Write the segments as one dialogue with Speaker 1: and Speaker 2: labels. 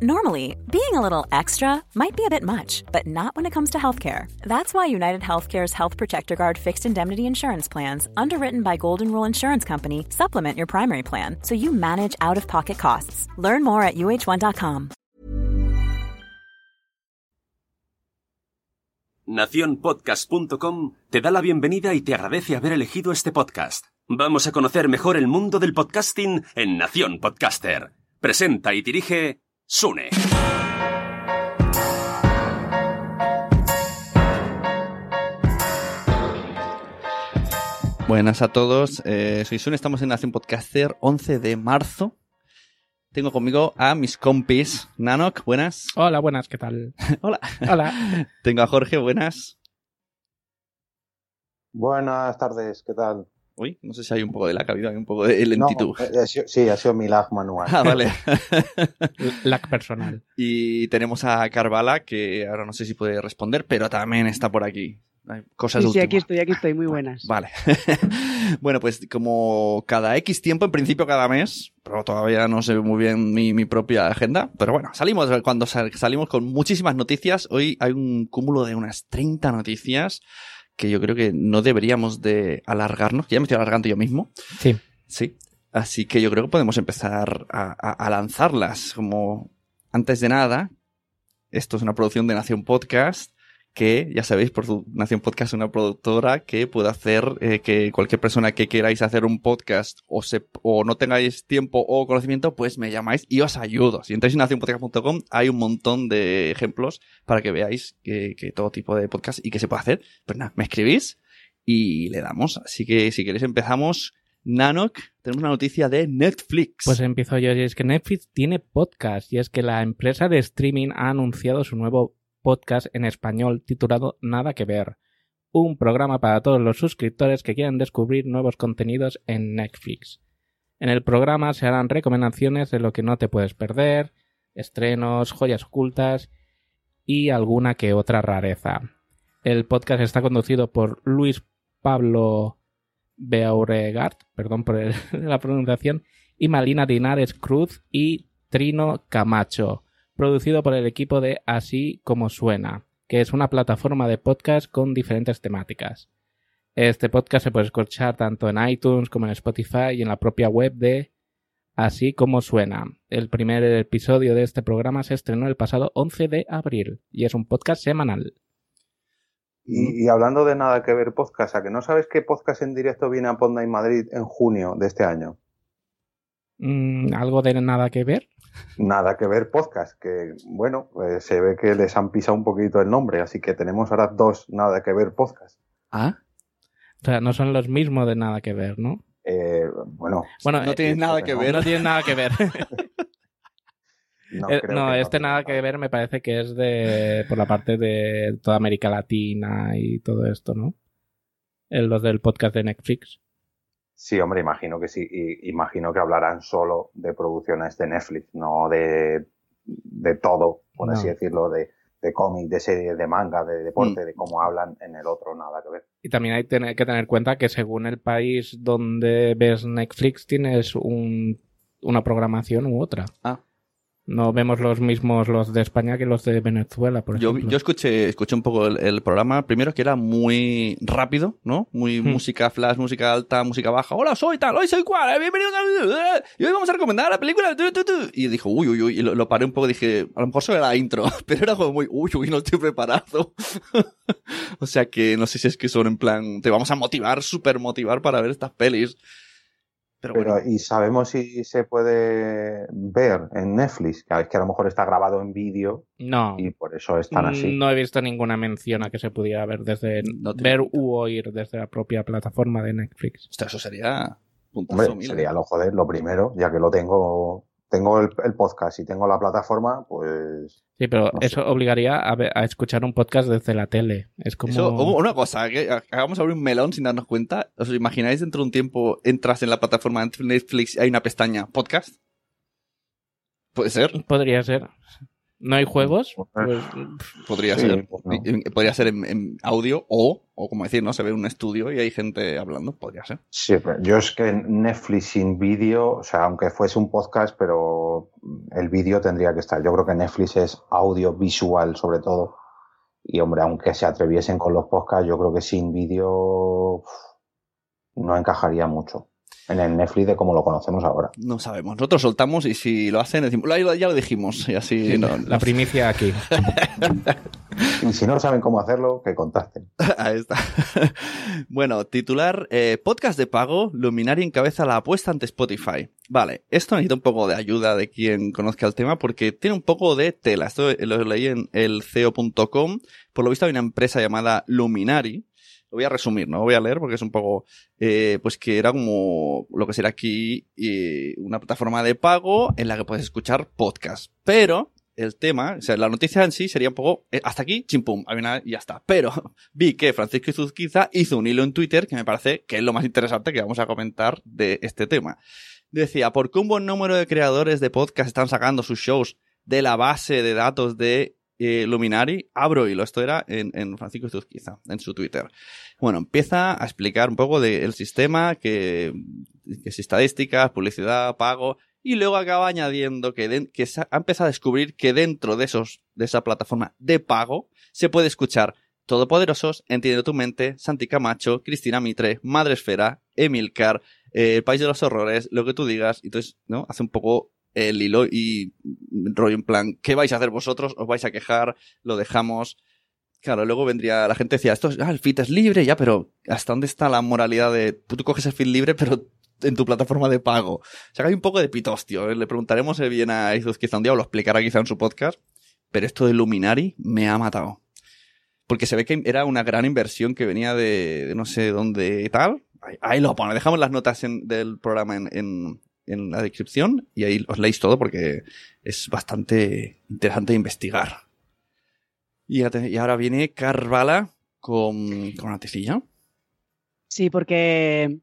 Speaker 1: Normally, being a little extra might be a bit much, but not when it comes to healthcare. That's why United Healthcare's Health Protector Guard fixed indemnity insurance plans, underwritten by Golden Rule Insurance Company, supplement your primary plan so you manage out of pocket costs. Learn more at uh1.com.
Speaker 2: Naciónpodcast.com te da la bienvenida y te agradece haber elegido este podcast. Vamos a conocer mejor el mundo del podcasting en Nación Podcaster. Presenta y dirige Sune.
Speaker 3: Buenas a todos, eh, soy Sune, estamos en Nación Podcaster 11 de marzo. Tengo conmigo a mis compis. Nanok, buenas.
Speaker 4: Hola, buenas, ¿qué tal?
Speaker 3: Hola.
Speaker 4: Hola.
Speaker 3: Tengo a Jorge, buenas.
Speaker 5: Buenas tardes, ¿qué tal?
Speaker 3: Uy, no sé si hay un poco de lag, ha habido un poco de lentitud.
Speaker 5: No, eh, ha sido- sí, ha sido mi lag manual.
Speaker 3: Ah, vale.
Speaker 4: Lag personal.
Speaker 3: y tenemos a Carvala, que ahora no sé si puede responder, pero también está por aquí. Hay cosas
Speaker 6: Sí, sí, aquí estoy, aquí estoy, muy buenas.
Speaker 3: Vale. bueno, pues como cada X tiempo, en principio cada mes, pero todavía no sé muy bien mi, mi propia agenda, pero bueno, salimos cuando sal- salimos con muchísimas noticias. Hoy hay un cúmulo de unas 30 noticias que yo creo que no deberíamos de alargarnos, que ya me estoy alargando yo mismo.
Speaker 4: Sí.
Speaker 3: Sí. Así que yo creo que podemos empezar a, a- a lanzarlas. Como antes de nada, esto es una producción de Nación Podcast que, ya sabéis, por Nación Podcast una productora que puede hacer eh, que cualquier persona que queráis hacer un podcast o, se, o no tengáis tiempo o conocimiento, pues me llamáis y os ayudo. Si entráis en nacionpodcast.com hay un montón de ejemplos para que veáis que, que todo tipo de podcast y que se puede hacer. Pues nada, me escribís y le damos. Así que si queréis empezamos. Nanok, tenemos una noticia de Netflix.
Speaker 4: Pues empiezo yo y es que Netflix tiene podcast y es que la empresa de streaming ha anunciado su nuevo podcast en español titulado Nada que ver. Un programa para todos los suscriptores que quieran descubrir nuevos contenidos en Netflix. En el programa se harán recomendaciones de lo que no te puedes perder, estrenos, joyas ocultas y alguna que otra rareza. El podcast está conducido por Luis Pablo Beauregard, perdón por la pronunciación, y Malina Dinares Cruz y Trino Camacho, producido por el equipo de Así como Suena, que es una plataforma de podcast con diferentes temáticas. Este podcast se puede escuchar tanto en iTunes como en Spotify y en la propia web de Así como Suena. El primer episodio de este programa se estrenó el pasado 11 de abril y es un podcast semanal.
Speaker 5: Y, y hablando de nada que ver podcast, ¿a que no sabes qué podcast en directo viene a Ponda en Madrid en junio de este año?
Speaker 4: Mm, ¿Algo de nada que ver?
Speaker 5: Nada que ver podcast, que bueno, pues se ve que les han pisado un poquito el nombre, así que tenemos ahora dos nada que ver podcast.
Speaker 3: Ah,
Speaker 4: O sea, no son los mismos de nada que ver, ¿no?
Speaker 5: Eh, bueno,
Speaker 4: Bueno,
Speaker 3: no
Speaker 4: eh,
Speaker 3: tiene nada que ver.
Speaker 4: no tiene nada que ver.
Speaker 5: no,
Speaker 4: Eh, este nada que ver me parece que es de por la parte de toda América Latina y todo esto, ¿no? El, los del podcast de Netflix.
Speaker 5: Sí, hombre, imagino que sí. Y imagino que hablarán solo de producciones de Netflix, no de, de todo, por
Speaker 4: No.
Speaker 5: así decirlo, de, de cómic, de serie, de manga, de deporte,
Speaker 3: Mm.
Speaker 5: de cómo hablan en el otro, nada que ver.
Speaker 4: Y también hay tener- que tener en cuenta que según el país donde ves Netflix tienes un, una programación u otra.
Speaker 3: Ah.
Speaker 4: No vemos los mismos los de España que los de Venezuela, por
Speaker 3: yo,
Speaker 4: ejemplo.
Speaker 3: yo escuché, escuché un poco el, el programa, primero que era muy rápido, ¿no? Muy
Speaker 4: Hmm.
Speaker 3: música flash, música alta, música baja. Hola, soy tal, hoy soy cual, eh, bienvenidos a... Y hoy vamos a recomendar la película... tu, tu, tu". Y dijo, uy, uy, uy, y lo, lo paré un poco, dije, a lo mejor solo era la intro, pero era como muy, uy, uy, no estoy preparado. o sea que no sé si es que son en plan, te vamos a motivar, súper motivar para ver estas pelis. Pero,
Speaker 5: Pero,
Speaker 3: bueno,
Speaker 5: ¿y sabemos si se puede ver en Netflix? Que es que a lo mejor está grabado en vídeo
Speaker 4: No.
Speaker 5: y por eso están así.
Speaker 4: No he visto ninguna mención a que se pudiera ver desde
Speaker 3: No
Speaker 4: ver
Speaker 3: pinta.
Speaker 4: u oír desde la propia plataforma de Netflix.
Speaker 3: hostia, eso sería puntazo
Speaker 5: Hombre,
Speaker 3: mil,
Speaker 5: sería
Speaker 3: ¿eh?
Speaker 5: lo joder, lo primero, ya que lo tengo, tengo el, el podcast y tengo la plataforma, pues
Speaker 4: Sí, pero
Speaker 5: No sé.
Speaker 4: eso obligaría a, ver- a escuchar un podcast desde la tele. Es como
Speaker 3: Eso, una cosa, que hagamos abrir un melón sin darnos cuenta. ¿Os imagináis dentro de un tiempo entras en la plataforma de Netflix y hay una pestaña podcast? Puede ser.
Speaker 4: podría ser. No hay juegos, pues,
Speaker 3: podría
Speaker 5: Sí,
Speaker 3: ser.
Speaker 5: pues no.
Speaker 3: Podría ser en, en audio o, o como decir, ¿no? Se ve un estudio y hay gente hablando. Podría ser.
Speaker 5: Sí, pero yo es que Netflix sin vídeo, o sea, aunque fuese un podcast, pero el vídeo tendría que estar. Yo creo que Netflix es audio visual sobre todo. Y hombre, aunque se atreviesen con los podcasts, yo creo que sin vídeo no encajaría mucho en el Netflix de como lo conocemos ahora.
Speaker 3: No sabemos. Nosotros soltamos y si lo hacen, decimos, "Lo- ya lo dijimos. Y así no,
Speaker 4: la primicia aquí.
Speaker 5: Y si no saben cómo hacerlo, que contacten.
Speaker 3: Ahí está. bueno, titular, eh, podcast de pago, Luminari encabeza la apuesta ante Spotify. Vale, esto necesita un poco de ayuda de quien conozca el tema porque tiene un poco de tela. Esto lo leí en el CEO.com. Por lo visto hay una empresa llamada Luminari. Lo voy a resumir, no lo voy a leer porque es un poco, eh, pues que era como lo que será aquí eh, una plataforma de pago en la que puedes escuchar podcast. Pero el tema, o sea, la noticia en sí sería un poco, eh, hasta aquí, chimpum, y ya está. Pero vi que Francisco Izuzquiza hizo un hilo en Twitter que me parece que es lo más interesante que vamos a comentar de este tema. Decía, ¿por qué un buen número de creadores de podcast están sacando sus shows de la base de datos de eh, Luminari? Abro hilo, esto era en, Francisco Izuzquiza, en su Twitter. Bueno, empieza a explicar un poco del sistema, que, que es estadísticas, publicidad, pago, y luego acaba añadiendo que, den- que ha empezado a descubrir que dentro de esos, de esa plataforma de pago, se puede escuchar Todopoderosos, Entiende tu mente, Santi Camacho, Cristina Mitre, Madre Esfera, Emilcar, eh, El País de los Horrores, lo que tú digas, y entonces, ¿no? Hace un poco el hilo y rollo en plan, ¿qué vais a hacer vosotros? ¿Os vais a quejar? ¿Lo dejamos? Claro, luego vendría la gente decía, esto es, ah, el feed es libre, ya, pero ¿hasta dónde está la moralidad de tú, coges el feed libre, pero en tu plataforma de pago? O sea, que hay un poco de pitostio. ¿eh? Le preguntaremos bien a Izuz quizá un día, o lo explicará quizá en su podcast, pero esto de Luminari me ha matado. Porque se ve que era una gran inversión que venía de, de no sé dónde y tal. Ahí, lo pone. Dejamos las notas en- del programa en- en la descripción y ahí os leéis todo porque es bastante interesante investigar. Y, ahora viene Carvala con, con una noticilla.
Speaker 6: Sí, porque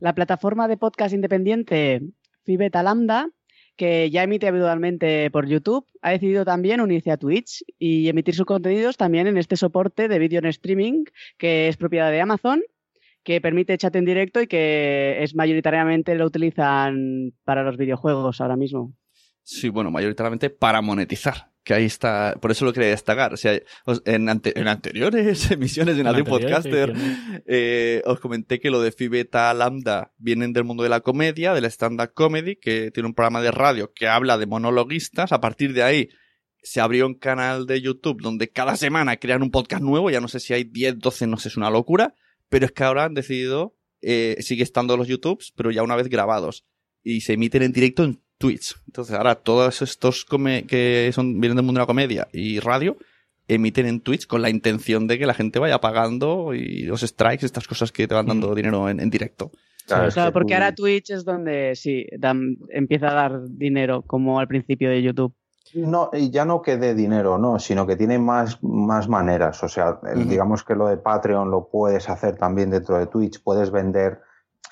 Speaker 6: la plataforma de podcast independiente Fibeta Lambda, que ya emite habitualmente por YouTube, ha decidido también unirse a Twitch y emitir sus contenidos también en este soporte de vídeo en streaming que es propiedad de Amazon, que permite chat en directo y que es mayoritariamente lo utilizan para los videojuegos ahora mismo.
Speaker 3: Sí, bueno, mayoritariamente para monetizar. Que ahí está, por eso lo quería destacar. O sea, en, ante- en anteriores emisiones de
Speaker 4: Anteriores
Speaker 3: Podcaster, eh, os comenté que lo de Phi Beta Lambda vienen del mundo de la comedia, del stand-up comedy, que tiene un programa de radio que habla de monologuistas. A partir de ahí se abrió un canal de YouTube donde cada semana crean un podcast nuevo. Ya no sé si hay 10, 12, no sé, es una locura. Pero es que ahora han decidido, eh, sigue estando los YouTubes, pero ya una vez grabados. Y se emiten en directo en Twitch. Entonces ahora todos estos come- que son, vienen del mundo de la comedia y radio emiten en Twitch con la intención de que la gente vaya pagando y los strikes, estas cosas que te van dando dinero en, en directo.
Speaker 5: Claro,
Speaker 6: Claro,
Speaker 5: que
Speaker 6: porque
Speaker 5: tú-
Speaker 6: ahora Twitch es donde sí, dan- empieza a dar dinero, como al principio de YouTube.
Speaker 5: No, y ya no que dé dinero, no, sino que tiene más, más maneras. O sea, digamos que lo de Patreon lo puedes hacer también dentro de Twitch, puedes vender,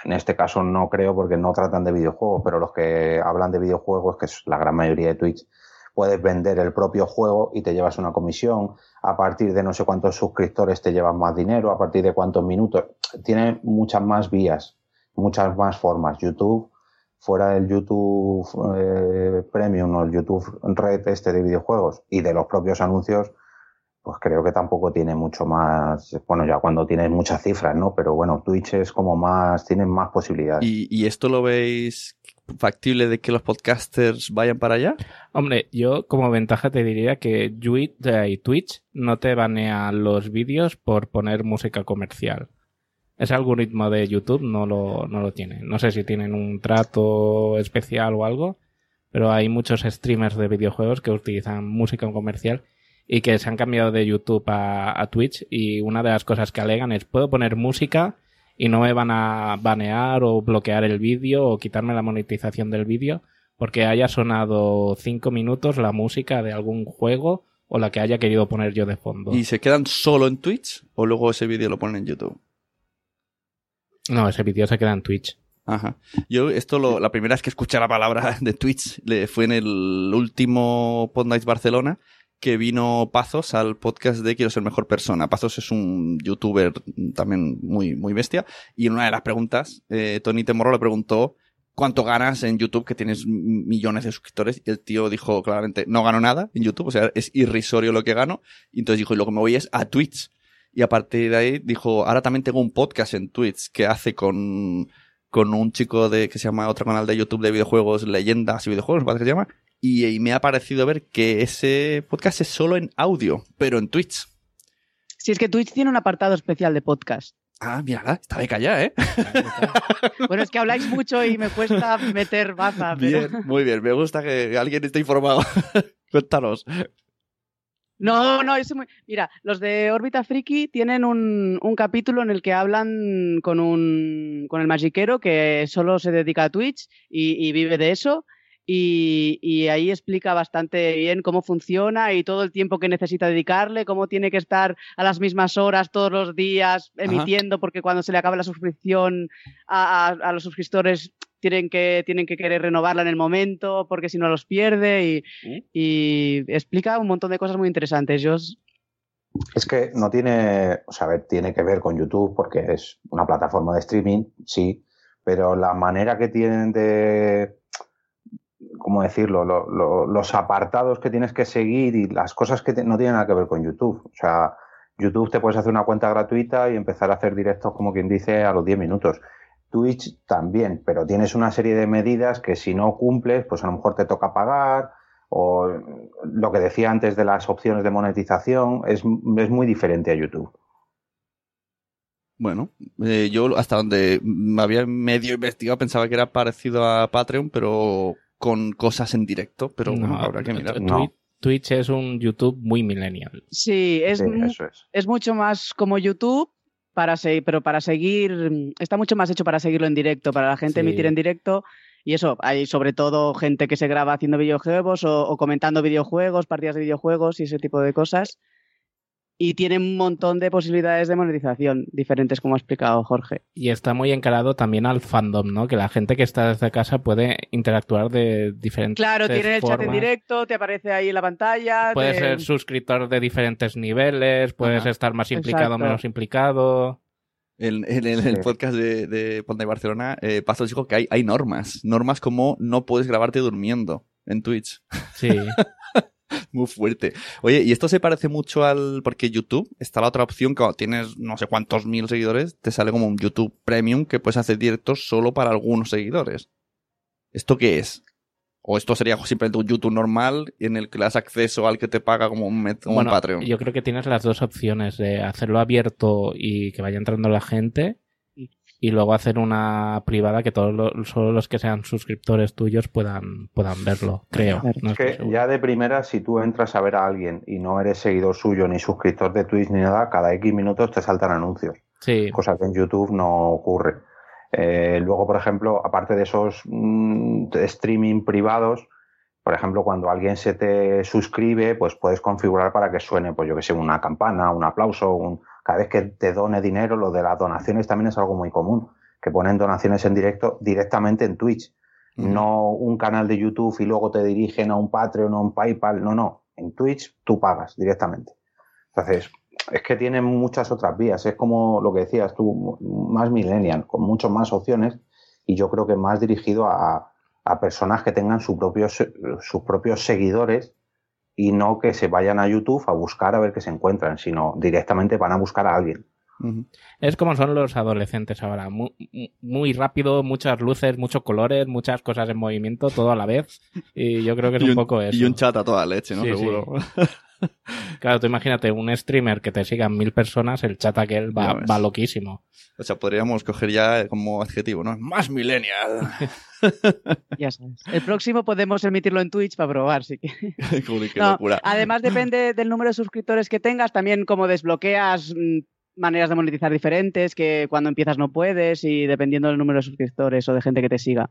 Speaker 5: en este caso no creo porque no tratan de videojuegos, pero los que hablan de videojuegos, que es la gran mayoría de Twitch, puedes vender el propio juego y te llevas una comisión. A partir de no sé cuántos suscriptores te llevas más dinero, a partir de cuántos minutos. Tiene muchas más vías, muchas más formas. YouTube fuera del YouTube eh, Premium o el YouTube Red este de videojuegos y de los propios anuncios, pues creo que tampoco tiene mucho más, bueno, ya cuando tienes muchas cifras, ¿no? Pero bueno, Twitch es como más, tiene más posibilidades.
Speaker 3: ¿Y, y esto lo veis factible de que los podcasters vayan para allá?
Speaker 4: Hombre, yo como ventaja te diría que Twitch, eh, Twitch no te banea los vídeos por poner música comercial. Ese algoritmo de YouTube no lo, no lo tiene. No sé si tienen un trato especial o algo, pero hay muchos streamers de videojuegos que utilizan música comercial y que se han cambiado de YouTube a, a Twitch y una de las cosas que alegan es puedo poner música y no me van a banear o bloquear el vídeo o quitarme la monetización del vídeo porque haya sonado cinco minutos la música de algún juego o la que haya querido poner yo de fondo.
Speaker 3: ¿Y se quedan solo en Twitch o luego ese vídeo lo ponen en YouTube?
Speaker 4: No, ese vídeo se queda en Twitch.
Speaker 3: Ajá. Yo, esto, lo, la primera vez que escuché la palabra de Twitch le, fue en el último Pod Nights Barcelona, que vino Pazos al podcast de Quiero ser mejor persona. Pazos es un youtuber también muy, muy bestia. Y en una de las preguntas, eh, Tony Temorro le preguntó cuánto ganas en YouTube, que tienes millones de suscriptores. Y el tío dijo claramente, no gano nada en YouTube, o sea, es irrisorio lo que gano. Y entonces dijo, y lo que me voy es a Twitch. Y a partir de ahí dijo, ahora también tengo un podcast en Twitch que hace con, con un chico de, que se llama otro canal de YouTube de videojuegos, Leyendas y Videojuegos, parece que se llama. Y, y me ha parecido ver que ese podcast es solo en audio, pero en Twitch.
Speaker 6: Si es que Twitch tiene un apartado especial de podcast.
Speaker 3: Ah, mira, está beca ya, ¿eh?
Speaker 6: Bueno, es que habláis mucho y me cuesta meter baza. pero-
Speaker 3: Bien, muy bien. Me gusta que alguien esté informado. Cuéntanos.
Speaker 6: No, no, es muy... Mira, los de Órbita Friki tienen un, un capítulo en el que hablan con un con el magiquero que solo se dedica a Twitch y, y vive de eso. Y, y ahí explica bastante bien cómo funciona y todo el tiempo que necesita dedicarle, cómo tiene que estar a las mismas horas todos los días emitiendo, porque cuando se le acaba la suscripción a, a- a los suscriptores tienen que, tienen que querer renovarla en el momento, porque si no los pierde. Y, y explica un montón de cosas muy interesantes. Yo os-
Speaker 5: Es que no tiene, o sea, a ver, tiene que ver con YouTube porque es una plataforma de streaming, sí, pero la manera que tienen de, ¿cómo decirlo? Lo- lo- los apartados que tienes que seguir y las cosas que te- no tienen nada que ver con YouTube. O sea, YouTube te puedes hacer una cuenta gratuita y empezar a hacer directos, como quien dice, a los 10 minutos. Twitch también, pero tienes una serie de medidas que si no cumples, pues a lo mejor te toca pagar o lo que decía antes de las opciones de monetización es, es muy diferente a YouTube.
Speaker 3: Bueno, eh, yo hasta donde me había medio investigado pensaba que era parecido a Patreon, pero con cosas en directo. Pero
Speaker 4: No,
Speaker 3: bueno, habrá que mirar.
Speaker 5: No.
Speaker 4: Twitch es un YouTube muy millennial.
Speaker 6: sí, es,
Speaker 5: Sí, eso es.
Speaker 6: es mucho más como YouTube, para se- pero para seguir, está mucho más hecho para seguirlo en directo, para la gente
Speaker 4: Sí.
Speaker 6: emitir en directo. Y eso, hay sobre todo gente que se graba haciendo videojuegos o, o comentando videojuegos, partidas de videojuegos y ese tipo de cosas. Y tiene un montón de posibilidades de monetización diferentes, como ha explicado Jorge.
Speaker 4: Y está muy encarado también al fandom, ¿no? Que la gente que está desde casa puede interactuar de diferentes
Speaker 6: Claro, tiene el chat en directo, te aparece ahí en la pantalla.
Speaker 4: Puedes
Speaker 6: te-
Speaker 4: ser suscriptor de diferentes niveles, puedes
Speaker 3: Ajá.
Speaker 4: estar más implicado o menos implicado.
Speaker 3: En, en el, podcast de, de Ponte de Barcelona, eh, Pazos dijo que hay, hay normas. Normas como no puedes grabarte durmiendo en Twitch.
Speaker 4: Sí.
Speaker 3: Muy fuerte. Oye, y esto se parece mucho al. Porque YouTube está la otra opción, cuando tienes no sé cuántos mil seguidores, te sale como un YouTube Premium que puedes hacer directos solo para algunos seguidores. ¿Esto qué es? ¿O esto sería simplemente un YouTube normal en el que le das acceso al que te paga como un, como un
Speaker 4: bueno,
Speaker 3: Patreon?
Speaker 4: yo creo que tienes las dos opciones de hacerlo abierto y que vaya entrando la gente y luego hacer una privada que todos los, solo los que sean suscriptores tuyos puedan, puedan verlo, creo. No
Speaker 5: Es que ya de primera, si tú entras a ver a alguien y no eres seguidor suyo, ni suscriptor de Twitch, ni nada, cada X minutos te saltan anuncios.
Speaker 4: Sí,
Speaker 5: cosa que en YouTube no ocurre. Eh, luego, por ejemplo, aparte de esos mm, streaming privados, por ejemplo, cuando alguien se te suscribe, pues puedes configurar para que suene, pues yo que sé, una campana, un aplauso, un... cada vez que te done dinero, lo de las donaciones también es algo muy común, que ponen donaciones en directo directamente en Twitch, no un canal de YouTube y luego te dirigen a un Patreon o un PayPal, no, no, en Twitch tú pagas directamente. Entonces, es que tiene muchas otras vías. Es como lo que decías tú, más millennial, con muchas más opciones y yo creo que más dirigido a, a personas que tengan su propios, sus propios seguidores y no que se vayan a YouTube a buscar a ver qué se encuentran, sino directamente van a buscar a alguien.
Speaker 4: Es como son los adolescentes ahora. Muy, muy rápido, muchas luces, muchos colores, muchas cosas en movimiento, todo a la vez. Y yo creo que es un,
Speaker 3: un,
Speaker 4: poco eso.
Speaker 3: y un chat a toda leche, ¿no?
Speaker 4: Sí, sí. Claro, tú imagínate un streamer que te sigan mil personas, el chat aquel va, va loquísimo.
Speaker 3: O sea, podríamos coger ya como adjetivo, ¿no? Más millennial.
Speaker 6: Ya sabes. El próximo podemos emitirlo en Twitch para probar, sí que.
Speaker 3: Joder, qué
Speaker 6: No,
Speaker 3: locura.
Speaker 6: Además, depende del número de suscriptores que tengas, también como desbloqueas mm, maneras de monetizar diferentes, que cuando empiezas no puedes, y dependiendo del número de suscriptores o de gente que te siga,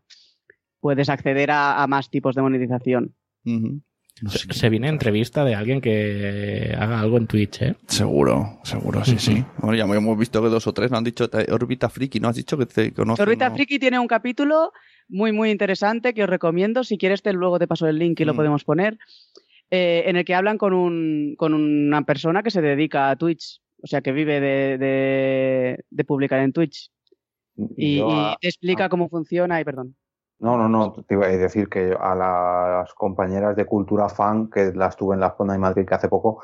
Speaker 6: puedes acceder a, a más tipos de monetización.
Speaker 3: Ujú. No sé
Speaker 4: Se viene entrevista de alguien que haga algo en Twitch, ¿eh?
Speaker 3: Seguro, seguro, sí, sí. Bueno, ya hemos visto que dos o tres nos han dicho Orbita Friki, ¿no has dicho que te conoces?
Speaker 6: Orbita
Speaker 3: ¿no?
Speaker 6: Friki tiene un capítulo muy, muy interesante que os recomiendo. Si quieres, te, luego te paso el link y lo
Speaker 3: Mm.
Speaker 6: podemos poner. eh, en el que hablan con, un, con una persona que se dedica a Twitch. O sea, que vive de, de- de publicar en Twitch. Y,
Speaker 5: Yo
Speaker 6: y
Speaker 5: a-
Speaker 6: te explica
Speaker 5: a-
Speaker 6: cómo funciona y perdón.
Speaker 5: No, no, no, te iba a decir que a las compañeras de cultura fan, que las tuve en la zona de Madrid que hace poco,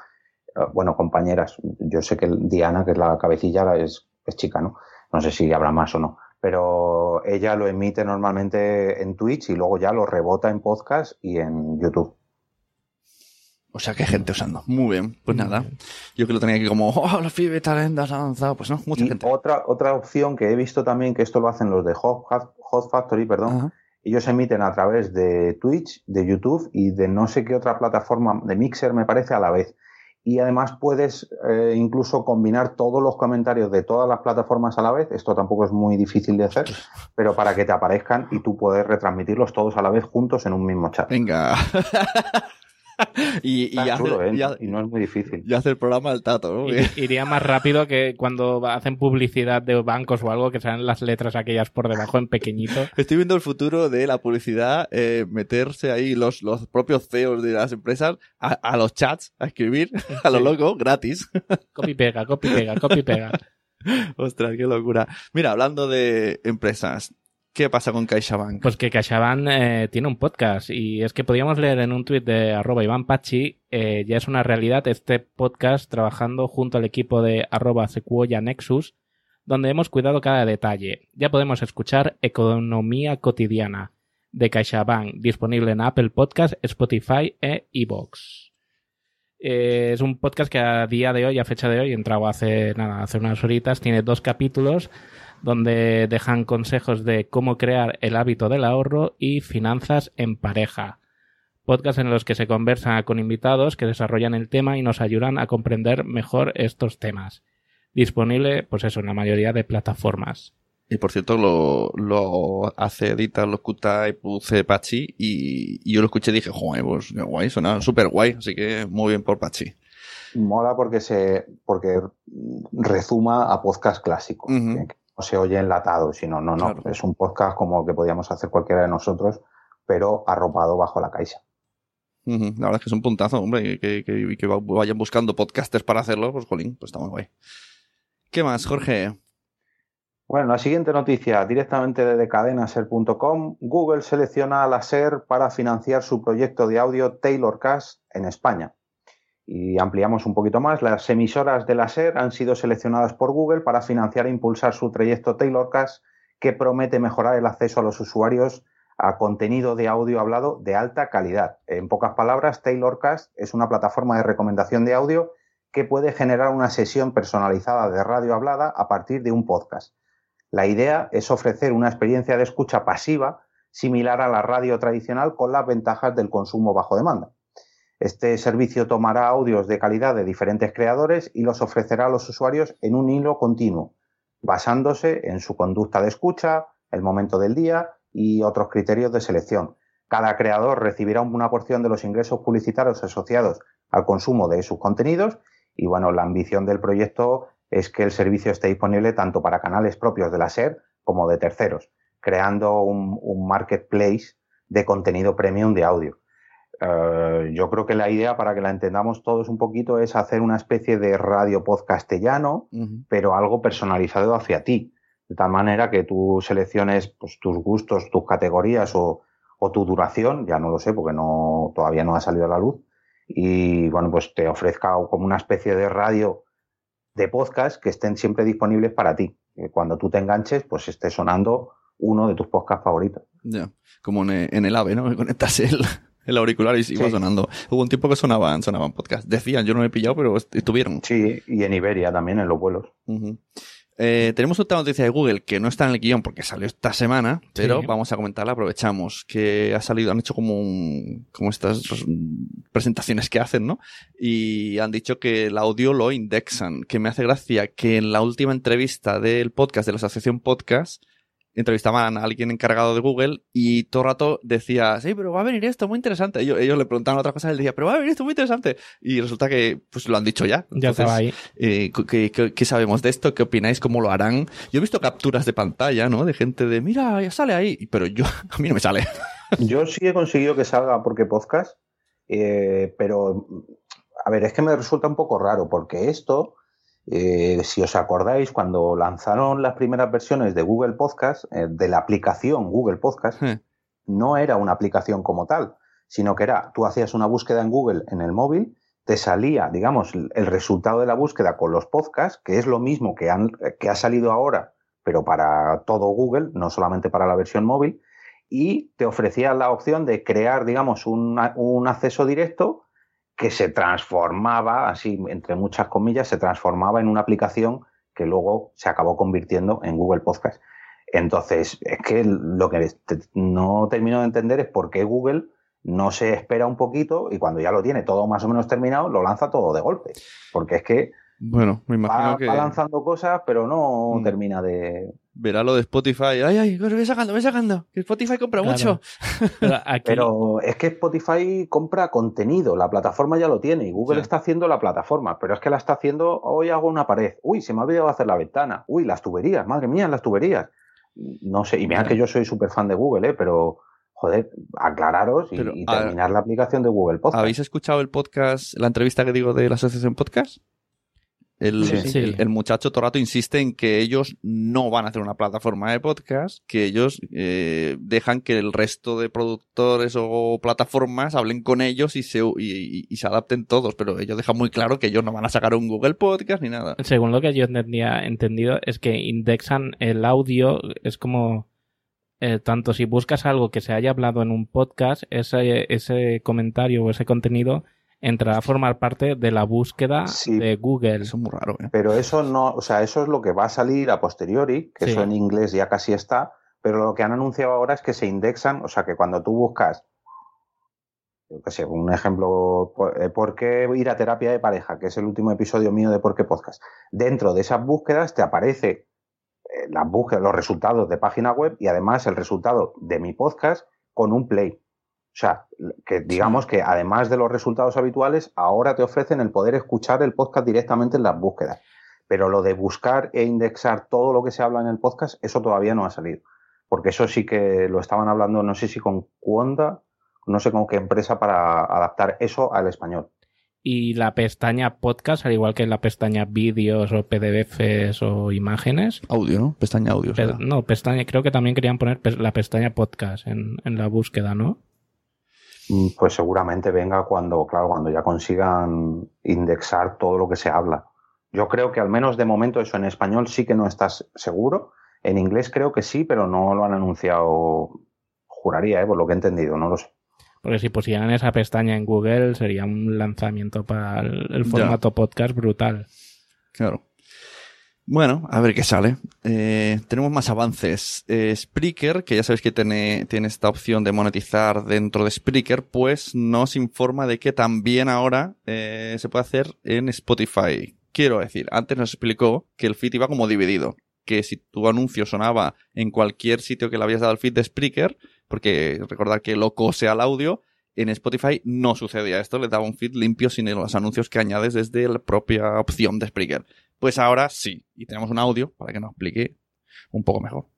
Speaker 5: eh, bueno, compañeras, yo sé que Diana, que es la cabecilla, la- es, es chica, ¿no? No sé si habrá más o no, pero ella lo emite normalmente en Twitch y luego ya lo rebota en podcast y en YouTube.
Speaker 3: O sea, que hay gente usando. Muy bien, pues nada. Yo que lo tenía aquí como, oh, la FIBE talendas ha avanzado. Pues no, mucha
Speaker 5: Y
Speaker 3: gente.
Speaker 5: otra, otra opción que he visto también, que esto lo hacen los de Hot, Hot Factory, perdón,
Speaker 3: Ajá.
Speaker 5: Ellos emiten a través de Twitch, de YouTube y de no sé qué otra plataforma, de Mixer me parece, a la vez. Y además puedes eh, incluso combinar todos los comentarios de todas las plataformas a la vez. Esto tampoco es muy difícil de hacer, pero para que te aparezcan y tú puedes retransmitirlos todos a la vez juntos en un mismo chat.
Speaker 3: Venga. y, y,
Speaker 5: Está
Speaker 3: hace,
Speaker 5: chulo, ¿eh?
Speaker 3: y
Speaker 5: no es muy difícil.
Speaker 3: y hace el programa el tato,
Speaker 4: Iría más rápido que cuando hacen publicidad de bancos o algo que salen las letras aquellas por debajo en pequeñito.
Speaker 3: Estoy viendo el futuro de la publicidad, eh, meterse ahí los, los propios CEOs de las empresas a, a los chats, a escribir a lo
Speaker 4: Sí.
Speaker 3: loco, gratis.
Speaker 4: Copy pega, copy pega, copy pega.
Speaker 3: Ostras, qué locura. Mira, hablando de empresas, ¿qué pasa con CaixaBank?
Speaker 4: Pues que CaixaBank eh, tiene un podcast y es que podíamos leer en un tuit de arroba Iván Pachi, eh, ya es una realidad este podcast trabajando junto al equipo de arroba Sequoia Nexus, donde hemos cuidado cada detalle. Ya podemos escuchar Economía Cotidiana de CaixaBank, disponible en Apple Podcast, Spotify e iVoox. Eh, es un podcast que a día de hoy, a fecha de hoy, entrado hace nada, hace unas horitas, tiene dos capítulos donde dejan consejos de cómo crear el hábito del ahorro y finanzas en pareja. Podcast en los que se conversa con invitados que desarrollan el tema y nos ayudan a comprender mejor estos temas. Disponible, pues eso, en la mayoría de plataformas.
Speaker 3: Y por cierto, lo, lo hace, edita, lo escucha y produce Pachi. Y, y yo lo escuché y dije, joder, pues qué guay, suena súper guay. Así que muy bien por Pachi.
Speaker 5: Mola porque se porque rezuma a podcast que no se oye enlatado, sino no, no.
Speaker 3: Claro.
Speaker 5: Es un podcast como que podíamos hacer cualquiera de nosotros, pero arropado bajo la caixa.
Speaker 3: La verdad es que es un puntazo, hombre, que, que, que vayan buscando podcasters para hacerlo, pues jolín, pues está muy guay. ¿Qué más, Jorge?
Speaker 5: Bueno, la siguiente noticia, directamente desde cadenaser.com, Google selecciona a la SER para financiar su proyecto de audio Taylorcast en España. Y ampliamos un poquito más, las emisoras de la SER han sido seleccionadas por Google para financiar e impulsar su proyecto Taylorcast que promete mejorar el acceso a los usuarios a contenido de audio hablado de alta calidad. En pocas palabras, Taylorcast es una plataforma de recomendación de audio que puede generar una sesión personalizada de radio hablada a partir de un podcast. La idea es ofrecer una experiencia de escucha pasiva similar a la radio tradicional con las ventajas del consumo bajo demanda. Este servicio tomará audios de calidad de diferentes creadores y los ofrecerá a los usuarios en un hilo continuo, basándose en su conducta de escucha, el momento del día y otros criterios de selección. Cada creador recibirá una porción de los ingresos publicitarios asociados al consumo de sus contenidos y bueno, la ambición del proyecto es que el servicio esté disponible tanto para canales propios de la SER como de terceros, creando un, marketplace de contenido premium de audio. Uh, yo creo que la idea, para que la entendamos todos un poquito, es hacer una especie de radio podcastellano,
Speaker 3: Uh -huh.
Speaker 5: pero algo personalizado hacia ti. De tal manera que tú selecciones pues, tus gustos, tus categorías o, o, tu duración, ya no lo sé porque no, todavía no ha salido a la luz, y bueno, pues te ofrezca como una especie de radio de podcast que estén siempre disponibles para ti. Que cuando tú te enganches, pues esté sonando uno de tus podcasts favoritos.
Speaker 3: Ya, como en, en, el AVE, ¿no? Que conectas el, el auricular y iba sí. sonando. Hubo un tiempo que sonaban, sonaban podcasts. Decían, yo no me he pillado, pero estuvieron.
Speaker 5: Sí, y en Iberia también, en los vuelos.
Speaker 3: Uh -huh. eh, tenemos otra noticia de Google que no está en el guion porque salió esta semana, pero sí. vamos a comentarla, aprovechamos. Que ha salido, han hecho como un, como estas presentaciones que hacen, ¿no? Y han dicho que el audio lo indexan, que me hace gracia que en la última entrevista del podcast, de la asociación podcast, entrevistaban a alguien encargado de Google y todo el rato decía, sí, pero va a venir esto muy interesante. Ellos, ellos le preguntaban otras cosas y él decía, pero va a venir esto muy interesante. Y resulta que pues lo han dicho ya.
Speaker 4: Ya
Speaker 3: Entonces,
Speaker 4: estaba ahí.
Speaker 3: eh, ¿qué, qué, qué sabemos de esto? ¿Qué opináis? ¿Cómo lo harán? Yo he visto capturas de pantalla, ¿no? De gente de, mira, ya sale ahí. Pero yo, a mí no me sale.
Speaker 5: Yo sí he conseguido que salga porque podcast, eh, pero a ver, es que me resulta un poco raro porque esto, eh, si os acordáis, cuando lanzaron las primeras versiones de Google Podcast, eh, de la aplicación Google Podcast,
Speaker 3: Eh,
Speaker 5: no era una aplicación como tal, sino que era, tú hacías una búsqueda en Google en el móvil, te salía, digamos, el resultado de la búsqueda con los podcasts, que es lo mismo que, han, que ha salido ahora, pero para todo Google, no solamente para la versión móvil, y te ofrecía la opción de crear, digamos, un, un acceso directo que se transformaba, así, entre muchas comillas, se transformaba en una aplicación que luego se acabó convirtiendo en Google Podcast. Entonces, es que lo que no termino de entender es por qué Google no se espera un poquito y cuando ya lo tiene todo más o menos terminado, lo lanza todo de golpe. Porque es que
Speaker 3: bueno, me imagino
Speaker 5: va,
Speaker 3: que
Speaker 5: va lanzando cosas, pero no
Speaker 3: Mm.
Speaker 5: termina de...
Speaker 3: verá lo de Spotify. Ay, ay, voy sacando, voy sacando. Que Spotify compra
Speaker 4: Claro.
Speaker 3: mucho.
Speaker 4: Pero aquí,
Speaker 5: Pero es que Spotify compra contenido, la plataforma ya lo tiene y Google
Speaker 3: Sí.
Speaker 5: está haciendo la plataforma, pero es que la está haciendo, hoy hago una pared, uy, se me ha olvidado hacer la ventana, uy, las tuberías, madre mía, las tuberías. No sé, y mira que yo soy súper fan de Google, ¿eh? pero joder, aclararos y,
Speaker 3: Pero,
Speaker 5: y
Speaker 3: a-
Speaker 5: terminar la aplicación de Google Podcast.
Speaker 3: ¿Habéis escuchado el podcast, la entrevista que digo de la Asociación Podcast? El,
Speaker 5: Sí.
Speaker 4: Sí.
Speaker 3: el, el muchacho todo el rato insiste en que ellos no van a hacer una plataforma de podcast, que ellos eh, dejan que el resto de productores o plataformas hablen con ellos y se, y, y- y se adapten todos, pero ellos dejan muy claro que ellos no van a sacar un Google Podcast ni nada.
Speaker 4: según lo que yo entendía, entendido, es que indexan el audio, es como eh, tanto si buscas algo que se haya hablado en un podcast, ese, ese comentario o ese contenido entrará a formar parte de la búsqueda
Speaker 5: Sí.
Speaker 4: de Google.
Speaker 3: Eso es muy raro, ¿eh?
Speaker 5: Pero eso no, o sea, eso es lo que va a salir a posteriori, que
Speaker 4: Sí.
Speaker 5: eso en inglés ya casi está, pero lo que han anunciado ahora es que se indexan, o sea, que cuando tú buscas, yo qué sé, un ejemplo, por, eh, ¿por qué ir a terapia de pareja? Que es el último episodio mío de Por qué Podcast. Dentro de esas búsquedas te aparece eh, las búsquedas, los resultados de página web y además el resultado de mi podcast con un play. O sea, que digamos que además de los resultados habituales, ahora te ofrecen el poder escuchar el podcast directamente en las búsquedas. Pero lo de buscar e indexar todo lo que se habla en el podcast, eso todavía no ha salido. Porque eso sí que lo estaban hablando, no sé si con Cuonda, no sé con qué empresa para adaptar eso al español.
Speaker 4: Y la pestaña podcast, al igual que la pestaña vídeos o PDFs o imágenes.
Speaker 3: Audio, ¿no? Pestaña audio.
Speaker 4: Pe-
Speaker 3: será.
Speaker 4: no, pestaña, creo que también querían poner pe- la pestaña podcast en, en la búsqueda, ¿no?
Speaker 5: Mm, Pues seguramente venga cuando, claro, cuando ya consigan indexar todo lo que se habla. Yo creo que al menos de momento eso en español sí que no estás seguro. En inglés creo que sí, pero no lo han anunciado, juraría, ¿eh? por lo que he entendido, no lo sé.
Speaker 4: Porque si pusieran esa pestaña en Google sería un lanzamiento para el, el
Speaker 3: Ya.
Speaker 4: formato podcast brutal.
Speaker 3: Claro. Bueno, a ver qué sale. Eh, tenemos más avances. Eh, Spreaker, que ya sabéis que tiene, esta opción de monetizar dentro de Spreaker, pues nos informa de que también ahora eh, se puede hacer en Spotify. Quiero decir, antes nos explicó que el feed iba como dividido. Que si tu anuncio sonaba en cualquier sitio que le habías dado al feed de Spreaker, porque recordar que lo cosea el audio, en Spotify no sucedía esto, le daba un feed limpio sin los anuncios que añades desde la propia opción de Spreaker. Pues ahora sí, y tenemos un audio para que nos explique un poco mejor.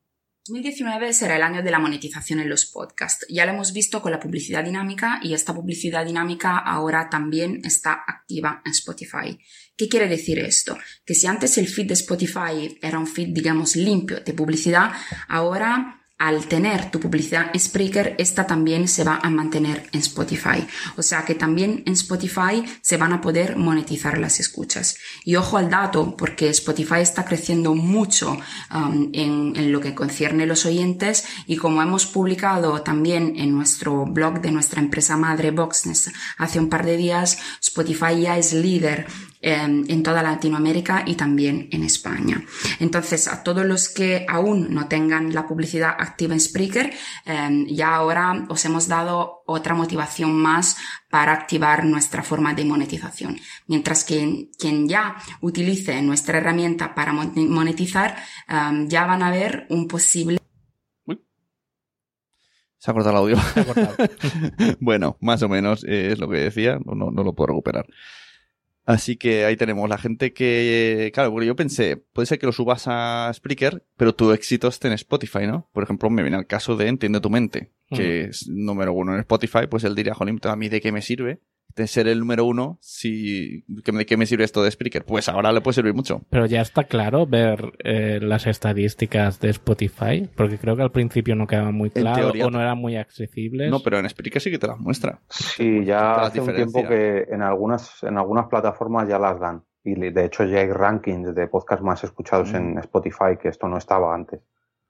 Speaker 7: 2019 será el año de la monetización en los podcasts. Ya lo hemos visto con la publicidad dinámica y esta publicidad dinámica ahora también está activa en Spotify. ¿Qué quiere decir esto? Que si antes el feed de Spotify era un feed, digamos, limpio de publicidad, ahora al tener tu publicidad en Spreaker, esta también se va a mantener en Spotify. O sea que también en Spotify se van a poder monetizar las escuchas. Y ojo al dato, porque Spotify está creciendo mucho um, en, en lo que concierne los oyentes y como hemos publicado también en nuestro blog de nuestra empresa madre Boxness hace un par de días, Spotify ya es líder em, en toda Latinoamérica y también en España. Entonces, a todos los que aún no tengan la publicidad activa en Spreaker, em, ya ahora os hemos dado otra motivación más para activar nuestra forma de monetización. Mientras que quien ya utilice nuestra herramienta para mon- monetizar, em, ya van a ver un posible
Speaker 3: Se ha cortado el audio.
Speaker 4: Se ha cortado.
Speaker 3: bueno, más o menos eh, es lo que decía, no, no, no lo puedo recuperar. Así que ahí tenemos la gente que, claro, porque yo pensé, puede ser que lo subas a Spreaker, pero tu éxito esté en Spotify, ¿no? Por ejemplo, me viene el caso de Entiende tu mente, que es número uno en Spotify, pues él diría, jolín, ¿a mí de qué me sirve? De ser el número uno, si, ¿de qué me sirve esto de Spreaker? Pues ahora le puede servir mucho.
Speaker 4: Pero ya está claro ver eh, las estadísticas de Spotify, porque creo que al principio no quedaban muy claro
Speaker 3: teoría-
Speaker 4: o no eran muy accesibles.
Speaker 3: No, pero en Spreaker sí que te las muestra.
Speaker 5: Sí, ya hace un tiempo que en algunas, en algunas plataformas ya las dan. Y de hecho ya hay rankings de podcasts más escuchados
Speaker 3: Mm.
Speaker 5: en Spotify, que esto no estaba antes.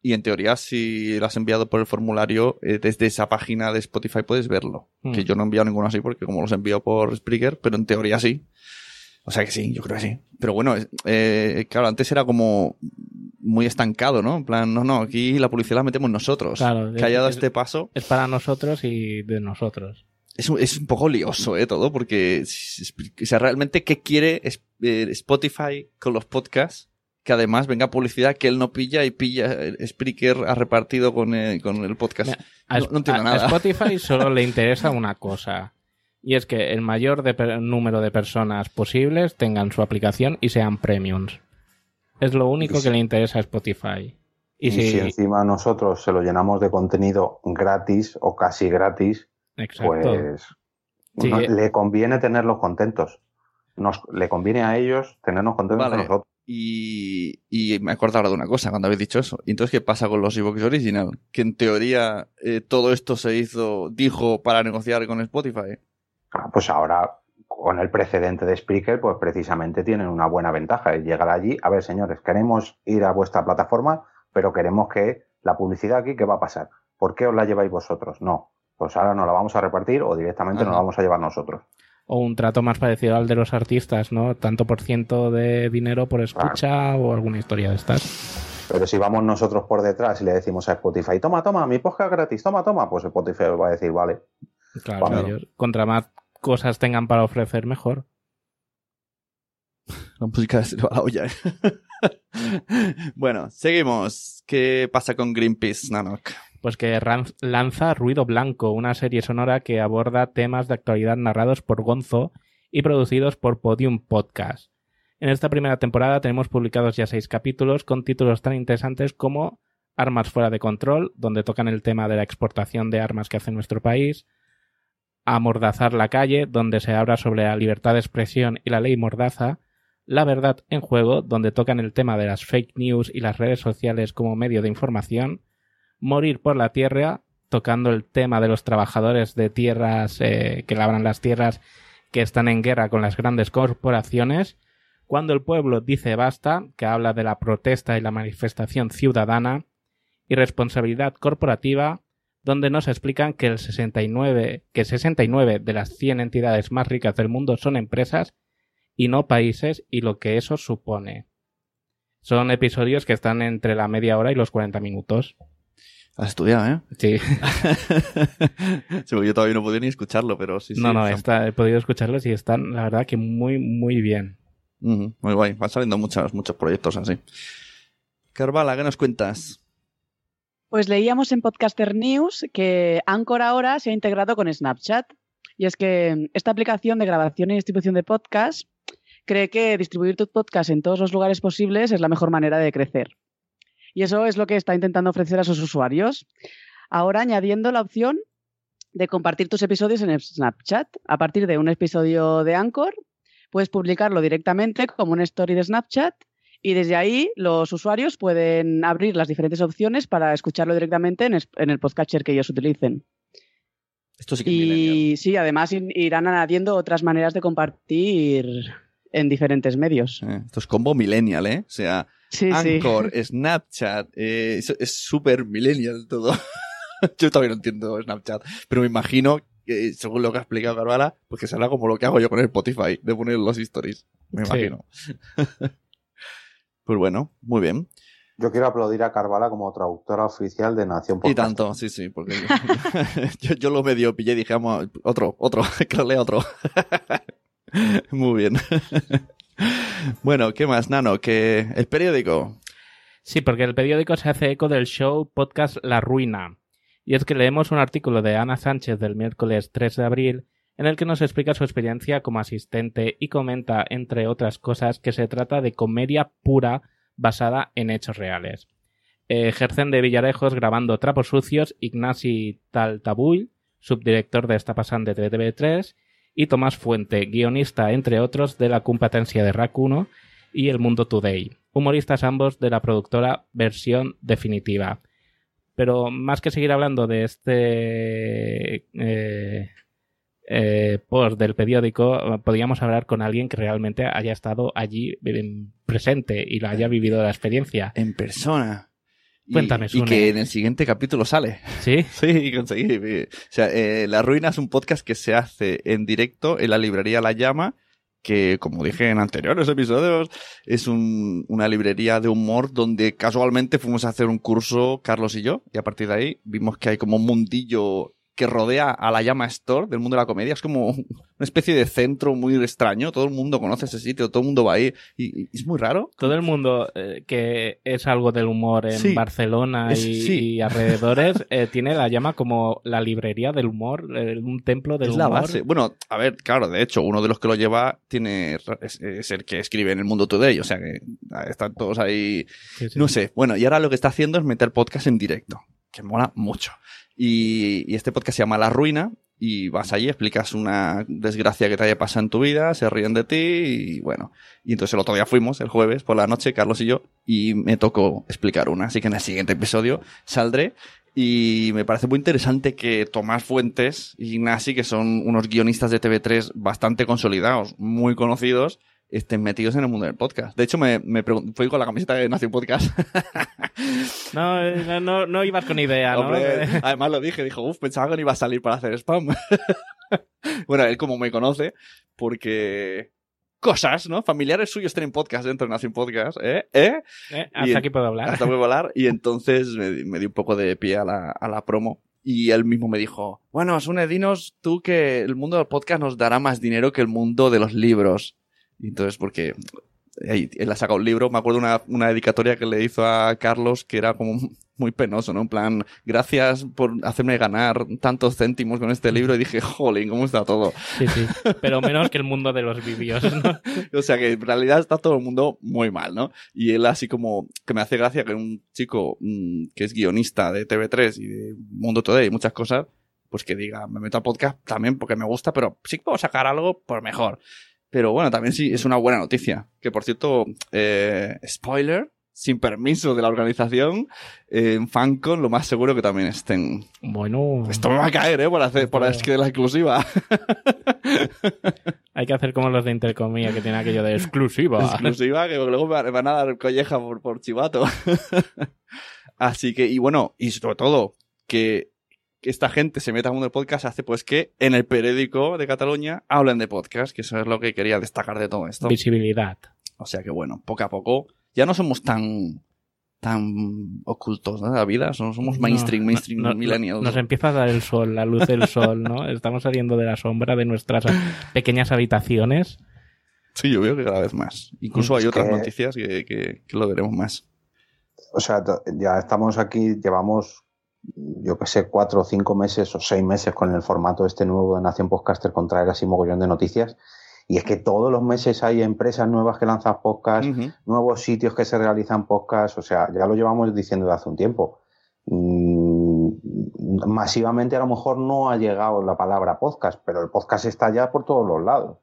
Speaker 3: Y en teoría, si lo has enviado por el formulario, eh, desde esa página de Spotify puedes verlo.
Speaker 4: Mm.
Speaker 3: Que yo no he enviado ninguno así porque como los envío por Spreaker, pero en teoría sí. O sea que sí, yo creo que sí. Pero bueno, eh, claro, antes era como muy estancado, ¿no? En plan, no, no, aquí la publicidad la metemos nosotros.
Speaker 4: Claro,
Speaker 3: que haya dado
Speaker 4: es-
Speaker 3: este paso.
Speaker 4: Es para nosotros y de nosotros.
Speaker 3: Es, un- es un poco lioso, ¿eh? Todo, porque, o sea, realmente, ¿qué quiere eh, Spotify con los podcasts? Que además venga publicidad que él no pilla y pilla eh, Spreaker ha repartido con, eh, con el podcast.
Speaker 4: Mira, A,
Speaker 3: No- no entiendo
Speaker 4: a-
Speaker 3: nada.
Speaker 4: a Spotify solo le interesa una cosa. Y es que el mayor de per- número de personas posibles tengan su aplicación y sean premiums. Es lo único que le interesa a Spotify. Y,
Speaker 5: Y,
Speaker 4: si,
Speaker 5: si encima nosotros se lo llenamos de contenido gratis o casi gratis,
Speaker 4: exacto.
Speaker 5: pues
Speaker 4: Sí,
Speaker 5: no- le conviene tenerlos contentos. Nos, le conviene a ellos tenernos contentos
Speaker 3: Vale.
Speaker 5: a nosotros.
Speaker 3: Y, y me acuerdo ahora de una cosa cuando habéis dicho eso. ¿Y entonces qué pasa con los ebooks original? Que en teoría eh, todo esto se hizo, dijo, para negociar con Spotify.
Speaker 5: Ah, Pues ahora, con el precedente de Spreaker, pues precisamente tienen una buena ventaja. Es llegar allí, a ver, señores, queremos ir a vuestra plataforma, pero queremos que la publicidad aquí, ¿qué va a pasar? ¿Por qué os la lleváis vosotros? No. Pues ahora nos la vamos a repartir o directamente nos
Speaker 3: Ajá.
Speaker 5: la vamos a llevar nosotros.
Speaker 4: O un trato más parecido al de los artistas, ¿no? Tanto por ciento de dinero por escucha o alguna historia de estas.
Speaker 5: Pero si vamos nosotros por detrás y le decimos a Spotify, toma, toma, mi podcast gratis, toma, toma, pues Spotify va a decir, vale.
Speaker 4: Claro, ellos, contra más cosas tengan para ofrecer, mejor.
Speaker 3: La música se le va a la olla. ¿eh? bueno, seguimos. ¿Qué pasa con Greenpeace, Nanok?
Speaker 4: Pues que lanza Ruido Blanco, una serie sonora que aborda temas de actualidad narrados por Gonzo y producidos por Podium Podcast. En esta primera temporada tenemos publicados ya seis capítulos con títulos tan interesantes como Armas fuera de control, donde tocan el tema de la exportación de armas que hace nuestro país, Amordazar la calle, donde se habla sobre la libertad de expresión y la ley Mordaza, La verdad en juego, donde tocan el tema de las fake news y las redes sociales como medio de información, Morir por la tierra, tocando el tema de los trabajadores de tierras eh, que labran las tierras que están en guerra con las grandes corporaciones, Cuando el pueblo dice basta, que habla de la protesta y la manifestación ciudadana, y Responsabilidad corporativa, donde nos explican que el 69, que 69 de las 100 entidades más ricas del mundo son empresas y no países y lo que eso supone. Son episodios que están entre la media hora y los 40 minutos.
Speaker 3: Has estudiado, ¿eh?
Speaker 4: Sí.
Speaker 3: Sí, yo todavía no podía ni escucharlo, pero sí, sí.
Speaker 4: no, no, está, he podido escucharlos y están, la verdad, que muy, muy bien.
Speaker 3: Muy guay. Van saliendo muchos, muchos proyectos así. Carvala, ¿qué nos cuentas?
Speaker 6: Pues leíamos en Podcaster News que Anchor ahora se ha integrado con Snapchat. Y es que esta aplicación de grabación y distribución de podcast cree que distribuir tu podcast en todos los lugares posibles es la mejor manera de crecer. Y eso es lo que está intentando ofrecer a sus usuarios. Ahora añadiendo la opción de compartir tus episodios en Snapchat. A partir de un episodio de Anchor, puedes publicarlo directamente como una story de Snapchat y desde ahí los usuarios pueden abrir las diferentes opciones para escucharlo directamente en, es- en el podcatcher que ellos utilicen.
Speaker 3: Esto sí que es.
Speaker 6: Y sí, además irán añadiendo otras maneras de compartir en diferentes medios.
Speaker 3: Eh, Esto es combo millennial, ¿eh? O sea,
Speaker 6: Sí, sí.
Speaker 3: Anchor, Snapchat, eh, es- súper millennial todo. yo todavía no entiendo Snapchat, pero me imagino, que, según lo que ha explicado Carvala, pues que será como lo que hago yo con el Spotify, de poner los stories. Me
Speaker 4: Sí.
Speaker 3: imagino. pues bueno, muy bien.
Speaker 5: Yo quiero aplaudir a Carvala como traductora oficial de Nación
Speaker 3: Y
Speaker 5: Podcast.
Speaker 3: tanto, sí, sí, porque yo, yo lo medio pillé y dije, vamos, otro, otro, que lo lea otro. Muy bien. Bueno, ¿qué más, Nano? Que el periódico.
Speaker 4: Sí, porque el periódico se hace eco del show podcast La Ruina, Y es que leemos un artículo de Ana Sánchez del miércoles 3 de abril en el que nos explica su experiencia como asistente y comenta, entre otras cosas, que se trata de comedia pura basada en hechos reales. Ejercen de Villarejos grabando Trapos Sucios Ignasi Taltabull, subdirector de Esta Pasante de TV3, y Tomás Fuente, guionista, entre otros, de la competencia de RAC 1 y El Mundo Today, humoristas ambos de la productora Versión Definitiva. Pero más que seguir hablando de este eh, eh, post del periódico, podríamos hablar con alguien que realmente haya estado allí presente y lo haya vivido la experiencia.
Speaker 3: En persona.
Speaker 4: Cuéntame,
Speaker 3: y, y que en el siguiente capítulo sale.
Speaker 4: ¿Sí?
Speaker 3: Sí, conseguí. O sea, eh, La Ruina es un podcast que se hace en directo en la librería La Llama, que, como dije en anteriores episodios, es un, una librería de humor donde casualmente fuimos a hacer un curso, Carlos y yo, y a partir de ahí vimos que hay como un mundillo que rodea a la Llama Store del mundo de la comedia. Es como una especie de centro muy extraño. Todo el mundo conoce ese sitio, todo el mundo va ahí. Y, y es muy raro.
Speaker 4: Todo el mundo eh, que es algo del humor en
Speaker 3: Sí.
Speaker 4: Barcelona
Speaker 3: Es-
Speaker 4: y,
Speaker 3: sí.
Speaker 4: y alrededores eh, tiene la llama como la librería del humor, eh, un templo del
Speaker 3: es
Speaker 4: humor.
Speaker 3: la base. Bueno, a ver, claro, de hecho, uno de los que lo lleva tiene es, es el que escribe en el Mundo Today. O sea que están todos ahí
Speaker 4: Sí.
Speaker 3: No sé. Bueno, y ahora lo que está haciendo es meter podcast en directo, que mola mucho. Y, y este podcast se llama La Ruina y vas allí, explicas una desgracia que te haya pasado en tu vida, se ríen de ti y bueno. Y entonces el otro día fuimos, el jueves por la noche, Carlos y yo, y me tocó explicar una. Así que en el siguiente episodio saldré. Y me parece muy interesante que Tomás Fuentes y Ignasi, que son unos guionistas de TV3 bastante consolidados, muy conocidos, estén metidos en el mundo del podcast. De hecho, me, me fui con la camiseta de Nación Podcast.
Speaker 4: No, eh, no, no, no ibas con idea, ¿no?
Speaker 3: Además lo dije, dijo, uff, pensaba que no iba a salir para hacer spam. bueno, él como me conoce, porque cosas, ¿no? Familiares suyos tienen podcast dentro de Nación Podcast, ¿eh? ¿Eh?
Speaker 4: Eh, Hasta aquí puedo hablar.
Speaker 3: Hasta a volar. Y entonces me, me di un poco de pie a la, a la promo. Y él mismo me dijo, bueno, Sune, dinos tú que el mundo del podcast nos dará más dinero que el mundo de los libros. Y entonces, porque él ha sacado un libro, me acuerdo una, una dedicatoria que le hizo a Carlos que era como muy penoso, ¿no? En plan, gracias por hacerme ganar tantos céntimos con este libro. Y dije, jolín, ¿cómo está todo?
Speaker 4: Sí, sí. Pero menos que el mundo de los vídeos, ¿no?
Speaker 3: O sea que en realidad está todo el mundo muy mal, ¿no? Y él así como que me hace gracia que un chico mm, que es guionista de TV3 y de Mundo Today y muchas cosas, pues que diga, me meto al podcast también porque me gusta, pero sí que puedo sacar algo por mejor. Pero bueno, también sí es una buena noticia. Que por cierto, eh, spoiler, sin permiso de la organización, eh, en Fancon lo más seguro que también estén.
Speaker 4: Bueno,
Speaker 3: Esto me va a caer, ¿eh? Por hacer, por es que la exclusiva.
Speaker 4: hay que hacer como los de Intercomía, que tienen aquello de exclusiva.
Speaker 3: exclusiva que luego me van a dar colleja por, por chivato. Así que, y bueno, y sobre todo, que, que esta gente se meta en el mundo del podcast hace pues que en el periódico de Cataluña hablen de podcast, que eso es lo que quería destacar de todo esto.
Speaker 4: Visibilidad.
Speaker 3: O sea que bueno, poco a poco ya no somos tan tan ocultos ¿no? de la vida, somos, mainstream,
Speaker 4: No,
Speaker 3: mainstream
Speaker 4: no, no,
Speaker 3: millennials.
Speaker 4: Nos empieza a dar el sol, la luz del sol, ¿no? Estamos saliendo de la sombra de nuestras pequeñas habitaciones.
Speaker 3: Sí, yo veo que cada vez más. Incluso hay otras
Speaker 5: que-
Speaker 3: noticias que, que, que lo veremos más.
Speaker 5: O sea, ya estamos aquí, llevamos, yo que sé, cuatro o cinco meses o seis meses con el formato este nuevo de Nación Podcaster con traer así mogollón de noticias. Y es que todos los meses hay empresas nuevas que lanzan podcasts, nuevos sitios que se realizan podcasts, o sea, ya lo llevamos diciendo de hace un tiempo. Mm, masivamente a lo mejor no ha llegado la palabra podcast, pero el podcast está ya por todos los lados.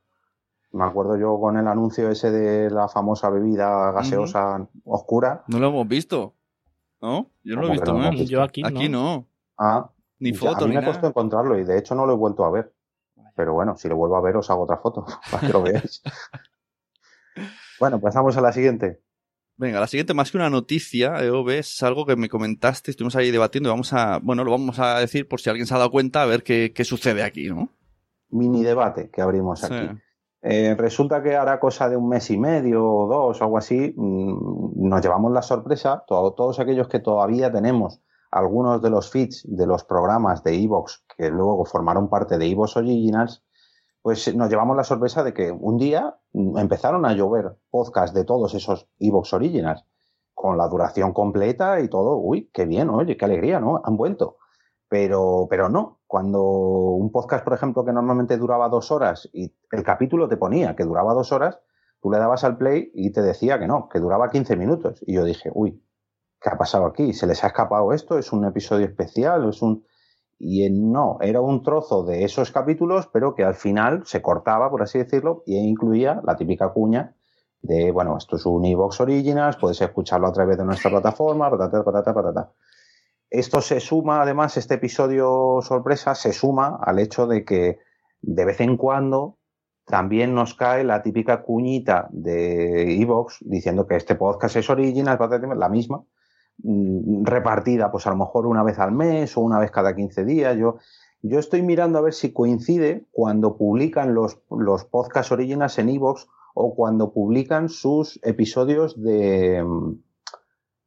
Speaker 5: Me acuerdo yo con el anuncio ese de la famosa bebida gaseosa oscura.
Speaker 3: No lo hemos visto. ¿No? Yo no lo he
Speaker 5: ¿Cómo que
Speaker 3: visto,
Speaker 5: no hemos visto?
Speaker 4: Yo aquí,
Speaker 3: Aquí
Speaker 4: no.
Speaker 3: no.
Speaker 5: Ah,
Speaker 3: Ni
Speaker 5: ya,
Speaker 3: foto,
Speaker 5: a mí
Speaker 3: ni
Speaker 5: me costó
Speaker 3: nada.
Speaker 5: encontrarlo y de hecho no lo he vuelto a ver. Pero bueno, si lo vuelvo a ver os hago otra foto para que lo veáis. bueno, pasamos a la siguiente.
Speaker 3: Venga, la siguiente, más que una noticia, EOB, es algo que me comentaste, estuvimos ahí debatiendo y vamos a, bueno, lo vamos a decir por si alguien se ha dado cuenta, a ver qué, qué sucede aquí, ¿no?
Speaker 5: Mini debate que abrimos aquí.
Speaker 3: Sí.
Speaker 5: Eh, resulta que hará cosa de un mes y medio o dos o algo así, mm, nos llevamos la sorpresa, to- todos aquellos que todavía tenemos algunos de los feeds de los programas de Evox que luego formaron parte de Evox Originals, pues nos llevamos la sorpresa de que un día mm, empezaron a llover podcasts de todos esos Evox Originals con la duración completa y todo. Uy, qué bien, oye, qué alegría, ¿no? Han vuelto. Pero, pero no. Cuando un podcast, por ejemplo, que normalmente duraba dos horas y el capítulo te ponía que duraba dos horas, tú le dabas al play y te decía que no, que duraba 15 minutos. Y yo dije, uy, ¿qué ha pasado aquí? ¿Se les ha escapado esto? ¿Es un episodio especial? ¿Es un...? Y no, era un trozo de esos capítulos, pero que al final se cortaba, por así decirlo, y incluía la típica cuña de, bueno, esto es un Evox Originals, puedes escucharlo a través de nuestra plataforma, patata, patata, patata. Esto se suma, además, este episodio sorpresa se suma al hecho de que de vez en cuando también nos cae la típica cuñita de Evox diciendo que este podcast es original, la misma, mm, repartida pues a lo mejor una vez al mes o una vez cada 15 días. Yo, yo estoy mirando a ver si coincide cuando publican los, los podcasts originales en Evox o cuando publican sus episodios de, mm,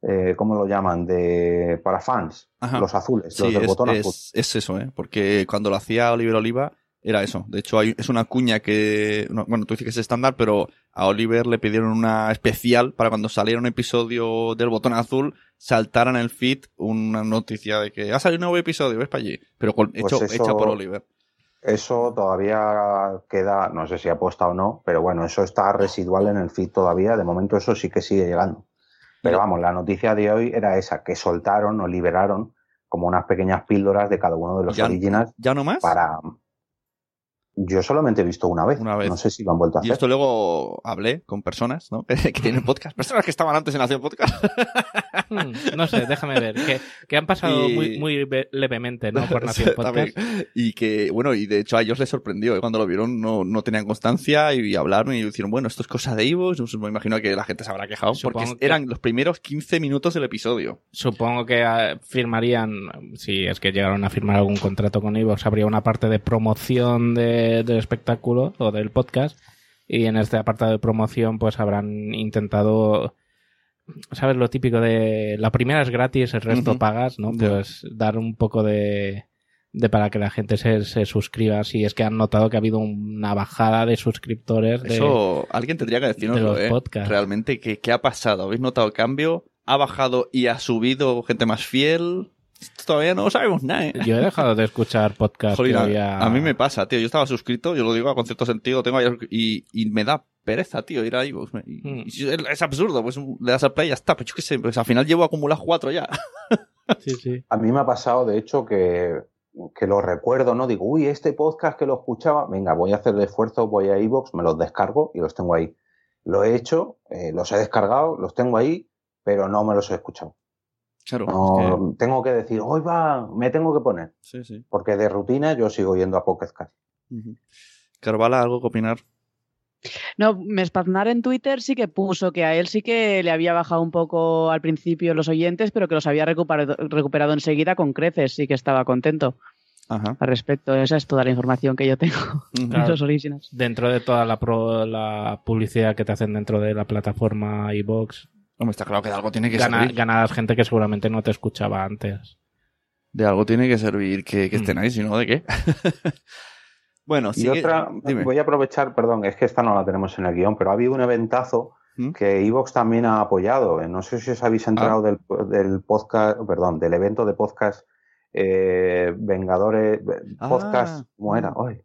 Speaker 5: eh, ¿cómo lo llaman? De para fans, los azules, los del
Speaker 3: es,
Speaker 5: botón
Speaker 3: azul. Es eso, ¿eh? Porque cuando lo hacía Oliver Oliva era eso. De hecho, hay, es una cuña que, bueno, tú dices que es estándar, pero a Oliver le pidieron una especial para cuando saliera un episodio del botón azul, saltara en el feed una noticia de que ha salido un nuevo episodio, ves para allí. Pero con,
Speaker 5: Pues
Speaker 3: hecho,
Speaker 5: eso-
Speaker 3: hecha por Oliver.
Speaker 5: Eso todavía queda, no sé si apuesta o no, pero bueno, eso está residual en el feed todavía. De momento eso sí que sigue llegando. Pero vamos, la noticia de hoy era esa, que soltaron o liberaron como unas pequeñas píldoras de cada uno de los
Speaker 3: ¿Ya,
Speaker 5: originals
Speaker 3: ¿Ya no más?
Speaker 5: para... Yo solamente he visto una vez.
Speaker 3: Una vez.
Speaker 5: No sé si lo han vuelto a
Speaker 3: Y
Speaker 5: hacer.
Speaker 3: esto luego hablé con personas, ¿no? que tienen podcast. Personas que estaban antes en hacer podcast.
Speaker 4: Hmm, no sé, déjame ver. Que, que han pasado
Speaker 3: Y-
Speaker 4: muy, muy ve- levemente, ¿no? Por Nación. Podcast.
Speaker 3: Y que, bueno, y de hecho a ellos les sorprendió. ¿eh? Cuando lo vieron no, no tenían constancia y hablaron y dijeron, bueno, esto es cosa de Ivo. Me imagino que la gente se habrá quejado porque
Speaker 4: que-
Speaker 3: eran los primeros 15 minutos del episodio.
Speaker 4: Supongo que ah, firmarían, si es que llegaron a firmar algún contrato con Evox, habría una parte de promoción de- del espectáculo o del podcast. Y en este apartado de promoción, pues habrán intentado, ¿sabes? Lo típico de la primera es gratis, el resto pagas, ¿no? Pues dar un poco de, de para que la gente se, se suscriba. Si es que han notado que ha habido una bajada de suscriptores. de-
Speaker 3: Eso alguien tendría que decirnoslo,
Speaker 4: los
Speaker 3: ¿eh? Realmente, ¿qué, ¿qué ha pasado? ¿Habéis notado cambio? ¿Ha bajado y ha subido gente más fiel? Todavía no sabemos nada, ¿eh?
Speaker 4: Yo he dejado de escuchar que
Speaker 3: a-
Speaker 4: había...
Speaker 3: a mí me pasa, tío. Yo estaba suscrito, yo lo digo con cierto sentido, tengo y, y me da pereza, tío, ir a iVoox. Y-
Speaker 4: Hmm.
Speaker 3: es, absurdo, pues le das al play y ya está. Pues yo qué sé, pues al final llevo acumulados cuatro ya.
Speaker 4: Sí, sí.
Speaker 5: A mí me ha pasado, de hecho, que, que lo recuerdo, ¿no? Digo, uy, este podcast que lo escuchaba, venga, voy a hacer el esfuerzo, voy a iVoox, me los descargo y los tengo ahí. Lo he hecho, eh, los he descargado, los tengo ahí, pero no me los he escuchado.
Speaker 3: Claro.
Speaker 5: No,
Speaker 3: es
Speaker 5: Tengo que decir, hoy va, me tengo que poner.
Speaker 3: sí, sí.
Speaker 5: Porque de rutina yo sigo yendo a Pocket Cast.
Speaker 3: Carvala, ¿algo que opinar?
Speaker 6: No, Mespaznar en Twitter sí que puso que a él sí que le había bajado un poco al principio los oyentes, pero que los había recuperado, recuperado enseguida con creces, sí que estaba contento
Speaker 3: Ajá.
Speaker 6: al respecto. Esa es toda la información que yo tengo
Speaker 3: Ujú.
Speaker 6: de los originals.
Speaker 4: Dentro de toda la, pro- la publicidad que te hacen dentro de la plataforma iBox,
Speaker 3: Hombre, está claro que de algo tiene que
Speaker 4: gana,
Speaker 3: servir.
Speaker 4: ganarás gente que seguramente no te escuchaba antes.
Speaker 3: De algo tiene que servir que, que
Speaker 4: Mm.
Speaker 3: estén ahí, si no, ¿de qué? bueno,
Speaker 5: Y
Speaker 3: sigue-
Speaker 5: otra,
Speaker 3: dime.
Speaker 5: voy a aprovechar, perdón, es que esta no la tenemos en el guion, pero ha habido un eventazo
Speaker 3: ¿Mm?
Speaker 5: que Evox también ha apoyado. Eh, No sé si os habéis enterado del, del podcast, perdón, del evento de podcast eh, Vengadores,
Speaker 3: Ah,
Speaker 5: podcast, ¿cómo era? Ay,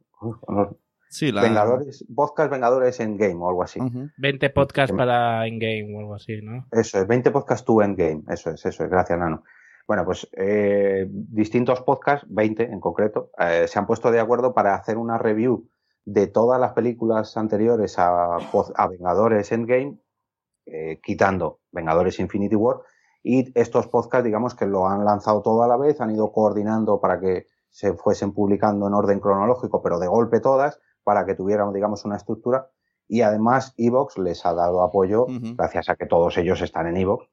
Speaker 5: no,
Speaker 3: Sí, la...
Speaker 5: Vengadores, podcast Vengadores Endgame o algo así.
Speaker 3: Ujú.
Speaker 4: 20 podcasts para in-game o algo así, ¿no?
Speaker 5: Eso es, 20 podcasts to Endgame, eso es, eso es, gracias Nano. Bueno, pues eh, distintos podcasts, 20 en concreto, eh, se han puesto de acuerdo para hacer una review de todas las películas anteriores a, Vengadores Endgame, eh, quitando Vengadores Infinity War, y estos podcasts, digamos que lo han lanzado todo a la vez, han ido coordinando para que se fuesen publicando en orden cronológico, pero de golpe todas, para que tuvieran, digamos, una estructura. Y además, Evox les ha dado apoyo, gracias a que todos ellos están en Evox,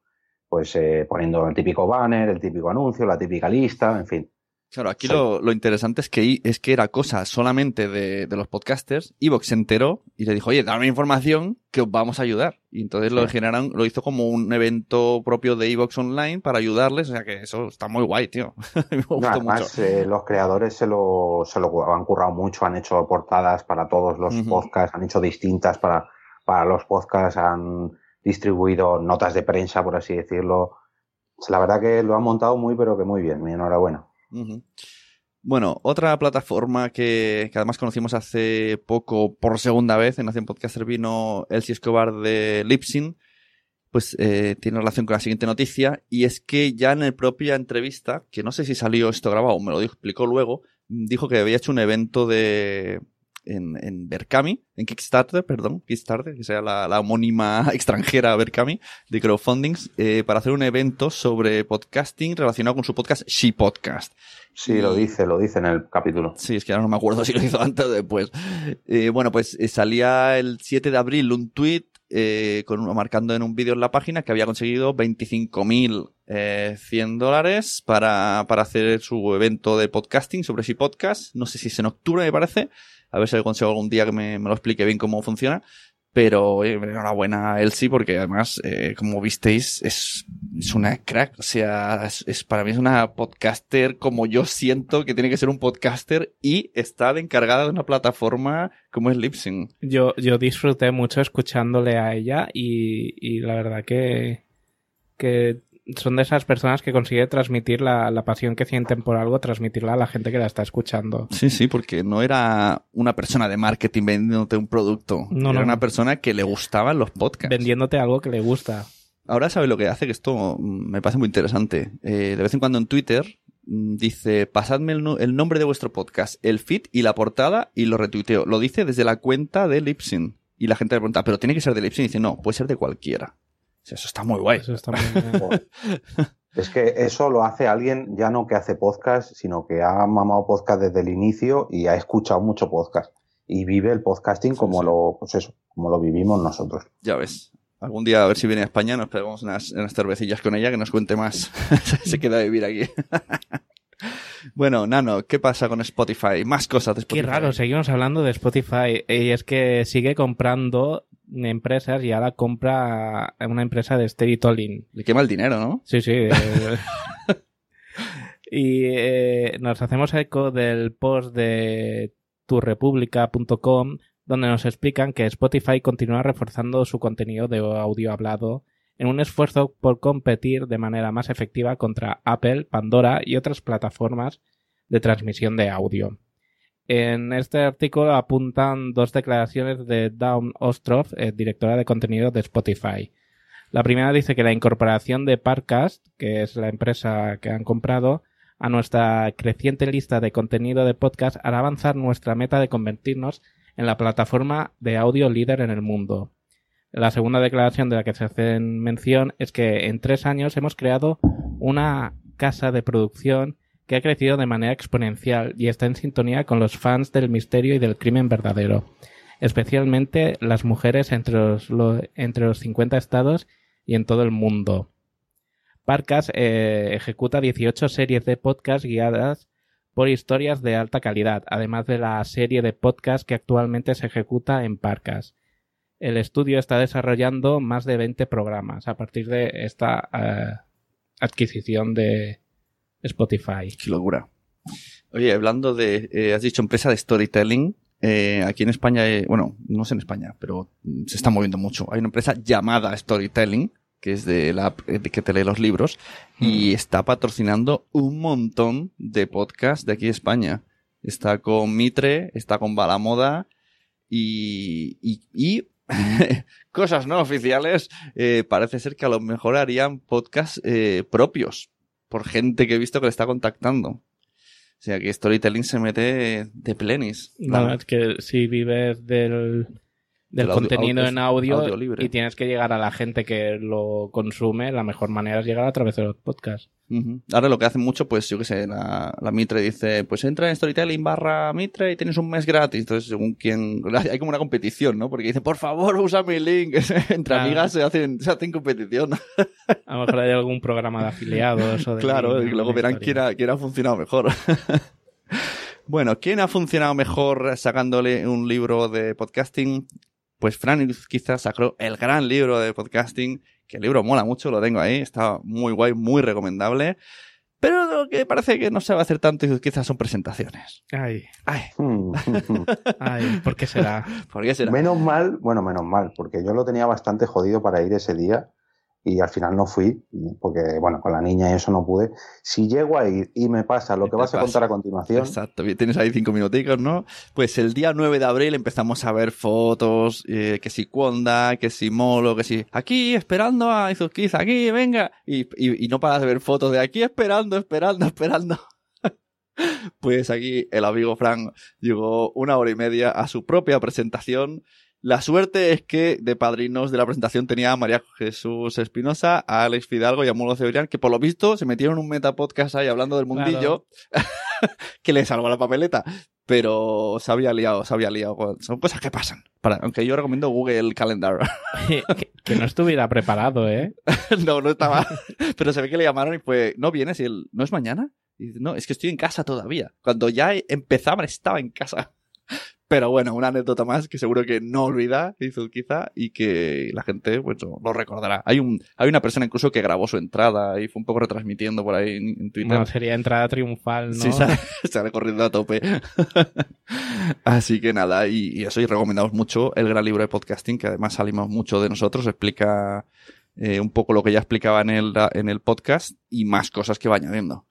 Speaker 5: pues eh, poniendo el típico banner, el típico anuncio, la típica lista, en fin.
Speaker 3: Claro, aquí
Speaker 5: Sí.
Speaker 3: lo, lo interesante es que, es que era cosa solamente de, de los podcasters. Evox se enteró y le dijo, oye, dame información que os vamos a ayudar. Y entonces lo
Speaker 5: Sí.
Speaker 3: generaron, lo hizo como un evento propio de Evox Online para ayudarles. O sea que eso está muy guay, tío. Me gustó
Speaker 5: No, además,
Speaker 3: mucho.
Speaker 5: eh, los creadores se lo, se lo han currado mucho, han hecho portadas para todos los
Speaker 3: Ujú.
Speaker 5: podcasts, han hecho distintas para, para los podcasts, han distribuido notas de prensa, por así decirlo. La verdad que lo han montado muy, pero que muy bien. Mi enhorabuena.
Speaker 3: Bueno, otra plataforma que, además conocimos hace poco por segunda vez en Nación Podcaster vino Elsie Escobar de Lipsin, pues eh, tiene relación con la siguiente noticia y es que ya en la propia entrevista, que no sé si salió esto grabado me lo explicó luego, dijo que había hecho un evento de en, en Berkami, en Kickstarter, perdón, Kickstarter, que sea la, la homónima extranjera Berkami de crowdfundings, eh, para hacer un evento sobre podcasting relacionado con su podcast She Podcast.
Speaker 5: Sí, lo dice, lo dice en el capítulo.
Speaker 3: Sí, es que ahora no me acuerdo si lo hizo antes o después. Eh, bueno, pues eh, salía el 7 de abril un tweet eh, con uno marcando en un vídeo en la página que había conseguido 25.100 eh, 100 dólares para, para hacer su evento de podcasting sobre She Podcast. No sé si es en octubre, me parece. A ver si consigo algún día que me, me lo explique bien cómo funciona. Pero enhorabuena a Elsie porque además, eh, como visteis, es, es una crack. O sea, es, para mí es una podcaster como yo siento que tiene que ser un podcaster y está encargada de una plataforma como es Libsyn.
Speaker 4: Yo, yo disfruté mucho escuchándole a ella y, y la verdad que, que son de esas personas que consigue transmitir la, la pasión que sienten por algo, transmitirla a la gente que la está escuchando.
Speaker 3: Sí, sí, porque no era una persona de marketing vendiéndote un producto.
Speaker 4: No,
Speaker 3: era
Speaker 4: no.
Speaker 3: una persona que le gustaban los podcasts.
Speaker 4: Vendiéndote algo que le gusta.
Speaker 3: Ahora sabe lo que hace, que esto mm, me parece muy interesante. Eh, de vez en cuando en Twitter mm, dice, pasadme el, no- el nombre de vuestro podcast, el feed y la portada y lo retuiteo. Lo dice desde la cuenta de Lipsin. Y la gente le pregunta, pero tiene que ser de Lipsin. Y dice, no, puede ser de cualquiera. Eso está muy guay.
Speaker 4: Eso está muy bien.
Speaker 5: Es que eso lo hace alguien ya no que hace podcast, sino que ha mamado podcast desde el inicio y ha escuchado mucho podcast. Y vive el podcasting
Speaker 3: Sí,
Speaker 5: como
Speaker 3: sí.
Speaker 5: lo, pues eso, como lo vivimos nosotros.
Speaker 3: Ya ves. Algún día a ver si viene a España, nos pegamos unas, unas cervecillas con ella que nos cuente más. Se queda a vivir aquí. Bueno, Nano, ¿qué pasa con Spotify? Más cosas de
Speaker 4: Qué
Speaker 3: Spotify.
Speaker 4: raro, seguimos hablando de Spotify. Y es que sigue comprando empresas y ahora compra una empresa de storytelling.
Speaker 3: Le quema el dinero, ¿no?
Speaker 4: Sí, sí. eh, y eh, nos hacemos eco del post de turrepublica.com donde nos explican que Spotify continúa reforzando su contenido de audio hablado en un esfuerzo por competir de manera más efectiva contra Apple, Pandora y otras plataformas de transmisión de audio. En este artículo apuntan dos declaraciones de Dawn Ostroff, eh, directora de contenido de Spotify. La primera dice que la incorporación de Parcast, que es la empresa que han comprado, a nuestra creciente lista de contenido de podcast hará avanzar nuestra meta de convertirnos en la plataforma de audio líder en el mundo. La segunda declaración de la que se hace mención es que en tres años hemos creado una casa de producción que ha crecido de manera exponencial y está en sintonía con los fans del misterio y del crimen verdadero, especialmente las mujeres entre los, lo- entre los 50 estados y en todo el mundo. Parcas eh, ejecuta 18 series de podcast guiadas por historias de alta calidad, además de la serie de podcast que actualmente se ejecuta en Parcas. El estudio está desarrollando más de 20 programas a partir de esta eh, adquisición de Spotify.
Speaker 3: Qué locura. Oye, hablando de, eh, has dicho empresa de storytelling, eh, aquí en España, eh, bueno, no sé en España, pero mm, se está moviendo mucho. Hay una empresa llamada Storytelling, que es de la app que te lee los libros, y está patrocinando un montón de podcasts de aquí de España. Está con Mitre, está con Balamoda y, y, y cosas no oficiales. eh, parece ser que a lo mejor harían podcasts eh, propios por gente que he visto que le está contactando. O sea que Storytelling se mete de plenis.
Speaker 4: No, es que si vives del, del,
Speaker 3: audio-
Speaker 4: contenido
Speaker 3: audio-
Speaker 4: en audio,
Speaker 3: audio libre.
Speaker 4: y tienes que llegar a la gente que lo consume, la mejor manera es llegar a través de los podcasts.
Speaker 3: Ahora lo que hacen mucho, pues yo que sé, la, la Mitre dice, pues entra en Storytelling barra Mitre y tienes un mes gratis. Entonces, según quien, hay como una competición, ¿no? Porque dice, por favor, usa mi link. Entre amigas se hacen, se hacen competición.
Speaker 4: A lo mejor hay algún programa de afiliados o de
Speaker 3: claro, y luego verán quién ha, quién ha funcionado mejor. bueno, ¿quién ha funcionado mejor sacándole un libro de podcasting? Pues Fran quizás sacó el gran libro de podcasting, que el libro mola mucho, lo tengo ahí, está muy guay, muy recomendable. Pero lo que parece que no se va a hacer tanto y quizás son presentaciones.
Speaker 4: Ay,
Speaker 3: Ay,
Speaker 5: Hmm.
Speaker 4: ay, ¿por qué será?
Speaker 3: ¿por qué será?
Speaker 5: menos mal, bueno, menos mal, porque yo lo tenía bastante jodido para ir ese día y al final no fui, porque bueno, con la niña y eso no pude. Si llego a ir y me pasa lo que vas a contar a continuación.
Speaker 3: Exacto, tienes ahí cinco minuticos, ¿no? Pues el día 9 de abril empezamos a ver fotos, eh, que si Cuonda, que si Molo, que si aquí esperando a Izukiz, aquí, venga, y, y no paras de ver fotos de aquí esperando, esperando, esperando. pues aquí el amigo Frank llegó una hora y media a su propia presentación la suerte es que de padrinos de la presentación tenía a María Jesús Espinosa, a Alex Fidalgo y a Mulo Cebrián, que por lo visto se metieron en un metapodcast ahí hablando del mundillo, que le salvó la papeleta. Pero se había liado, se había liado. Son cosas que pasan. aunque yo recomiendo Google Calendar.
Speaker 4: que, no estuviera preparado, ¿eh?
Speaker 3: no, no estaba. Pero se ve que le llamaron y fue, ¿no vienes? Y él, ¿no es mañana? Y dice, no, es que estoy en casa todavía. Cuando ya empezaba, estaba en casa. Pero bueno, una anécdota más que seguro que no olvida hizo quizá y que la gente pues, lo recordará. Hay un hay una persona incluso que grabó su entrada y fue un poco retransmitiendo por ahí en, Twitter.
Speaker 4: No, sería entrada triunfal, ¿no?
Speaker 3: Sí, sale, corriendo a tope. Así que nada, y, eso, y recomendamos mucho el gran libro de podcasting, que además salimos mucho de nosotros, explica eh, un poco lo que ya explicaba en el, en el podcast y más cosas que va añadiendo.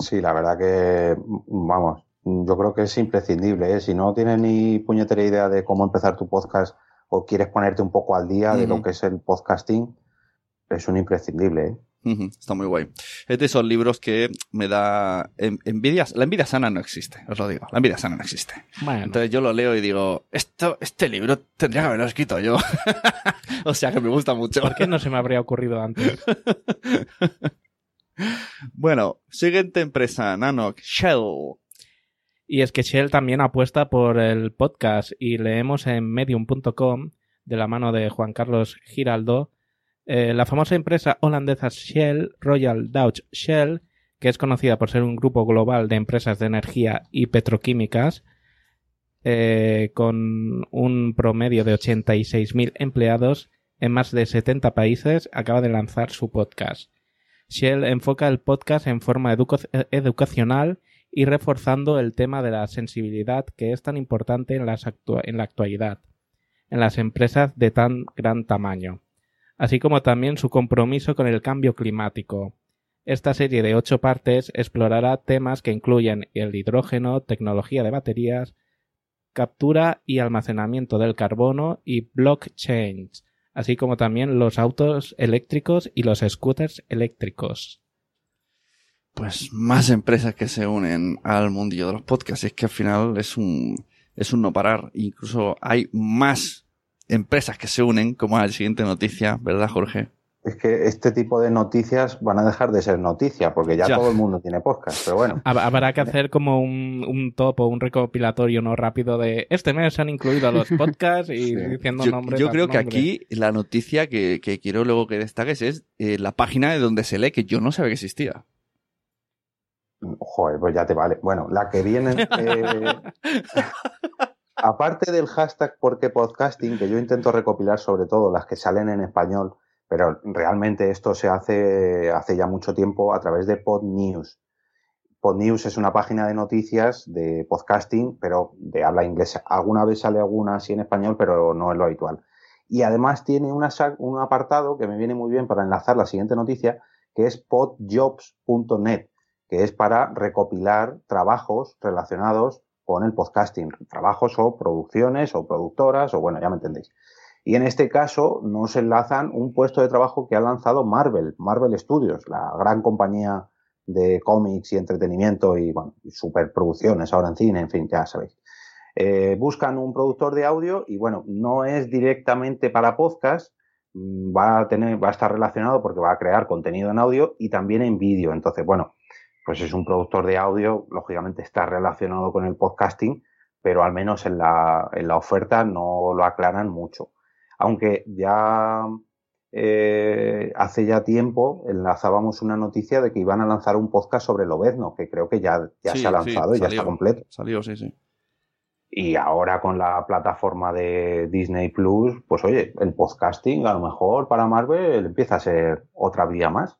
Speaker 5: Sí, la verdad que, vamos, yo creo que es imprescindible. ¿eh? Si no tienes ni puñetera idea de cómo empezar tu podcast o quieres ponerte un poco al día de lo que es el podcasting, es un imprescindible. ¿eh?
Speaker 3: Está muy guay. Es de esos libros que me da envidia. La envidia sana no existe, os lo digo. La envidia sana no existe. Entonces yo lo leo y digo, esto, este libro tendría que haberlo escrito yo. o sea que me gusta mucho.
Speaker 4: ¿Por qué no se me habría ocurrido antes?
Speaker 3: bueno, siguiente empresa, Nanoc, Shell.
Speaker 4: Y es que Shell también apuesta por el podcast y leemos en medium.com, de la mano de Juan Carlos Giraldo, eh, la famosa empresa holandesa Shell, Royal Dutch Shell, que es conocida por ser un grupo global de empresas de energía y petroquímicas, eh, con un promedio de 86.000 empleados en más de 70 países, acaba de lanzar su podcast. Shell enfoca el podcast en forma educacional y reforzando el tema de la sensibilidad que es tan importante en, la actualidad, en las empresas de tan gran tamaño, así como también su compromiso con el cambio climático. Esta serie de ocho partes explorará temas que incluyen el hidrógeno, tecnología de baterías, captura y almacenamiento del carbono y blockchain, así como también los autos eléctricos y los scooters eléctricos
Speaker 3: pues más empresas que se unen al mundillo de los podcasts. Es que al final es un, es un no parar. Incluso hay más empresas que se unen, como la siguiente noticia, ¿verdad, Jorge?
Speaker 5: Es que este tipo de noticias van a dejar de ser noticias, porque ya, todo el mundo tiene podcast, pero bueno.
Speaker 4: Habrá que hacer como un, un top o un recopilatorio no rápido de este mes se han incluido los podcasts y diciendo nombres.
Speaker 3: Yo creo que aquí la noticia que, quiero luego que destaques es eh, la página de donde se lee, que yo no sabía que existía.
Speaker 5: Joder, pues ya te vale. Bueno, la que viene. Eh, aparte del hashtag porque podcasting, que yo intento recopilar sobre todo las que salen en español, pero realmente esto se hace hace ya mucho tiempo a través de PodNews. PodNews es una página de noticias de podcasting, pero de habla inglesa. Alguna vez sale alguna así en español, pero no es lo habitual. Y además tiene un apartado que me viene muy bien para enlazar la siguiente noticia, que es podjobs.net que es para recopilar trabajos relacionados con el podcasting, trabajos o producciones o productoras o bueno, ya me entendéis. Y en este caso nos enlazan un puesto de trabajo que ha lanzado Marvel, Marvel Studios, la gran compañía de cómics y entretenimiento y bueno, superproducciones ahora en cine, en fin, ya sabéis. Eh, buscan un productor de audio y bueno, no es directamente para podcast, mm, va a tener, va a estar relacionado porque va a crear contenido en audio y también en vídeo. Entonces, bueno, pues es un productor de audio, lógicamente está relacionado con el podcasting, pero al menos en la, en la oferta no lo aclaran mucho. Aunque ya eh, hace ya tiempo enlazábamos una noticia de que iban a lanzar un podcast sobre el Obezno, que creo que ya, ya se ha lanzado y ya está completo.
Speaker 3: Salió, sí, sí.
Speaker 5: Y ahora con la plataforma de Disney Plus, pues oye, el podcasting a lo mejor para Marvel empieza a ser otra vía más.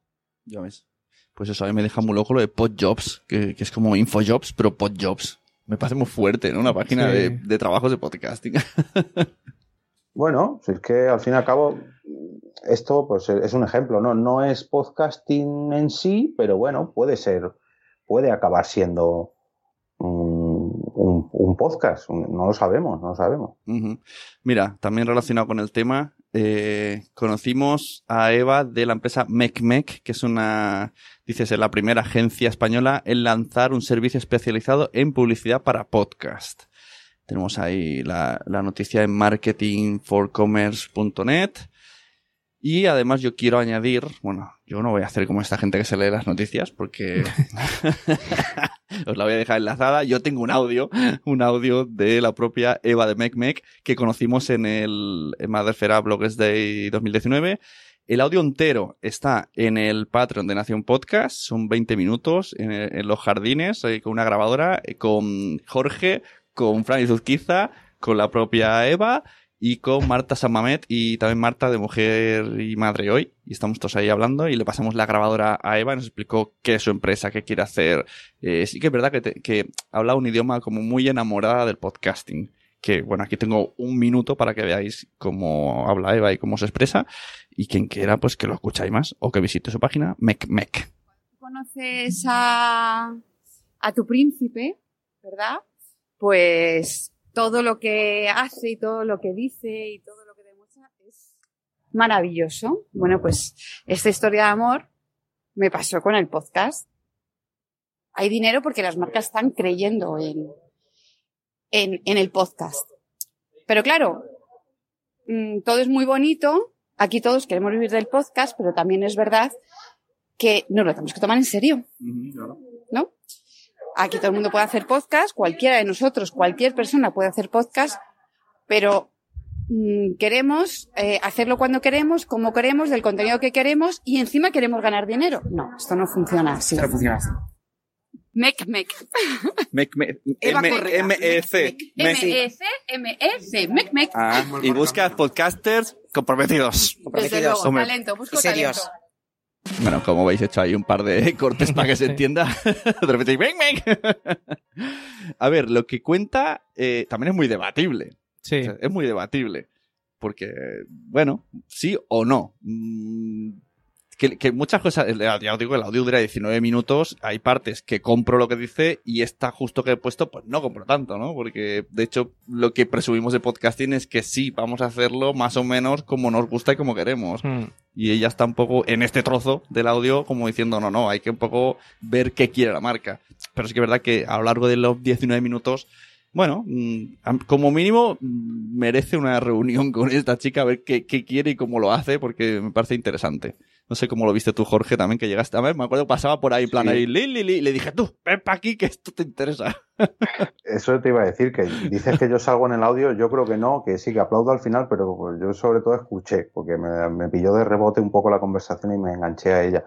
Speaker 3: Ya ves pues eso a mí me deja muy loco lo de Podjobs, que, que es como Infojobs, pero Podjobs. Me parece muy fuerte, ¿no? Una página de, de, trabajos de podcasting.
Speaker 5: bueno, si es que al fin y al cabo esto pues es un ejemplo, ¿no? No es podcasting en sí, pero bueno, puede ser, puede acabar siendo un, podcast. No lo sabemos, no lo sabemos.
Speaker 3: Mira, también relacionado con el tema, eh, conocimos a Eva de la empresa MecMec, que es una, dices, la primera agencia española en lanzar un servicio especializado en publicidad para podcast. Tenemos ahí la, la noticia en marketingforcommerce.net. Y además yo quiero añadir, bueno, yo no voy a hacer como esta gente que se lee las noticias porque os la voy a dejar enlazada. Yo tengo un audio, un audio de la propia Eva de MecMec que conocimos en el Madrefera Blogs Day 2019. El audio entero está en el Patreon de Nación Podcast, son 20 minutos en, los jardines, eh, con una grabadora, eh, con Jorge, con Francis Uzquiza, con la propia Eva y con Marta Samamet y también Marta de Mujer y Madre Hoy. Y estamos todos ahí hablando y le pasamos la grabadora a Eva nos explicó qué es su empresa, qué quiere hacer. Eh, sí que es verdad que, que habla un idioma como muy enamorada del podcasting. Que bueno, aquí tengo un minuto para que veáis cómo habla Eva y cómo se expresa. Y quien quiera, pues que lo escucháis más o que visite su página, MecMec.
Speaker 8: Conoces a, a tu príncipe, ¿verdad? Pues todo lo que hace y todo lo que dice y todo lo que demuestra es maravilloso. Bueno, pues esta historia de amor me pasó con el podcast. Hay dinero porque las marcas están creyendo en, en, el podcast. Pero claro, mm, todo es muy bonito. Aquí todos queremos vivir del podcast, pero también es verdad que no lo tenemos que tomar en serio. ¿No? Aquí todo el mundo puede hacer podcast, cualquiera de nosotros, cualquier persona puede hacer podcast, pero mm, queremos eh, hacerlo cuando queremos, como queremos, del contenido que queremos y encima queremos ganar dinero. No, esto no funciona así.
Speaker 9: Esto no funciona así.
Speaker 8: Mec, mec.
Speaker 3: Mec, mec. M-E-C.
Speaker 8: M-E-C, M-E-C. Mec, mec.
Speaker 3: Ah, y busca podcasters comprometidos.
Speaker 8: Comprometidos. Desde luego, talento, busco talento.
Speaker 3: Bueno, como veis, he hecho ahí un par de cortes para que se entienda. de repente, ¡bang, bang! A ver, lo que cuenta eh, también es muy debatible.
Speaker 4: Sí.
Speaker 3: es muy debatible. Porque, bueno, sí o no. Mm, que, muchas cosas, ya os digo, el audio dura 19 minutos, hay partes que compro lo que dice y está justo que he puesto, pues no compro tanto, ¿no? Porque de hecho lo que presumimos de podcasting es que sí, vamos a hacerlo más o menos como nos gusta y como queremos.
Speaker 4: Hmm.
Speaker 3: Y ella está un poco en este trozo del audio como diciendo, no, no, hay que un poco ver qué quiere la marca. Pero es que es verdad que a lo largo de los 19 minutos bueno, mm, como mínimo mm, merece una reunión con esta chica a ver qué, qué, quiere y cómo lo hace, porque me parece interesante. No sé cómo lo viste tú, Jorge, también que llegaste a ver. Me acuerdo que pasaba por ahí, en plan ahí, li, li, li, y le dije, tú, ven para aquí que esto te interesa.
Speaker 5: Eso te iba a decir, que dices que yo salgo en el audio, yo creo que no, que sí, que aplaudo al final, pero yo sobre todo escuché, porque me, pilló de rebote un poco la conversación y me enganché a ella.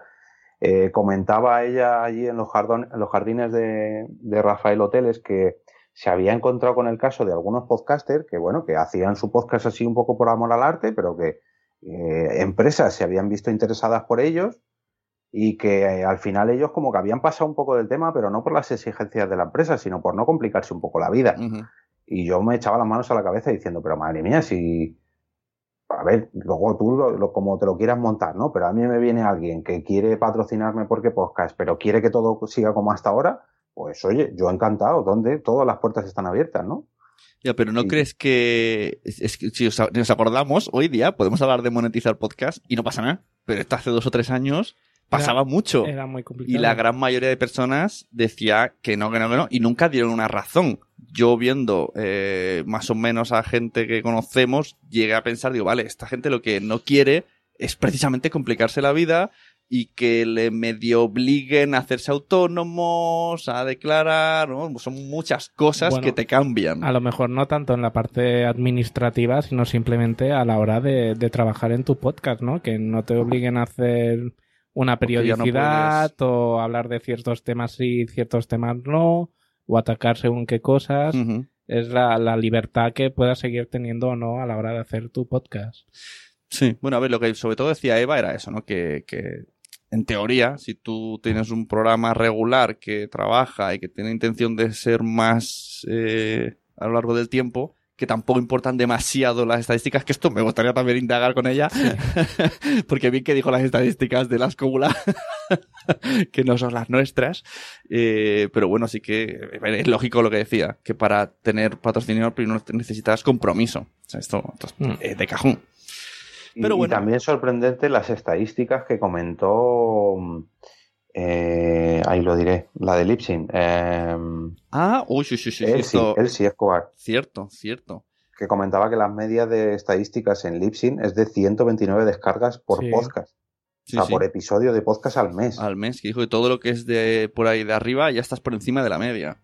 Speaker 5: Eh, comentaba ella allí en los, en los jardines de, de Rafael Hoteles que se había encontrado con el caso de algunos podcasters que, bueno, que hacían su podcast así un poco por amor al arte, pero que eh, empresas se habían visto interesadas por ellos y que eh, al final ellos como que habían pasado un poco del tema, pero no por las exigencias de la empresa, sino por no complicarse un poco la vida. Y yo me echaba las manos a la cabeza diciendo, pero madre mía, si... A ver, luego tú lo, como te lo quieras montar, ¿no? Pero a mí me viene alguien que quiere patrocinarme porque podcast, pero quiere que todo siga como hasta ahora, pues oye, yo encantado, ¿dónde? Todas las puertas están abiertas, ¿no?
Speaker 3: Ya, pero ¿no crees que, es, que si nos acordamos, hoy día podemos hablar de monetizar podcast y no pasa nada? Pero esto hace dos o tres años pasaba mucho.
Speaker 4: Era muy complicado.
Speaker 3: Y la gran mayoría de personas decía que no, que no, que no, y nunca dieron una razón. Yo viendo eh, más o menos a gente que conocemos, llegué a pensar, digo, vale, esta gente lo que no quiere es precisamente complicarse la vida y que le medio obliguen a hacerse autónomos, a declarar, ¿no? Son muchas cosas que te cambian.
Speaker 4: A lo mejor no tanto en la parte administrativa, sino simplemente a la hora de, trabajar en tu podcast, ¿no? Que no te obliguen a hacer una periodicidad o hablar de ciertos temas sí, ciertos temas no, o atacar según qué cosas. Es la, la libertad que puedas seguir teniendo o no a la hora de hacer tu podcast.
Speaker 3: Sí, bueno, a ver, lo que sobre todo decía Eva era eso, ¿no? Que, que en teoría, si tú tienes un programa regular que trabaja y que tiene intención de ser más eh, a lo largo del tiempo, que tampoco importan demasiado las estadísticas, que esto me gustaría también indagar con ella, porque vi que dijo las estadísticas de las cómulas, que no son las nuestras, eh, pero bueno, sí que es lógico lo que decía, que para tener patrocinio primero necesitas compromiso. O sea, esto, esto es
Speaker 4: Mm.
Speaker 3: de cajón.
Speaker 5: Y-
Speaker 3: Pero
Speaker 5: y,
Speaker 3: bueno.
Speaker 5: también sorprendente las estadísticas que comentó, eh, ahí lo diré, la de Lipsin, eh,
Speaker 3: Ah, uy, sí, sí, sí, sí,
Speaker 5: Elsie, Escobar,
Speaker 3: cierto, cierto.
Speaker 5: que comentaba que las medias de estadísticas en Lipsin es de 129 descargas por
Speaker 4: Sí.
Speaker 5: podcast,
Speaker 3: Sí,
Speaker 5: o sea,
Speaker 3: sí.
Speaker 5: por episodio de podcast al mes.
Speaker 3: Al mes, que dijo que todo lo que es de por ahí de arriba ya estás por encima de la media.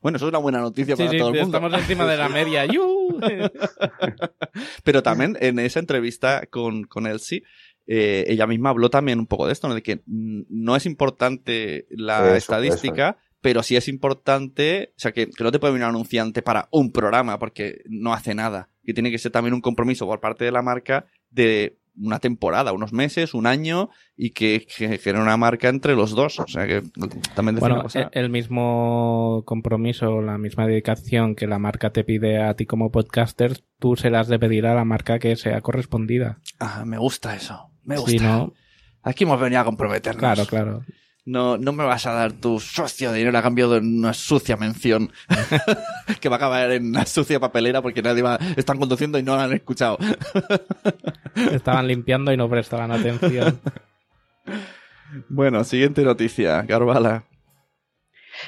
Speaker 3: Bueno, eso es una buena noticia
Speaker 4: Sí,
Speaker 3: para
Speaker 4: sí,
Speaker 3: todo el mundo.
Speaker 4: estamos encima de la media. ¡Yu!
Speaker 3: Pero también en esa entrevista con, con Elsie, eh, ella misma habló también un poco de esto, ¿no? de que mm, no es importante la
Speaker 5: Eso,
Speaker 3: estadística, pero sí es importante, o sea, que, que no te puede venir un anunciante para un programa porque no hace nada. Que tiene que ser también un compromiso por parte de la marca de una temporada, unos meses, un año, y que, que genere una marca entre los dos. O sea, que también decía
Speaker 4: Bueno,
Speaker 3: una cosa-
Speaker 4: el el mismo compromiso, la misma dedicación que la marca te pide a ti como podcaster, tú se las de pedir a la marca que sea correspondida.
Speaker 3: Ah, me gusta eso. Me gusta.
Speaker 4: Si no,
Speaker 3: Aquí hemos venido a comprometernos.
Speaker 4: claro, claro.
Speaker 3: No, no me vas a dar tu socio de dinero a cambio de una sucia mención que va a acabar en una sucia papelera porque nadie va, están conduciendo y no la han escuchado.
Speaker 4: Estaban limpiando y no prestaban atención.
Speaker 3: Bueno, siguiente noticia, Garbala.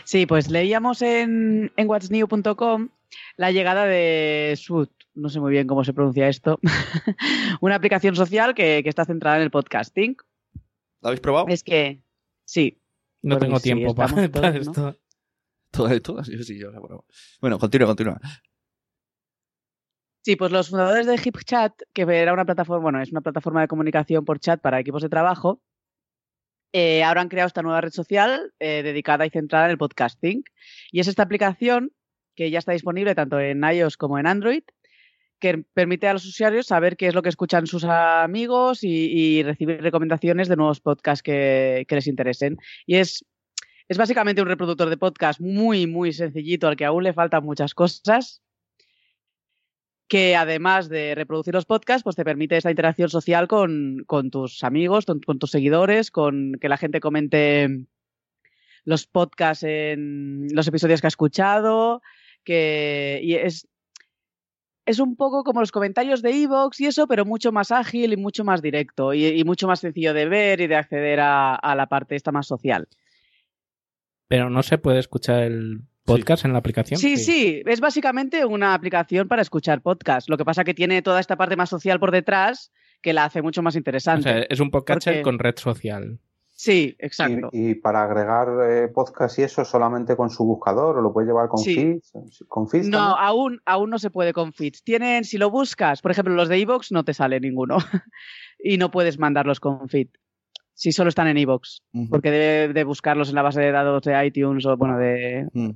Speaker 6: Sí, pues leíamos en, en whatsnew.com la llegada de Sud, no sé muy bien cómo se pronuncia esto, una aplicación social que, que está centrada en el podcasting.
Speaker 3: ¿Lo habéis probado?
Speaker 6: Es que, sí,
Speaker 4: No tengo
Speaker 6: sí,
Speaker 4: tiempo para, para
Speaker 6: todos, ¿no?
Speaker 4: esto.
Speaker 3: Todas, todas, sí, sí, yo probado. Bueno, continúa, continúa.
Speaker 6: Sí, pues los fundadores de HipChat, que era una plataforma, bueno, es una plataforma de comunicación por chat para equipos de trabajo, eh, ahora han creado esta nueva red social eh, dedicada y centrada en el podcasting. Y es esta aplicación que ya está disponible tanto en iOS como en Android, que permite a los usuarios saber qué es lo que escuchan sus amigos y, recibir recomendaciones de nuevos podcasts que, les interesen. Y es, es básicamente un reproductor de podcast muy, muy sencillito al que aún le faltan muchas cosas, que además de reproducir los podcasts, pues te permite esta interacción social con, con tus amigos, con, con tus seguidores, con que la gente comente los podcasts en los episodios que ha escuchado, que y es, es un poco como los comentarios de Evox y eso, pero mucho más ágil y mucho más directo y, y mucho más sencillo de ver y de acceder a, a la parte esta más social.
Speaker 4: Pero no se puede escuchar el podcast en la aplicación.
Speaker 6: Sí, sí, es básicamente una aplicación para escuchar podcast. Lo que pasa que tiene toda esta parte más social por detrás que la hace mucho más
Speaker 4: O
Speaker 6: interesante.
Speaker 4: sea, es un podcatcher
Speaker 6: Porque-
Speaker 4: con red social.
Speaker 6: Sí, exacto.
Speaker 5: Y, y para agregar eh, podcast y eso solamente con su buscador o lo puedes llevar con
Speaker 6: Sí.
Speaker 5: feeds, con feeds
Speaker 6: No,
Speaker 5: también?
Speaker 6: aún, aún no se puede con feeds. Tienen, si lo buscas, por ejemplo, los de Evox no te sale ninguno. y no puedes mandarlos con feed. Si solo están en Evox. Porque debe de buscarlos en la base de datos de iTunes o bueno, de.
Speaker 3: Mm.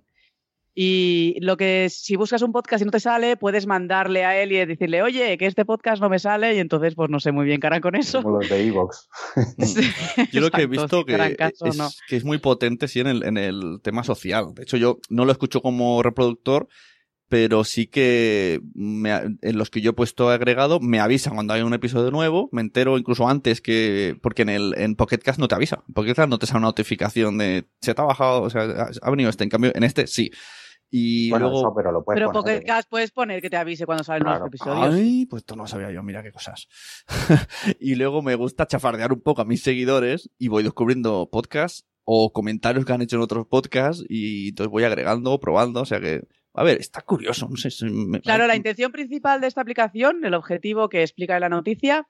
Speaker 6: Y lo que si buscas un podcast y no te sale, puedes mandarle a él y decirle, oye, que este podcast no me sale, y entonces, pues no sé muy bien qué harán con eso.
Speaker 5: Como los de Evox.
Speaker 3: Yo lo que he visto que
Speaker 6: caso
Speaker 3: es,
Speaker 6: no.
Speaker 3: que es muy potente sí en el, en el tema social. De hecho, yo no lo escucho como reproductor, pero sí que me ha- en los que yo he puesto agregado me avisan cuando hay un episodio nuevo, me entero incluso antes que porque en el en Pocket Cast no te avisa. En Pocket Cast no te sale una notificación de se te ha bajado, o sea, ha venido este, en cambio en este sí. Y
Speaker 5: Bueno,
Speaker 3: luego
Speaker 5: eso, pero lo puedes
Speaker 6: Pero
Speaker 5: poner.
Speaker 6: Pocket Cast puedes poner que te avise cuando salen
Speaker 5: Claro.
Speaker 6: los episodios.
Speaker 3: Ay, pues esto no lo sabía yo, mira qué cosas. y luego me gusta chafardear un poco a mis seguidores y voy descubriendo podcasts o comentarios que han hecho en otros podcasts y entonces voy agregando, probando, o sea que, a ver, está curioso, no sé. si me-
Speaker 6: Claro, la intención principal de esta aplicación, el objetivo que explica en la noticia,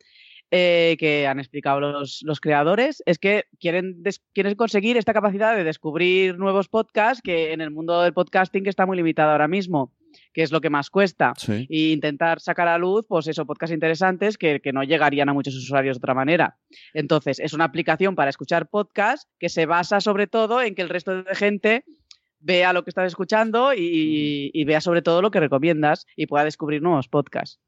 Speaker 6: eh, que han explicado los, los creadores, es que quieren, quieren conseguir esta capacidad de descubrir nuevos podcasts que en el mundo del podcasting está muy limitado ahora mismo, que es lo que más cuesta.
Speaker 3: Sí.
Speaker 6: E intentar sacar a luz, pues eso, podcasts interesantes que, que no llegarían a muchos usuarios de otra manera. Entonces, es una aplicación para escuchar podcasts que se basa sobre todo en que el resto de gente vea lo que estás escuchando y, y vea sobre todo lo que recomiendas y pueda descubrir nuevos podcasts.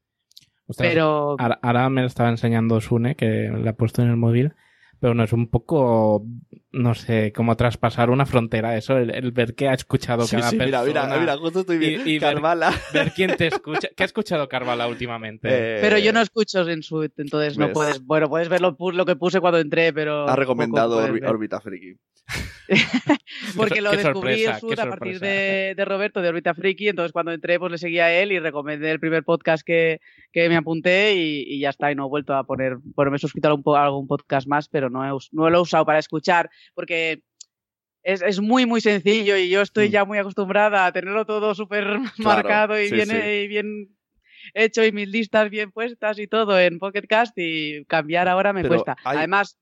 Speaker 4: Ostras,
Speaker 6: Pero
Speaker 4: Ahora, me lo estaba enseñando Sune, que le ha puesto en el móvil. Pero no es un poco, no sé, como traspasar una frontera eso, el, el ver qué ha escuchado
Speaker 3: Sí,
Speaker 4: cada
Speaker 3: sí, mira,
Speaker 4: persona.
Speaker 3: mira, mira, justo estoy.
Speaker 4: Y- y ver-
Speaker 3: Carvala.
Speaker 4: Ver quién te escucha. ¿Qué ha escuchado Carvala últimamente?
Speaker 3: Eh,
Speaker 6: Pero yo no escucho en su entonces no puedes, bueno, puedes ver lo, que puse cuando entré, pero
Speaker 3: Ha recomendado. Orbita Friki.
Speaker 6: porque lo descubrí
Speaker 4: sorpresa,
Speaker 6: en su
Speaker 4: qué
Speaker 6: a partir de, de Roberto de Orbita Friki, entonces cuando entré pues le seguía a él y recomendé el primer podcast que, que me apunté y, y ya está, y no he vuelto a poner, bueno, me he suscrito a, un po- a algún podcast más, pero no, he no lo he usado para escuchar porque es, es muy, muy sencillo y yo estoy
Speaker 3: Mm.
Speaker 6: ya muy acostumbrada a tenerlo todo súper marcado y,
Speaker 3: sí,
Speaker 6: bien,
Speaker 3: sí.
Speaker 6: y bien hecho y mis listas bien puestas y todo en Pocket Cast y cambiar ahora me
Speaker 3: Pero
Speaker 6: cuesta.
Speaker 3: hay-
Speaker 6: Además,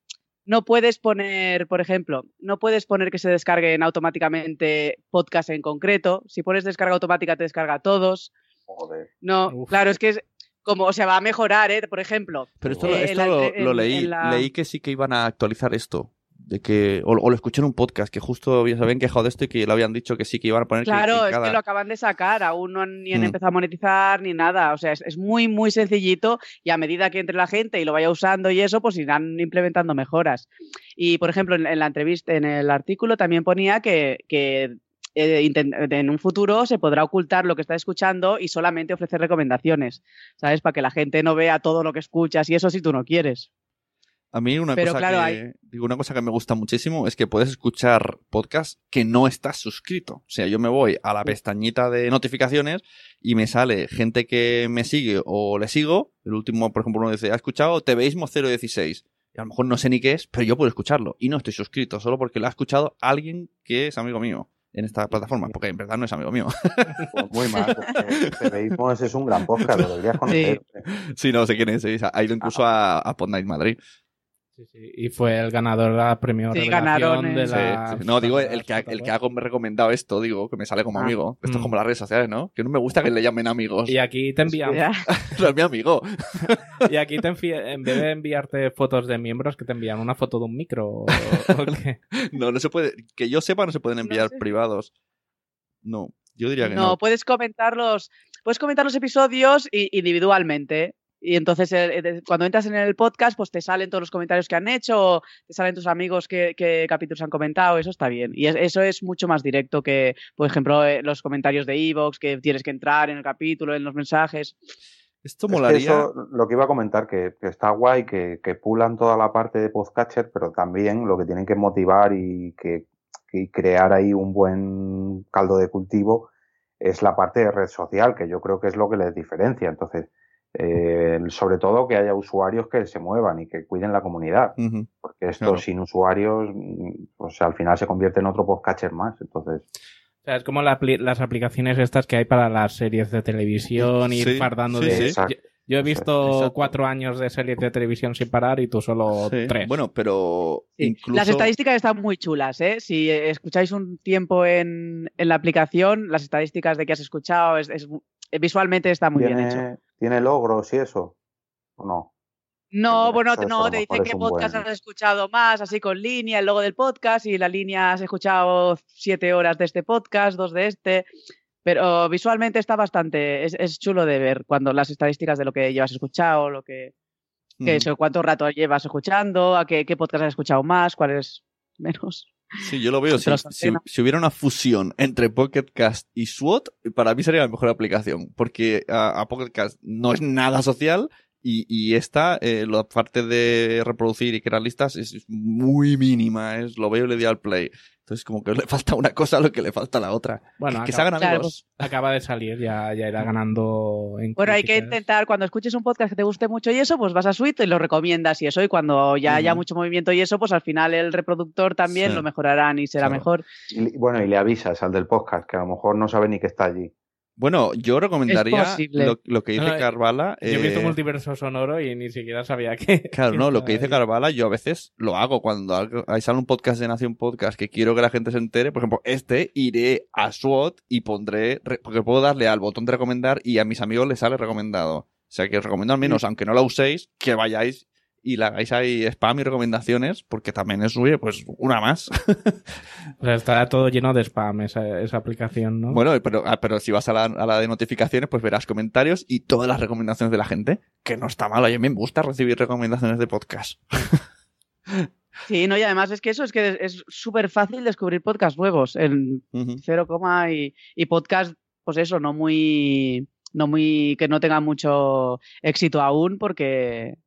Speaker 6: no puedes poner, por ejemplo, no puedes poner que se descarguen automáticamente podcast en concreto. Si pones descarga automática, te descarga todos.
Speaker 5: Joder.
Speaker 6: No,
Speaker 4: Uf.
Speaker 6: claro, es que es como, o sea, va a mejorar, ¿eh? Por ejemplo.
Speaker 3: Pero esto,
Speaker 6: Eh,
Speaker 3: esto
Speaker 6: la-
Speaker 3: lo,
Speaker 6: en-
Speaker 3: lo leí,
Speaker 6: en la-
Speaker 3: leí que sí que iban a actualizar esto. De que, o, o lo escuché en un podcast, que justo ya se habían quejado de esto y que lo habían dicho que sí que iban a poner que-
Speaker 6: Claro,
Speaker 3: que
Speaker 6: es
Speaker 3: cada-
Speaker 6: que lo acaban de sacar, aún no han ni han
Speaker 3: Mm.
Speaker 6: empezado a monetizar ni nada. O sea, es, es muy, muy sencillito y a medida que entre la gente y lo vaya usando y eso, pues irán implementando mejoras. Y, por ejemplo, en, en la entrevista, en el artículo también ponía que, que eh, en un futuro se podrá ocultar lo que está escuchando y solamente ofrecer recomendaciones, ¿sabes? Para que la gente no vea todo lo que escuchas y eso si tú no quieres.
Speaker 3: A mí una
Speaker 6: Pero
Speaker 3: cosa
Speaker 6: claro,
Speaker 3: que
Speaker 6: hay-
Speaker 3: digo una cosa que me gusta muchísimo es que puedes escuchar podcast que no estás suscrito. O sea, yo me voy a la pestañita de notificaciones y me sale gente que me sigue o le sigo. El último, por ejemplo, uno dice, ha escuchado TVismo 016. Y a lo mejor no sé ni qué es, pero yo puedo escucharlo. Y no estoy suscrito, solo porque lo ha escuchado alguien que es amigo mío en esta plataforma, porque en verdad no es amigo mío.
Speaker 5: Pues muy mal. porque Tebeísmo ese es un gran podcast, lo deberías conocer.
Speaker 3: sí, no sé quién es. sí, Ha ido incluso a, a Podnight Madrid.
Speaker 4: Sí, sí. Y fue el ganador de la premio
Speaker 6: Sí, ganaron
Speaker 4: de la...
Speaker 3: sí. No, digo el que, ha- el que ha recomendado esto, digo, que me sale como
Speaker 6: Ah.
Speaker 3: amigo. Esto es
Speaker 4: Mm.
Speaker 3: como las redes sociales, ¿no? Que no me gusta que le llamen amigos.
Speaker 4: Y aquí te envían,
Speaker 6: Ya.
Speaker 3: No es mi amigo.
Speaker 4: y aquí te envi- en vez de enviarte fotos de miembros, que te envían una foto de un micro. o- qué.
Speaker 3: No, no se puede. Que yo sepa, no se pueden enviar
Speaker 6: sé.
Speaker 3: privados. No, yo diría que no.
Speaker 6: No, puedes comentarlos, puedes comentar los episodios individualmente. Y entonces eh, eh, cuando entras en el podcast, pues te salen todos los comentarios que han hecho, o te salen tus amigos qué, qué capítulos han comentado, eso está bien. Y es- eso es mucho más directo que, por ejemplo, eh, los comentarios de Evox, que tienes que entrar en el capítulo, en los mensajes.
Speaker 3: Esto
Speaker 5: Es que
Speaker 3: molaría.
Speaker 5: eso, lo que iba a comentar, que, que está guay, que, que pulan toda la parte de podcatcher, pero también lo que tienen que motivar y que, y crear ahí un buen caldo de cultivo es la parte de red social, que yo creo que es lo que les diferencia. Entonces, eh, sobre todo que haya usuarios que se muevan y que cuiden la comunidad, porque esto
Speaker 3: Claro.
Speaker 5: sin usuarios, mm, pues al final se convierte en otro podcatcher más. Entonces,
Speaker 4: O sea, es como la las aplicaciones estas que hay para las series de televisión, ir
Speaker 3: Sí,
Speaker 4: fardando
Speaker 3: sí,
Speaker 4: de...
Speaker 3: sí.
Speaker 4: Yo, yo he visto
Speaker 3: Exacto.
Speaker 4: cuatro años de series de televisión sin parar y tú solo
Speaker 3: Sí.
Speaker 4: tres.
Speaker 3: Bueno, pero
Speaker 6: Sí.
Speaker 3: incluso.
Speaker 6: Las estadísticas están muy chulas, ¿eh? Si escucháis un tiempo en, en la aplicación, las estadísticas de que has escuchado, es, es- visualmente está muy bien hecho.
Speaker 5: ¿Tiene, ¿tiene logros y eso? ¿O no?
Speaker 6: No, bueno, no, te
Speaker 5: mejor
Speaker 6: dice
Speaker 5: es
Speaker 6: qué podcast
Speaker 5: buen-
Speaker 6: has escuchado más, así con línea, el logo del podcast y la línea has escuchado siete horas de este podcast, dos de este. Pero visualmente está bastante, es, es chulo de ver cuando las estadísticas de lo que llevas escuchado, lo que, que
Speaker 3: Ujú.
Speaker 6: eso, cuánto rato llevas escuchando, a qué, qué podcast has escuchado más, cuáles menos.
Speaker 3: Sí, yo lo veo. Si, si- hubiera una fusión entre Pocket Cast y SWOT, para mí sería la mejor aplicación. Porque a, a Pocket Cast no es nada social y, y esta, eh, la parte de reproducir y crear listas es, es muy mínima. Es, lo veo y le doy al play. Entonces, como que le falta una cosa a lo que le falta a la otra.
Speaker 4: Bueno,
Speaker 3: que, que se
Speaker 4: acaba,
Speaker 3: hagan
Speaker 6: Claro,
Speaker 3: amigos.
Speaker 4: acaba de salir, ya, ya irá ganando en
Speaker 6: Bueno, hay que intentar, cuando escuches un podcast que te guste mucho y eso, pues vas a Suite y lo recomiendas y eso, y cuando ya haya mucho movimiento y eso, pues al final el reproductor también
Speaker 3: Sí.
Speaker 6: lo mejorarán y será
Speaker 3: Claro.
Speaker 6: mejor.
Speaker 5: Y, bueno, y le avisas al del podcast, que a lo mejor no sabe ni que está allí.
Speaker 3: Bueno, yo recomendaría lo, lo que dice
Speaker 4: No,
Speaker 3: Carvala.
Speaker 4: Yo he visto
Speaker 3: eh,
Speaker 4: multiverso sonoro y ni siquiera sabía que...
Speaker 3: Claro, no, lo que dice. Carvala, yo a veces lo hago cuando ahí sale un podcast de Nación Podcast que quiero que la gente se entere. Por ejemplo, este iré a SWOT y pondré, porque puedo darle al botón de recomendar y a mis amigos les sale recomendado. O sea que os recomiendo al menos, aunque no la uséis, que vayáis y la hagáis ahí spam y recomendaciones, porque también es, oye, pues una más.
Speaker 4: O sea, estará todo lleno de spam esa, esa aplicación, ¿no?
Speaker 3: bueno, pero, ah, pero si vas a la, a la de notificaciones, pues verás comentarios y todas las recomendaciones de la gente, que no está mal. Oye, me gusta recibir recomendaciones de podcast.
Speaker 6: Sí, no, y además es que eso es que es súper fácil descubrir podcasts nuevos en
Speaker 3: Ujú.
Speaker 6: 0, y, y podcast, pues eso, no muy, no muy, que no tengan mucho éxito aún, porque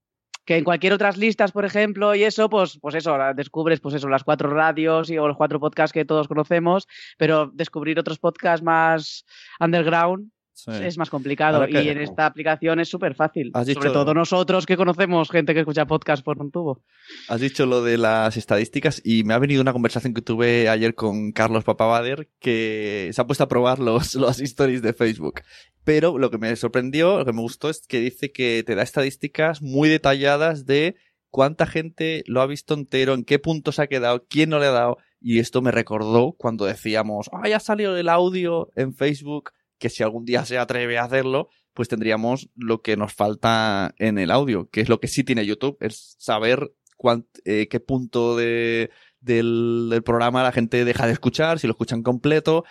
Speaker 6: que en cualquier otras listas, por ejemplo, y eso, pues, pues eso, descubres, pues eso, las cuatro radios y, o los cuatro podcasts que todos conocemos, pero descubrir otros podcasts más underground
Speaker 3: Sí.
Speaker 6: es más complicado.
Speaker 3: Que-
Speaker 6: y en esta aplicación es súper fácil. Sobre
Speaker 3: dicho-
Speaker 6: todo nosotros que conocemos gente que escucha podcast por un tubo.
Speaker 3: Has dicho lo de las estadísticas y me ha venido una conversación que tuve ayer con Carlos Papavader que se ha puesto a probar los, los stories de Facebook. Pero lo que me sorprendió, lo que me gustó es que dice que te da estadísticas muy detalladas de cuánta gente lo ha visto entero, en qué punto se ha quedado, quién no le ha dado. Y esto me recordó cuando decíamos, ah, ya salió el audio en Facebook, que si algún día se atreve a hacerlo, pues tendríamos lo que nos falta en el audio, que es lo que sí tiene YouTube, es saber cuánt- eh, qué punto de, del, del programa la gente deja de escuchar, si lo escuchan completo,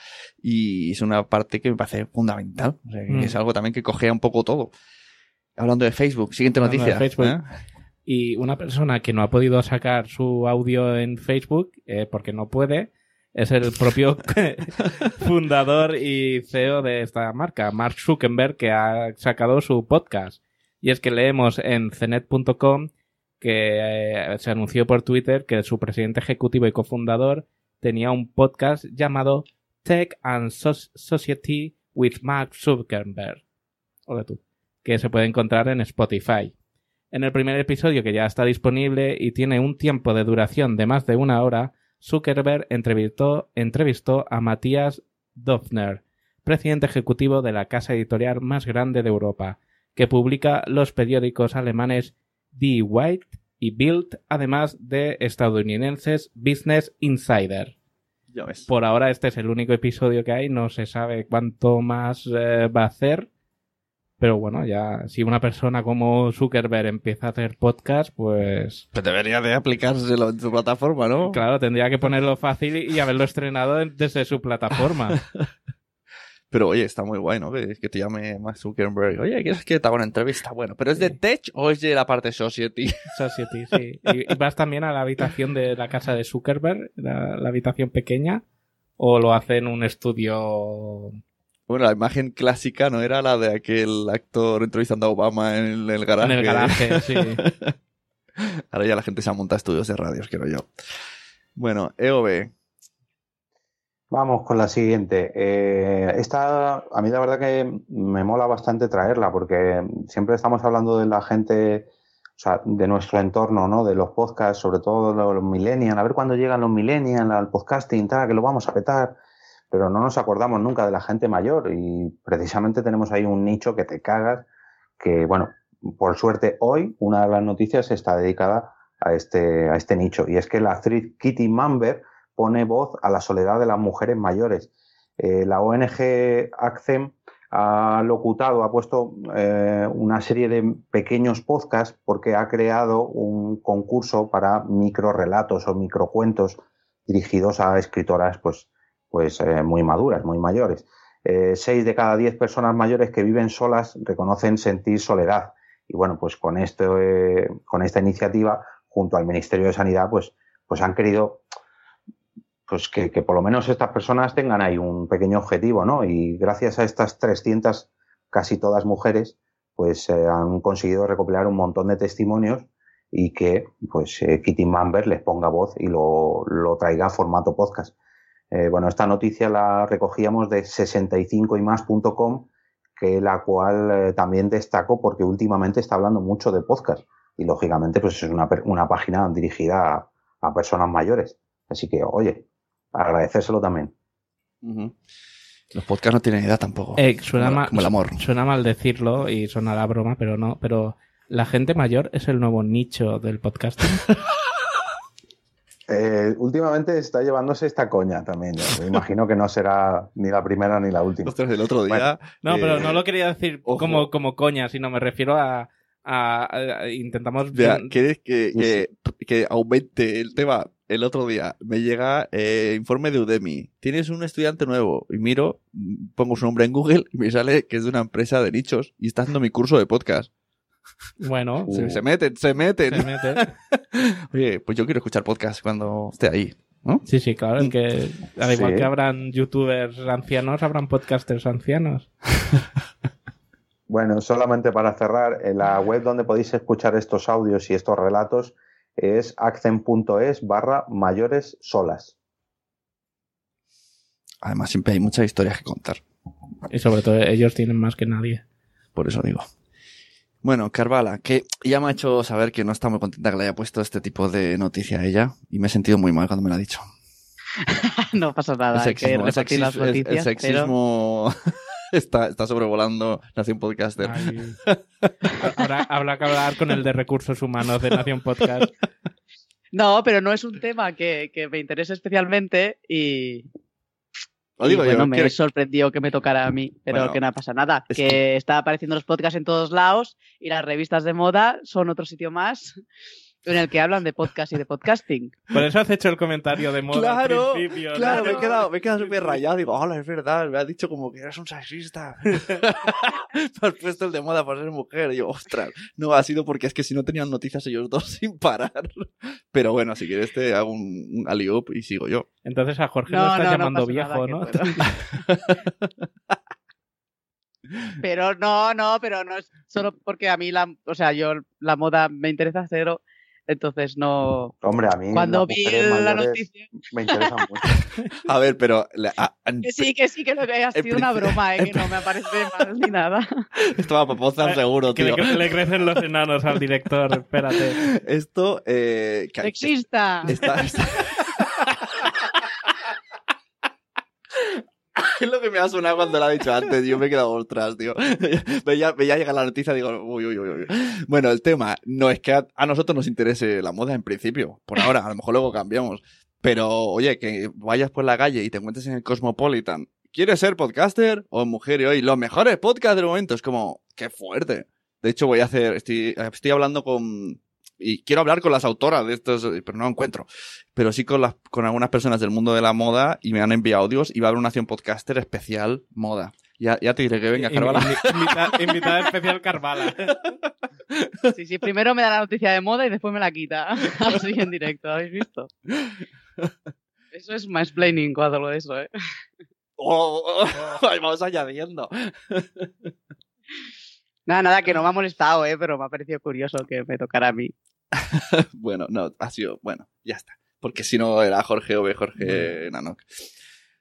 Speaker 3: y es una parte que me parece fundamental. O sea, que
Speaker 4: Mm.
Speaker 3: Es algo también que cogea un poco todo. Hablando de Facebook, siguiente
Speaker 4: Hablando de
Speaker 3: noticia.
Speaker 4: Facebook.
Speaker 3: ¿eh?
Speaker 4: Y una persona que no ha podido sacar su audio en Facebook, eh, porque no puede, es el propio fundador y CEO de esta marca, Mark Zuckerberg, que ha sacado su podcast. Y es que leemos en cenet.com que eh, se anunció por Twitter que su presidente ejecutivo y cofundador tenía un podcast llamado Tech and Soc- Society with Mark Zuckerberg. Hola tú. Que se puede encontrar en Spotify. En el primer episodio, que ya está disponible y tiene un tiempo de duración de más de una hora, Zuckerberg entrevistó, entrevistó a Matías Dofner, presidente ejecutivo de la casa editorial más grande de Europa, que publica los periódicos alemanes Die White y Bild, además de estadounidenses Business Insider.
Speaker 3: Ya ves.
Speaker 4: Por ahora este es el único episodio que hay, no se sabe cuánto más eh, va a hacer. Pero bueno, ya si una persona como Zuckerberg empieza a hacer podcast, pues
Speaker 3: Pues debería de aplicárselo en su plataforma, ¿no?
Speaker 4: claro, tendría que ponerlo fácil y haberlo estrenado en- desde su plataforma.
Speaker 3: Pero oye, está muy guay, ¿no? Que, que te llame Mark Zuckerberg. Oye, ¿quieres que te haga una entrevista? Bueno, ¿pero es de Tech o es de la parte Society?
Speaker 4: Society, sí. Y, y vas también a la habitación de la casa de Zuckerberg, la, la habitación pequeña, o lo hace en un estudio
Speaker 3: Bueno, la imagen clásica no era la de aquel actor entrevistando a Obama en el garaje.
Speaker 4: en el garaje, sí.
Speaker 3: Ahora ya la gente se ha montado estudios de radios, quiero yo. Bueno, EOB.
Speaker 5: Vamos con la siguiente. Eh, esta, a mí la verdad que me mola bastante traerla porque siempre estamos hablando de la gente, o sea, de nuestro entorno, ¿no? De los podcasts, sobre todo los, los millennials, a ver cuándo llegan los millennials al podcasting, tal, que lo vamos a petar, pero no nos acordamos nunca de la gente mayor y precisamente tenemos ahí un nicho que te cagas, que bueno, por suerte hoy una de las noticias está dedicada a este, a este nicho y es que la actriz Kitty Mamber pone voz a la soledad de las mujeres mayores. Eh, la ONG ACCEM ha locutado, ha puesto eh, una serie de pequeños podcasts porque ha creado un concurso para microrelatos o microcuentos dirigidos a escritoras pues, pues eh, muy maduras, muy mayores. Eh, seis de cada diez personas mayores que viven solas reconocen sentir soledad. Y bueno, pues con, esto, eh, con esta iniciativa, junto al Ministerio de Sanidad, pues, pues han querido pues que, que, por lo menos estas personas tengan ahí un pequeño objetivo, ¿no? Y gracias a estas 300, casi todas mujeres, pues eh, han conseguido recopilar un montón de testimonios y que pues Kitty Mamber les ponga voz y lo, lo traiga a formato podcast. Eh, bueno, esta noticia la recogíamos de 65ymas.com, que la cual eh, también destaco porque últimamente está hablando mucho de podcast y lógicamente pues es una, una página dirigida a, a personas mayores. Así que, oye, agradecérselo también.
Speaker 3: Uh -huh. Los podcasts no tienen edad tampoco.
Speaker 4: Eh, suena,
Speaker 3: como,
Speaker 4: mal,
Speaker 3: como el amor.
Speaker 4: suena mal decirlo y suena la broma, pero no. Pero la gente mayor es el nuevo nicho del podcasting.
Speaker 5: eh, últimamente está llevándose esta coña también. Me imagino que no será ni la primera ni la última.
Speaker 3: Ostras, el otro día.
Speaker 4: Bueno, no, pero no lo quería decir como, como coña, sino me refiero a. A, a, a, intentamos
Speaker 3: ya, ¿Quieres que, que, que, aumente el tema? El otro día me llega eh, informe de Udemy. Tienes un estudiante nuevo. Y miro, pongo su nombre en Google y me sale que es de una empresa de nichos y está haciendo mi curso de podcast.
Speaker 4: Bueno,
Speaker 3: Se, se meten, se meten.
Speaker 4: se.
Speaker 3: Oye, pues yo quiero escuchar podcast cuando esté ahí. ¿no?
Speaker 4: Sí, sí, claro, es que al igual
Speaker 5: Sí.
Speaker 4: que habrán youtubers ancianos, habrán podcasters ancianos.
Speaker 5: Bueno, solamente para cerrar, en la web donde podéis escuchar estos audios y estos relatos es accent.es barra mayores solas.
Speaker 3: Además, siempre hay muchas historias que contar.
Speaker 4: Y sobre todo ellos tienen más que nadie.
Speaker 3: Por eso digo. Bueno, Carvala, que ya me ha hecho saber que no está muy contenta que le haya puesto este tipo de noticia a ella. Y me he sentido muy mal cuando me lo ha dicho.
Speaker 6: no pasa nada.
Speaker 3: el
Speaker 6: que
Speaker 3: sexismo, el
Speaker 6: repetir las
Speaker 3: el- el
Speaker 6: noticias, pero-
Speaker 3: sexismo está, está sobrevolando Nación Podcaster.
Speaker 4: Habrá, habrá que hablar con el de recursos humanos de Nación Podcast.
Speaker 6: No, pero no es un tema que, que me interese especialmente y,
Speaker 3: Digo
Speaker 6: bueno,
Speaker 3: yo.
Speaker 6: me
Speaker 3: quiero-
Speaker 6: sorprendió que me tocara a mí, pero
Speaker 3: Bueno,
Speaker 6: que no pasa nada.
Speaker 3: es
Speaker 6: Que,
Speaker 3: que-
Speaker 6: está apareciendo los podcasts en todos lados y las revistas de moda son otro sitio más en el que hablan de podcast y de podcasting.
Speaker 4: Por eso has hecho el comentario de moda
Speaker 3: Claro,
Speaker 4: al principio. ¿no?
Speaker 3: Claro, me he quedado, me he quedado súper rayado. Digo, hola, es verdad, me has dicho como que eres un sexista. me has puesto el de moda por ser mujer. Y yo, ostras, no, ha sido porque es que si no tenían noticias ellos dos sin parar. Pero bueno, si quieres te hago un, un alley-oop y sigo yo.
Speaker 4: Entonces a Jorge lo
Speaker 6: No,
Speaker 4: estás
Speaker 6: no, no
Speaker 4: llamando viejo, ¿no?
Speaker 6: Pero no, no, pero no es solo porque a mí la, o sea, yo la moda me interesa cero, entonces no.
Speaker 5: Hombre, a mí
Speaker 6: Cuando vi la noticia,
Speaker 5: me interesan mucho.
Speaker 3: A ver, pero la- a- a-
Speaker 6: que sí, que sí, que lo que ha sido una broma, eh, que no me parece mal ni nada.
Speaker 3: esto va a popozar seguro,
Speaker 4: Que le,
Speaker 3: tío.
Speaker 4: le crecen los enanos al director, espérate.
Speaker 3: Esto, eh, que-
Speaker 6: Sexista.
Speaker 3: Está, está- Es lo que me ha sonado cuando lo ha dicho antes. Yo me he quedado ostras, tío. Veía, veía llegar la noticia digo, uy, uy, uy, uy. Bueno, el tema no es que a, a nosotros nos interese la moda en principio. Por ahora, a lo mejor luego cambiamos. Pero, oye, que vayas por la calle y te encuentres en el Cosmopolitan. ¿Quieres ser podcaster o mujer? Y hoy, los mejores podcasts del momento. Es como, qué fuerte. De hecho, voy a hacer, estoy, estoy hablando con, y quiero hablar con las autoras de estos, pero no encuentro. Pero sí con las, con algunas personas del mundo de la moda y me han enviado audios y va a haber una acción podcaster especial moda. Ya, ya te diré que venga, Carvala.
Speaker 4: Invi- invita- invitada especial Carvala.
Speaker 6: Sí, sí, primero me da la noticia de moda y después me la quita. Así en directo, ¿habéis visto? Eso es mansplaining cuando lo de eso, ¿eh?
Speaker 3: Oh, oh, oh, ahí vamos añadiendo.
Speaker 6: Nada, nada, que no me ha molestado, ¿eh? Pero me ha parecido curioso que me tocara a mí.
Speaker 3: Bueno, no, ha sido, bueno, ya está. Porque si no era Jorge o Jorge Nanok.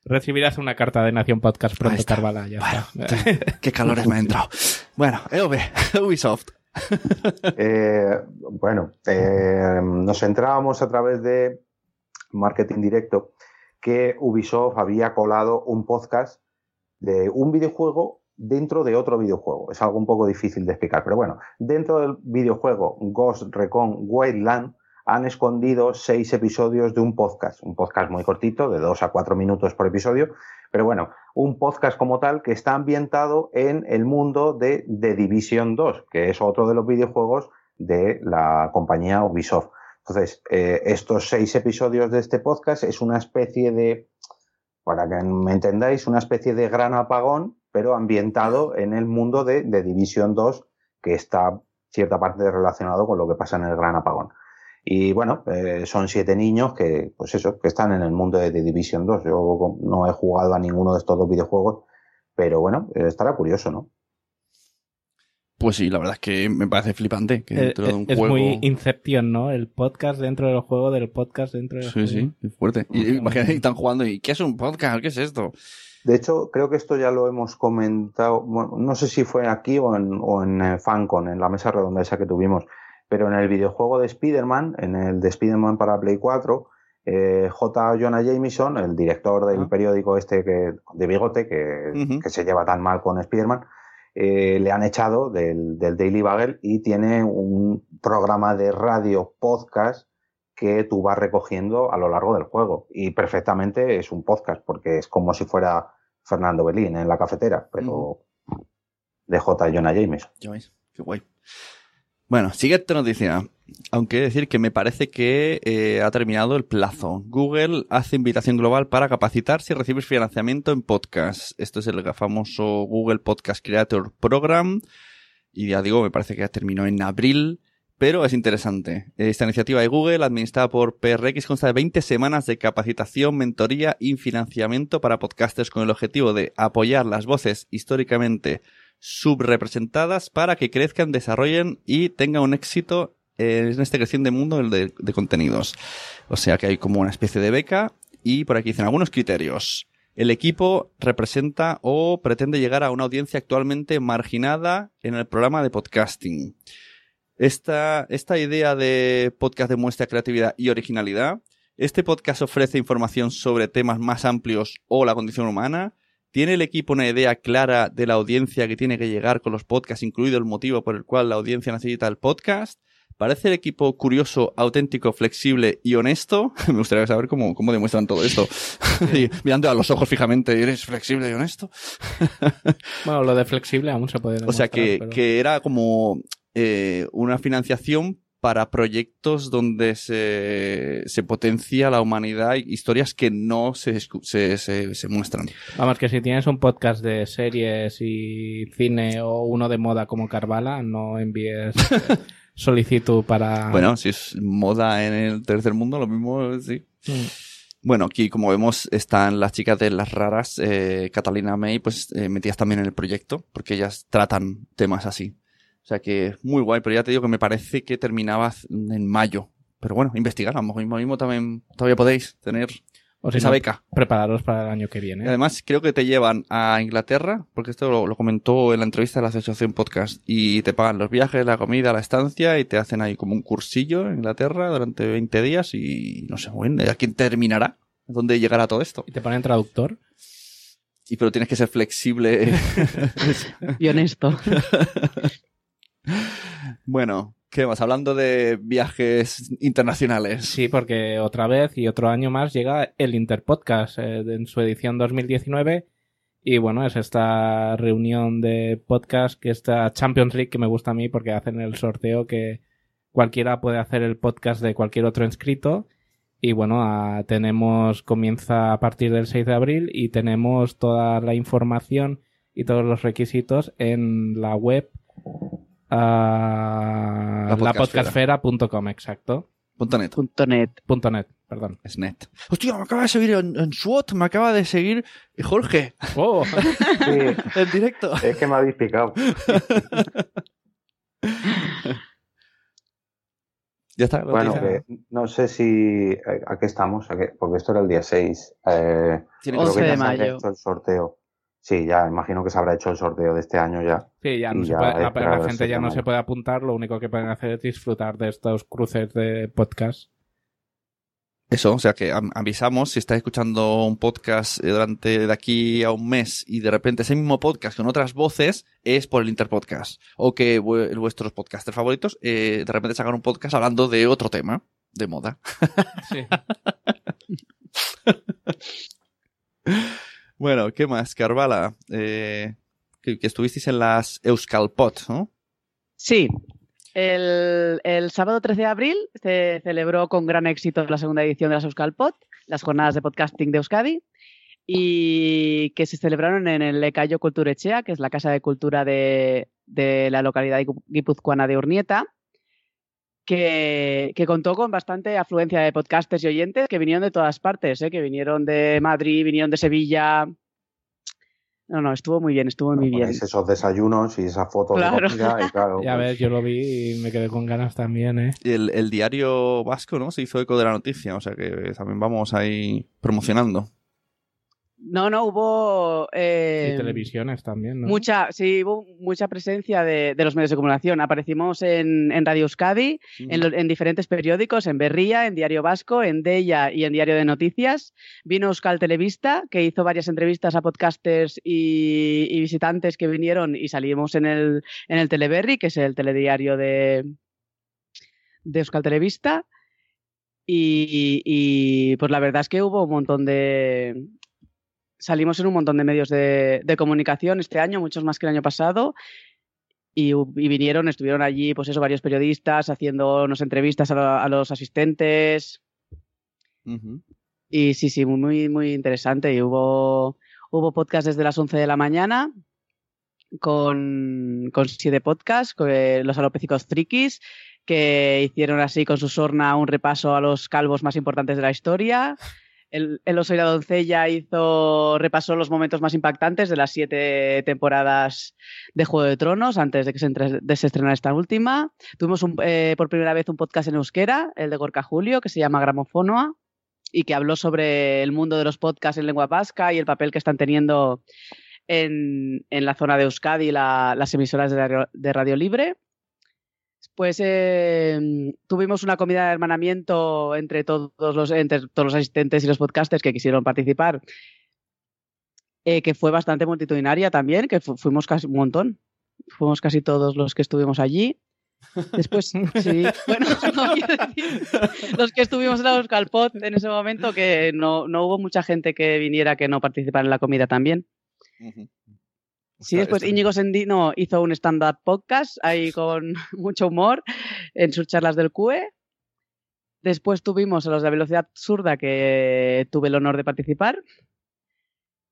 Speaker 4: Recibirás una carta de Nación Podcast pronto. Carvala. Ya
Speaker 3: Bueno,
Speaker 4: está.
Speaker 3: Qué calores me ha entrado. Bueno, EOB, Ubisoft.
Speaker 5: Eh, bueno, eh, nos entrábamos a través de marketing directo que Ubisoft había colado un podcast de un videojuego dentro de otro videojuego. Es algo un poco difícil de explicar, pero bueno, dentro del videojuego Ghost Recon Wildland han escondido seis episodios de un podcast, un podcast muy cortito, de dos a cuatro minutos por episodio, pero bueno, un podcast como tal que está ambientado en el mundo de The Division 2, que es otro de los videojuegos de la compañía Ubisoft. Entonces, eh, estos seis episodios de este podcast es una especie de, para que me entendáis, una especie de gran apagón, pero ambientado en el mundo de, de Division 2, que está cierta parte relacionado con lo que pasa en el gran apagón. Y bueno, eh, son siete niños que, pues eso, que están en el mundo de The Division 2. Yo no he jugado a ninguno de estos dos videojuegos, pero bueno, eh, estará curioso, ¿no?
Speaker 3: Pues sí, la verdad es que me parece flipante que
Speaker 4: Eh,
Speaker 3: dentro de un
Speaker 4: es
Speaker 3: juego...
Speaker 4: muy Inception, ¿no? El podcast dentro del juego del podcast dentro del
Speaker 3: Sí,
Speaker 4: juego.
Speaker 3: sí, es fuerte. Y, imagínate, están jugando y ¿qué es un podcast? ¿Qué es esto?
Speaker 5: De hecho, creo que esto ya lo hemos comentado, bueno, no sé si fue aquí o en, o en eh, FanCon, en la mesa redonda esa que tuvimos, pero en el videojuego de Spider-Man, en el de Spider-Man para Play 4, eh, J. Jonah Jameson, el director del
Speaker 3: Ah.
Speaker 5: periódico este que, de bigote que, se lleva tan mal con Spider-Man, eh, le han echado del, del Daily Bugle y tiene un programa de radio podcast que tú vas recogiendo a lo largo del juego. Y perfectamente es un podcast, porque es como si fuera Fernando Belín en la cafetera, pero de J. Jonah Jameson.
Speaker 3: Ya veis, qué guay. Bueno, siguiente noticia. Aunque decir que me parece que eh, ha terminado el plazo. Google hace invitación global para capacitarse y recibir financiamiento en podcast. Esto es el famoso Google Podcast Creator Program. Y ya digo, me parece que terminó en abril, pero es interesante. Esta iniciativa de Google, administrada por PRX, consta de 20 semanas de capacitación, mentoría y financiamiento para podcasters con el objetivo de apoyar las voces históricamente subrepresentadas para que crezcan, desarrollen y tengan un éxito en este creciente mundo de, contenidos. O sea que hay como una especie de beca y por aquí dicen algunos criterios. El equipo representa o pretende llegar a una audiencia actualmente marginada en el programa de podcasting. Esta, esta idea de podcast demuestra creatividad y originalidad. Este podcast ofrece información sobre temas más amplios o la condición humana. ¿Tiene el equipo una idea clara de la audiencia que tiene que llegar con los podcasts, incluido el motivo por el cual la audiencia necesita el podcast? ¿Parece el equipo curioso, auténtico, flexible y honesto? Me gustaría saber cómo, cómo demuestran todo esto. Mirando a los ojos fijamente, ¿eres flexible y honesto?
Speaker 4: bueno, lo de flexible aún se puede
Speaker 3: O sea, que, que era como eh, una financiación para proyectos donde se, se potencia la humanidad y historias que no se, se, se, muestran.
Speaker 4: Vamos, que si tienes un podcast de series y cine o uno de moda como Carvala, no envíes solicitud para...
Speaker 3: Bueno, si es moda en el tercer mundo, lo mismo, sí. Mm. Bueno, aquí como vemos están las chicas de las raras, eh, Catalina May, pues eh, metidas también en el proyecto, porque ellas tratan temas así. O sea que muy guay, pero ya te digo que me parece que terminaba en mayo. Pero bueno, investigar, a lo mejor mismo también todavía podéis tener esa beca.
Speaker 4: Prepararos para el año que viene.
Speaker 3: además, creo que te llevan a Inglaterra, porque esto lo, comentó en la entrevista de la Asociación Podcast, y te pagan los viajes, la comida, la estancia, y te hacen ahí como un cursillo en Inglaterra durante 20 días, y no sé, bueno, ¿a quién terminará? ¿Dónde llegará todo esto?
Speaker 4: ¿Y te ponen traductor?
Speaker 3: Y pero tienes que ser flexible.
Speaker 6: y honesto.
Speaker 3: bueno, ¿qué más? Hablando de viajes internacionales.
Speaker 4: Sí, porque otra vez y otro año más llega el Interpodcast eh, en su edición 2019. Y bueno, es esta reunión de podcast, que esta Champions League que me gusta a mí porque hacen el sorteo que cualquiera puede hacer el podcast de cualquier otro inscrito. Y bueno, tenemos, comienza a partir del 6 de abril y tenemos toda la información y todos los requisitos en la web
Speaker 3: Uh,
Speaker 4: la podcastfera.com, exacto.
Speaker 3: Punto .net.
Speaker 6: Punto .net.
Speaker 4: Punto .net, perdón.
Speaker 3: Es net. Hostia, me acaba de seguir en, SWOT, me acaba de seguir Jorge.
Speaker 4: Oh.
Speaker 3: en directo.
Speaker 5: Es que me habéis picado.
Speaker 3: ya está.
Speaker 5: Bueno, no sé si... ¿A qué estamos? porque esto era el día 6. Eh,
Speaker 6: 11 de mayo.
Speaker 5: el sorteo. Sí, ya imagino que se habrá hecho el sorteo de este año ya.
Speaker 4: Sí, ya, no se puede, la, gente ya no se puede apuntar, lo único que pueden hacer es disfrutar de estos cruces de podcast.
Speaker 3: Eso, o sea que avisamos, si estáis escuchando un podcast eh, durante de aquí a un mes y de repente ese mismo podcast con otras voces es por el Interpodcast. O que vuestros podcasters favoritos eh, de repente sacan un podcast hablando de otro tema, de moda. Sí. Bueno, ¿qué más? Carvala, eh, que, estuvisteis en las Euskalpot, ¿no?
Speaker 6: Sí. El, sábado 13 de abril se celebró con gran éxito la segunda edición de las Euskalpot, las jornadas de podcasting de Euskadi, y que se celebraron en el Ecayo Culturechea, que es la casa de cultura de, de la localidad guipuzcoana de Urnieta que, contó con bastante afluencia de podcasters y oyentes que vinieron de todas partes, ¿eh? que vinieron de Madrid, vinieron de Sevilla. No, no, estuvo muy bien, estuvo muy bien.
Speaker 5: Esos desayunos y esa foto
Speaker 6: claro.
Speaker 5: de comida y claro.
Speaker 4: ya ves, yo lo vi y me quedé con ganas también, ¿eh?
Speaker 3: El, el diario vasco, ¿no? Se hizo eco de la noticia, o sea que también vamos ahí promocionando.
Speaker 6: No, no, hubo... Eh,
Speaker 4: y televisiones también, ¿no?
Speaker 6: Mucha, sí, hubo mucha presencia de, los medios de comunicación. Aparecimos en, Radio Euskadi, en, diferentes periódicos, en Berría, en Diario Vasco, en Deia y en Diario de Noticias. Vino Euskal Televista, que hizo varias entrevistas a podcasters y, visitantes que vinieron y salimos en el, en el Teleberry, que es el telediario de, de Euskal Televista. Y, y, pues la verdad es que hubo un montón de, salimos en un montón de medios de, comunicación este año, muchos más que el año pasado. Y, vinieron, estuvieron allí, pues eso, varios periodistas haciéndonos entrevistas a, los asistentes. Y sí, sí, muy, muy interesante. Y hubo, hubo podcast desde las 11 de la mañana con, con siete podcasts, con, eh, los alopécicos frikis, que hicieron así con su sorna un repaso a los calvos más importantes de la historia. El, el oso y la doncella hizo, repasó los momentos más impactantes de las siete temporadas de Juego de Tronos antes de que se, estrenara esta última. Tuvimos eh, por primera vez un podcast en euskera, el de Gorka Julio, que se llama Gramofonoa y que habló sobre el mundo de los podcasts en lengua vasca y el papel que están teniendo en, la zona de Euskadi la, las emisoras de radio Libre. Pues eh, tuvimos una comida de hermanamiento entre todos, los, entre todos los asistentes y los podcasters que quisieron participar, eh, que fue bastante multitudinaria también, que fu fuimos casi un montón. Fuimos casi todos los que estuvimos allí. Después, sí, bueno, no decir los que estuvimos en la Euskalpod en ese momento, que no, no hubo mucha gente que viniera que no participara en la comida también. Uh -huh. Sí, después Íñigo Sendino hizo un stand-up podcast ahí con mucho humor en sus charlas del CUE. Después tuvimos a los de Velocidad Absurda, que tuve el honor de participar.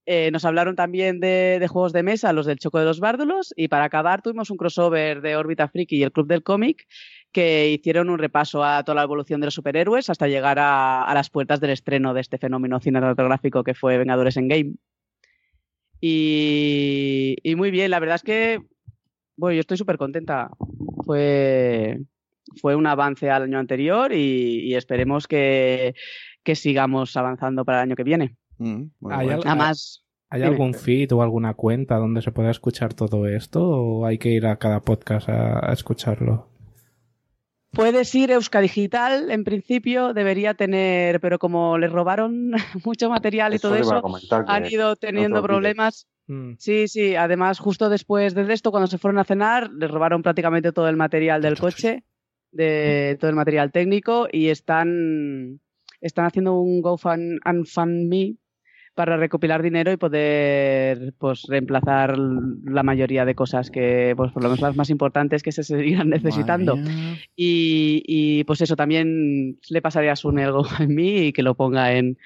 Speaker 6: Eh, nos hablaron también de, de, juegos de mesa, los del Choco de los Bárdulos, y para acabar tuvimos un crossover de Órbita Friki y el Club del Cómic, que hicieron un repaso a toda la evolución de los superhéroes hasta llegar a, a las puertas del estreno de este fenómeno cinematográfico que fue Vengadores en Game. Y, y, muy bien, la verdad es que, bueno, yo estoy súper contenta. Fue, fue un avance al año anterior y, y esperemos que, que, sigamos avanzando para el año que viene.
Speaker 3: Mm,
Speaker 4: ¿Hay,
Speaker 6: bueno. Nada más.
Speaker 4: ¿Hay dime. algún feed o alguna cuenta donde se pueda escuchar todo esto o hay que ir a cada podcast a, a escucharlo?
Speaker 6: Puedes ir Euskadigital, en principio debería tener, pero como les robaron mucho material y
Speaker 5: Eso
Speaker 6: todo eso, han ido teniendo
Speaker 5: no
Speaker 6: problemas.
Speaker 4: Mm.
Speaker 6: Sí, sí, además justo después de esto, cuando se fueron a cenar, les robaron prácticamente todo el material del coche, de todo el material técnico y están, están haciendo un GoFundMe para recopilar dinero y poder pues reemplazar la mayoría de cosas que pues por lo menos las más importantes que se seguirán necesitando y, y, pues eso también le pasaré a Sun el GoFundMe y que lo ponga en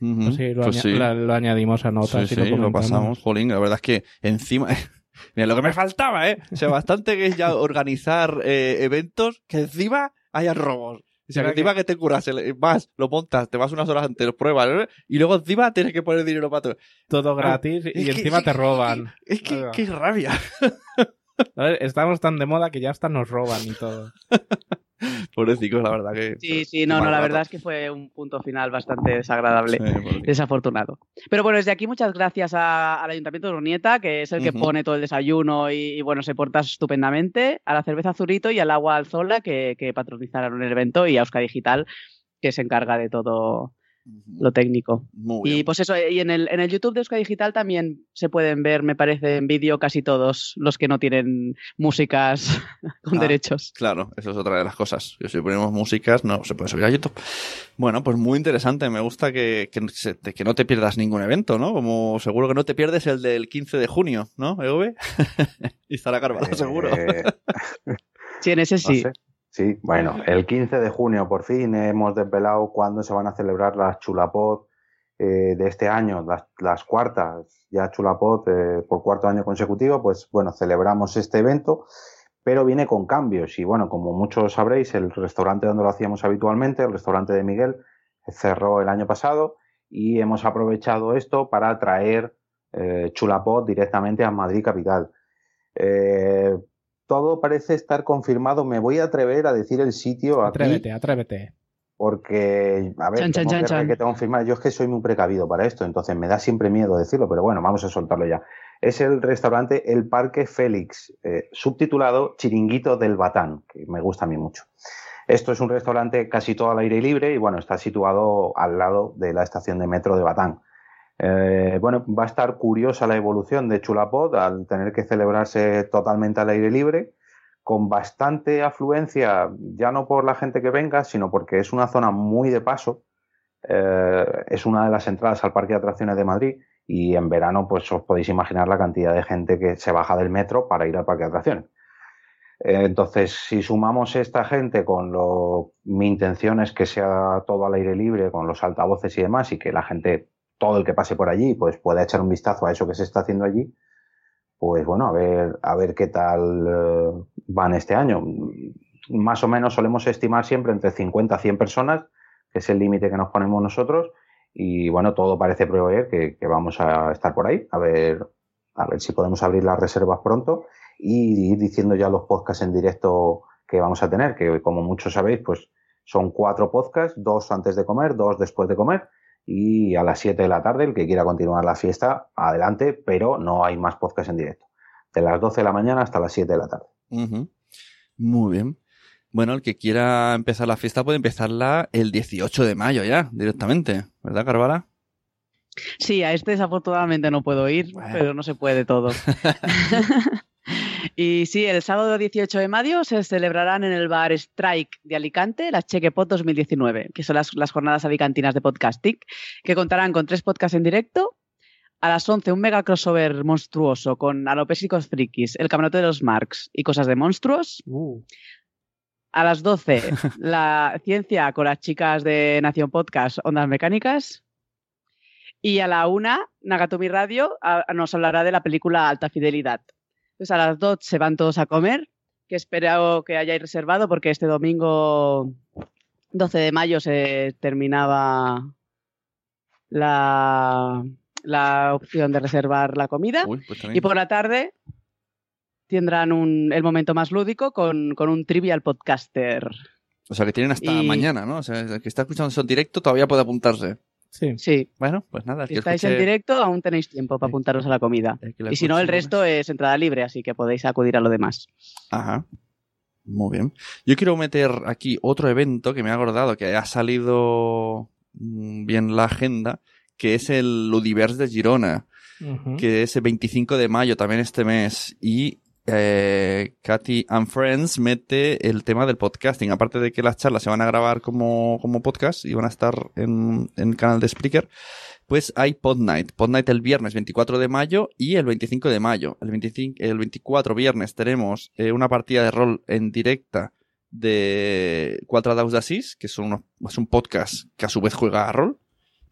Speaker 4: uh -huh. pues sí, lo,
Speaker 3: pues
Speaker 4: añ
Speaker 3: sí.
Speaker 4: La, lo, añadimos a notas
Speaker 3: sí,
Speaker 4: y
Speaker 3: sí, lo, lo pasamos jolín la verdad es que encima Mira, lo que me faltaba, ¿eh? O sea, bastante que es ya organizar eh, eventos que encima haya robos. O sea, que encima que te curas, vas, lo montas, te vas unas horas antes, lo pruebas, ¿eh? y luego encima tienes que poner dinero para todo.
Speaker 4: Todo gratis ah, y que, encima te roban.
Speaker 3: Es que, es que, rabia.
Speaker 4: Estamos tan de moda que ya hasta nos roban y todo.
Speaker 3: Pobrecicos, la verdad que.
Speaker 6: Sí, sí, no, no, la verdad es que fue un punto final bastante desagradable, sí, desafortunado. Pero bueno, desde aquí muchas gracias a, al Ayuntamiento de Urnieta, que es el que uh -huh. pone todo el desayuno y, y, bueno, se porta estupendamente, a la cerveza Zurito y al agua Alzola, que, que patronizaron el evento, y a Euska Digital, que se encarga de todo, lo técnico. y pues eso, y en el, en el YouTube de Euska Digital también se pueden ver, me parece, en vídeo casi todos los que no tienen músicas con
Speaker 3: ah,
Speaker 6: derechos.
Speaker 3: Claro, eso es otra de las cosas. Que si ponemos músicas, no se puede subir a YouTube. Bueno, pues muy interesante. Me gusta que, que, que no te pierdas ningún evento, ¿no? Como seguro que no te pierdes el del 15 de junio, ¿no, EV? y estará Carvalho, eh... seguro.
Speaker 6: sí, en ese sí.
Speaker 5: No sé. Sí, bueno, el 15 de junio por fin hemos desvelado cuándo se van a celebrar las Chulapod eh, de este año, las, cuartas, ya Chulapod eh, por cuarto año consecutivo, pues bueno, celebramos este evento, pero viene con cambios y bueno, como muchos sabréis, el restaurante donde lo hacíamos habitualmente, el restaurante de Miguel, cerró el año pasado y hemos aprovechado esto para traer eh, Chulapod directamente a Madrid capital. Eh, todo parece estar confirmado. Me voy a atrever a decir el sitio aquí.
Speaker 4: Atrévete, atrévete.
Speaker 5: Porque, a ver,
Speaker 6: chan,
Speaker 5: tengo
Speaker 6: chan,
Speaker 5: que,
Speaker 6: chan.
Speaker 5: que confirmar. Yo es que soy muy precavido para esto, entonces me da siempre miedo decirlo, pero bueno, vamos a soltarlo ya. Es el restaurante El Parque Félix, eh, subtitulado Chiringuito del Batán, que me gusta a mí mucho. Esto es un restaurante casi todo al aire libre y bueno, está situado al lado de la estación de metro de Batán. Eh, bueno, va a estar curiosa la evolución de Chulapod al tener que celebrarse totalmente al aire libre, con bastante afluencia, ya no por la gente que venga, sino porque es una zona muy de paso. Eh, es una de las entradas al Parque de Atracciones de Madrid y en verano, pues os podéis imaginar la cantidad de gente que se baja del metro para ir al Parque de Atracciones. Eh, entonces, si sumamos esta gente con lo, mi intención es que sea todo al aire libre, con los altavoces y demás, y que la gente todo el que pase por allí pues pueda echar un vistazo a eso que se está haciendo allí, pues bueno, a ver, a ver qué tal eh, van este año. Más o menos solemos estimar siempre entre 50 a 100 personas, que es el límite que nos ponemos nosotros. Y bueno, todo parece prever que, que, vamos a estar por ahí, a ver, a ver si podemos abrir las reservas pronto y ir diciendo ya los podcasts en directo que vamos a tener, que como muchos sabéis, pues son cuatro podcasts, dos antes de comer, dos después de comer y a las 7 de la tarde el que quiera continuar la fiesta, adelante, pero no hay más podcasts en directo. De las 12 de la mañana hasta las 7 de la tarde.
Speaker 3: Muy bien. Bueno, el que quiera empezar la fiesta puede empezarla el 18 de mayo ya, directamente, ¿verdad, Carvala?
Speaker 6: Sí, a este desafortunadamente no puedo ir, pero no se puede todo. Y sí, el sábado 18 de mayo se celebrarán en el bar Strike de Alicante las Chequepot 2019, que son las, las, jornadas alicantinas de podcasting, que contarán con tres podcasts en directo. A las 11, un mega crossover monstruoso con alopésicos frikis, el camarote de los Marx y cosas de monstruos.
Speaker 4: Uh.
Speaker 6: A las 12, la ciencia con las chicas de Nación Podcast, Ondas Mecánicas. Y a la una, Nagatomi Radio a, nos hablará de la película Alta Fidelidad. Pues a las 2 se van todos a comer, que espero que hayáis reservado porque este domingo 12 de mayo se terminaba la, la opción de reservar la comida.
Speaker 3: Uy, pues
Speaker 6: y por la tarde tendrán un, el momento más lúdico con, con, un trivial podcaster.
Speaker 3: O sea que tienen hasta
Speaker 6: Y-
Speaker 3: mañana, ¿no? O sea, el que está escuchando eso en directo todavía puede apuntarse.
Speaker 4: Sí.
Speaker 6: Sí,
Speaker 3: Bueno, pues nada.
Speaker 6: si
Speaker 3: que
Speaker 6: estáis en directo aún tenéis tiempo para apuntaros a la comida.
Speaker 3: el que la
Speaker 6: Y si no, el resto es entrada libre, así que podéis acudir a lo demás.
Speaker 3: Ajá. Muy bien. Yo quiero meter aquí otro evento que me ha acordado que ha salido mm, bien la agenda, que es el Ludiverse de Girona, que es el 25 de mayo también este mes. Y eh, and Friends mete el tema del podcasting. Aparte de que las charlas se van a grabar como, como podcast y van a estar en, en el canal de Spreaker, pues hay Pod Night. Pod Night el viernes 24 de mayo y el 25 de mayo. El, 25, el 24 viernes tenemos eh, una partida de rol en directa de Quatre Daus d'Assis, que son unos, es un podcast que a su vez juega a rol.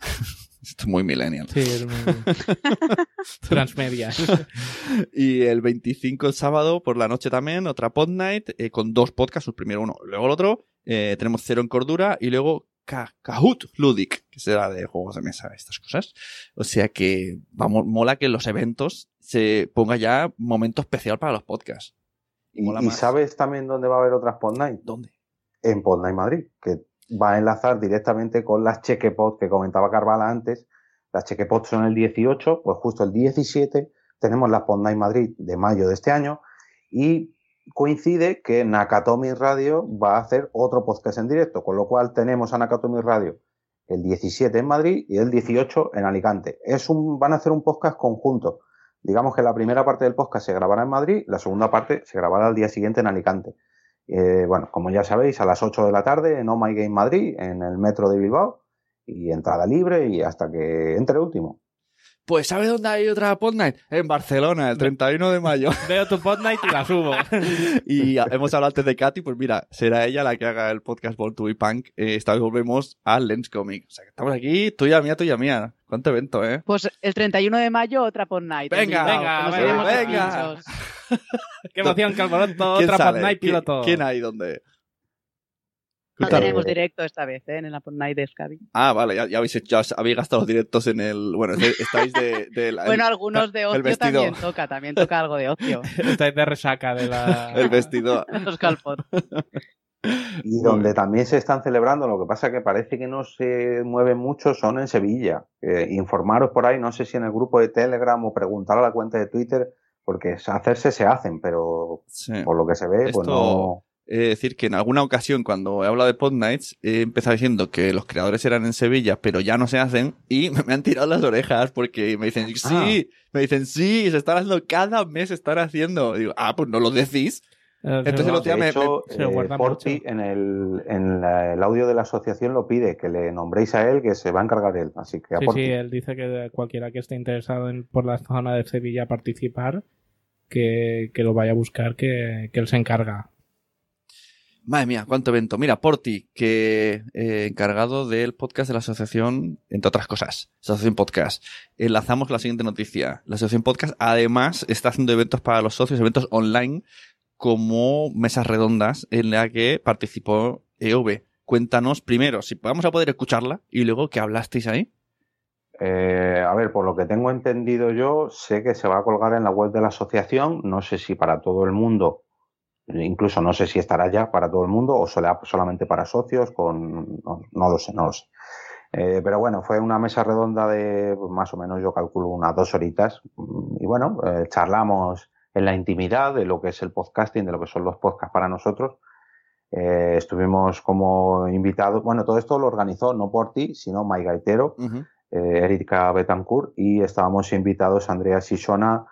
Speaker 3: Esto es muy millennial.
Speaker 4: Sí, es muy... Transmedia.
Speaker 3: Y el 25 el sábado por la noche también, otra Pod Night eh, con dos podcasts, el primero uno, luego el otro. Eh, tenemos Cero en Cordura y luego Ka- Kahoot Ludic, que será de juegos de mesa, estas cosas. O sea que vamos, mola que en los eventos se ponga ya momento especial para los podcasts.
Speaker 5: Y,
Speaker 3: Mola
Speaker 5: y sabes también dónde va a haber otras Pod Night?
Speaker 3: ¿Dónde?
Speaker 5: En Pod Night Madrid, que va a enlazar directamente con las Chequepot que comentaba Carvala antes. Las Chequepot son el 18, pues justo el 17 tenemos la Night Madrid de mayo de este año y coincide que Nakatomi Radio va a hacer otro podcast en directo, con lo cual tenemos a Nakatomi Radio el 17 en Madrid y el 18 en Alicante. Es un, van a hacer un podcast conjunto. Digamos que la primera parte del podcast se grabará en Madrid, la segunda parte se grabará al día siguiente en Alicante. Eh, bueno, como ya sabéis, a las 8 de la tarde en Oh My Game Madrid, en el metro de Bilbao, y entrada libre y hasta que entre último.
Speaker 3: Pues ¿sabes dónde hay otra Pod Night? En Barcelona, el 31 de mayo.
Speaker 4: Veo tu Pod Night y la subo.
Speaker 3: Y hemos hablado antes de Katy, pues mira, será ella la que haga el podcast Born to be Punk. Eh, esta vez volvemos a Lens Comic. O sea, que estamos aquí, tuya mía, tuya mía. ¿Cuánto evento, eh?
Speaker 6: Pues el 31 de mayo otra Pod Night. en
Speaker 3: Venga,
Speaker 4: venga, venga,
Speaker 3: venga.
Speaker 4: Qué emoción, Calvoroto.
Speaker 3: ¿Quién
Speaker 4: Otra Pod
Speaker 3: sale?
Speaker 4: Night
Speaker 3: ¿Quién-
Speaker 4: piloto.
Speaker 3: ¿Quién hay dónde?
Speaker 6: No tenemos directo esta vez, ¿eh? En la Pod Night de.
Speaker 3: Ah, vale, ya, ya habéis, hecho- ya habéis gastado los directos en el... Bueno, es- estáis de... de la-
Speaker 6: Bueno,
Speaker 3: el,
Speaker 6: algunos de
Speaker 3: el
Speaker 6: ocio
Speaker 3: vestido.
Speaker 6: también toca, también toca algo de ocio.
Speaker 4: Estáis de resaca de la...
Speaker 3: el vestido.
Speaker 6: Los Calpot.
Speaker 5: Y donde también se están celebrando, lo que pasa que parece que no se mueve mucho, son en Sevilla. Eh, informaros por ahí, no sé si en el grupo de Telegram o preguntar a la cuenta de Twitter, porque hacerse se hacen, pero
Speaker 3: Sí.
Speaker 5: por lo que se ve, pues no.
Speaker 3: De decir que en alguna ocasión, cuando he hablado de Pod Nights, he empezado diciendo que los creadores eran en Sevilla, pero ya no se hacen, y me, me han tirado las orejas porque me dicen, sí,
Speaker 5: Ah.
Speaker 3: me dicen, sí, se están haciendo cada mes, se están haciendo. Digo, ah, pues no lo decís. Entonces
Speaker 4: se
Speaker 3: el otro día
Speaker 5: De
Speaker 3: me-
Speaker 5: hecho,
Speaker 4: me- se lo
Speaker 5: eh, en, el, en la- el audio de la asociación lo pide, que le nombréis a él, que se va a encargar él. Así que a
Speaker 4: Sí,
Speaker 5: Forti.
Speaker 4: sí, él dice que cualquiera que esté interesado en, por la zona de Sevilla a participar, que, que lo vaya a buscar, que, que él se encarga.
Speaker 3: Madre mía, cuánto evento. Mira, Porti, que eh, encargado del podcast de la asociación, entre otras cosas, Asociación Podcast. Enlazamos la siguiente noticia. La Asociación Podcast además está haciendo eventos para los socios, eventos online, como mesas redondas en la que participó EOB. Cuéntanos primero si vamos a poder escucharla y luego que hablasteis ahí.
Speaker 5: Eh, a ver, por lo que tengo entendido yo, sé que se va a colgar en la web de la asociación. No sé si para todo el mundo Incluso no sé si estará ya para todo el mundo o será solamente para socios, con no, lo sé, no lo sé. Eh, pero bueno, fue una mesa redonda de más o menos, yo calculo unas dos horitas. Y bueno, eh, charlamos en la intimidad de lo que es el podcasting, de lo que son los podcasts para nosotros. Eh, estuvimos como invitados, bueno, todo esto lo organizó no por ti, sino Mike Gaitero, Erika Betancourt, y estábamos invitados Andrea Sisona,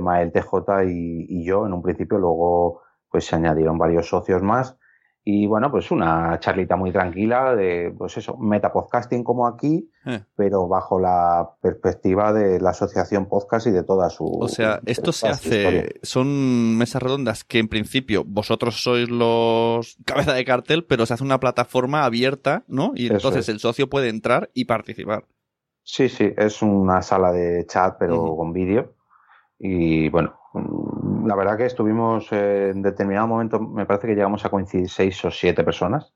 Speaker 5: Mael TJ y, y, yo en un principio, luego pues se añadieron varios socios más. Y bueno, pues una charlita muy tranquila de, pues eso, metapodcasting como aquí, eh. pero bajo la perspectiva de la asociación podcast y de toda su.
Speaker 3: O sea, esto se hace, son mesas redondas que en principio vosotros sois los cabeza de cartel, pero se hace una plataforma abierta, ¿no? Y entonces el socio puede entrar y participar.
Speaker 5: Sí, sí, es una sala de chat, pero con vídeo. Y bueno, la verdad que estuvimos eh, en determinado momento, me parece que llegamos a coincidir seis o siete personas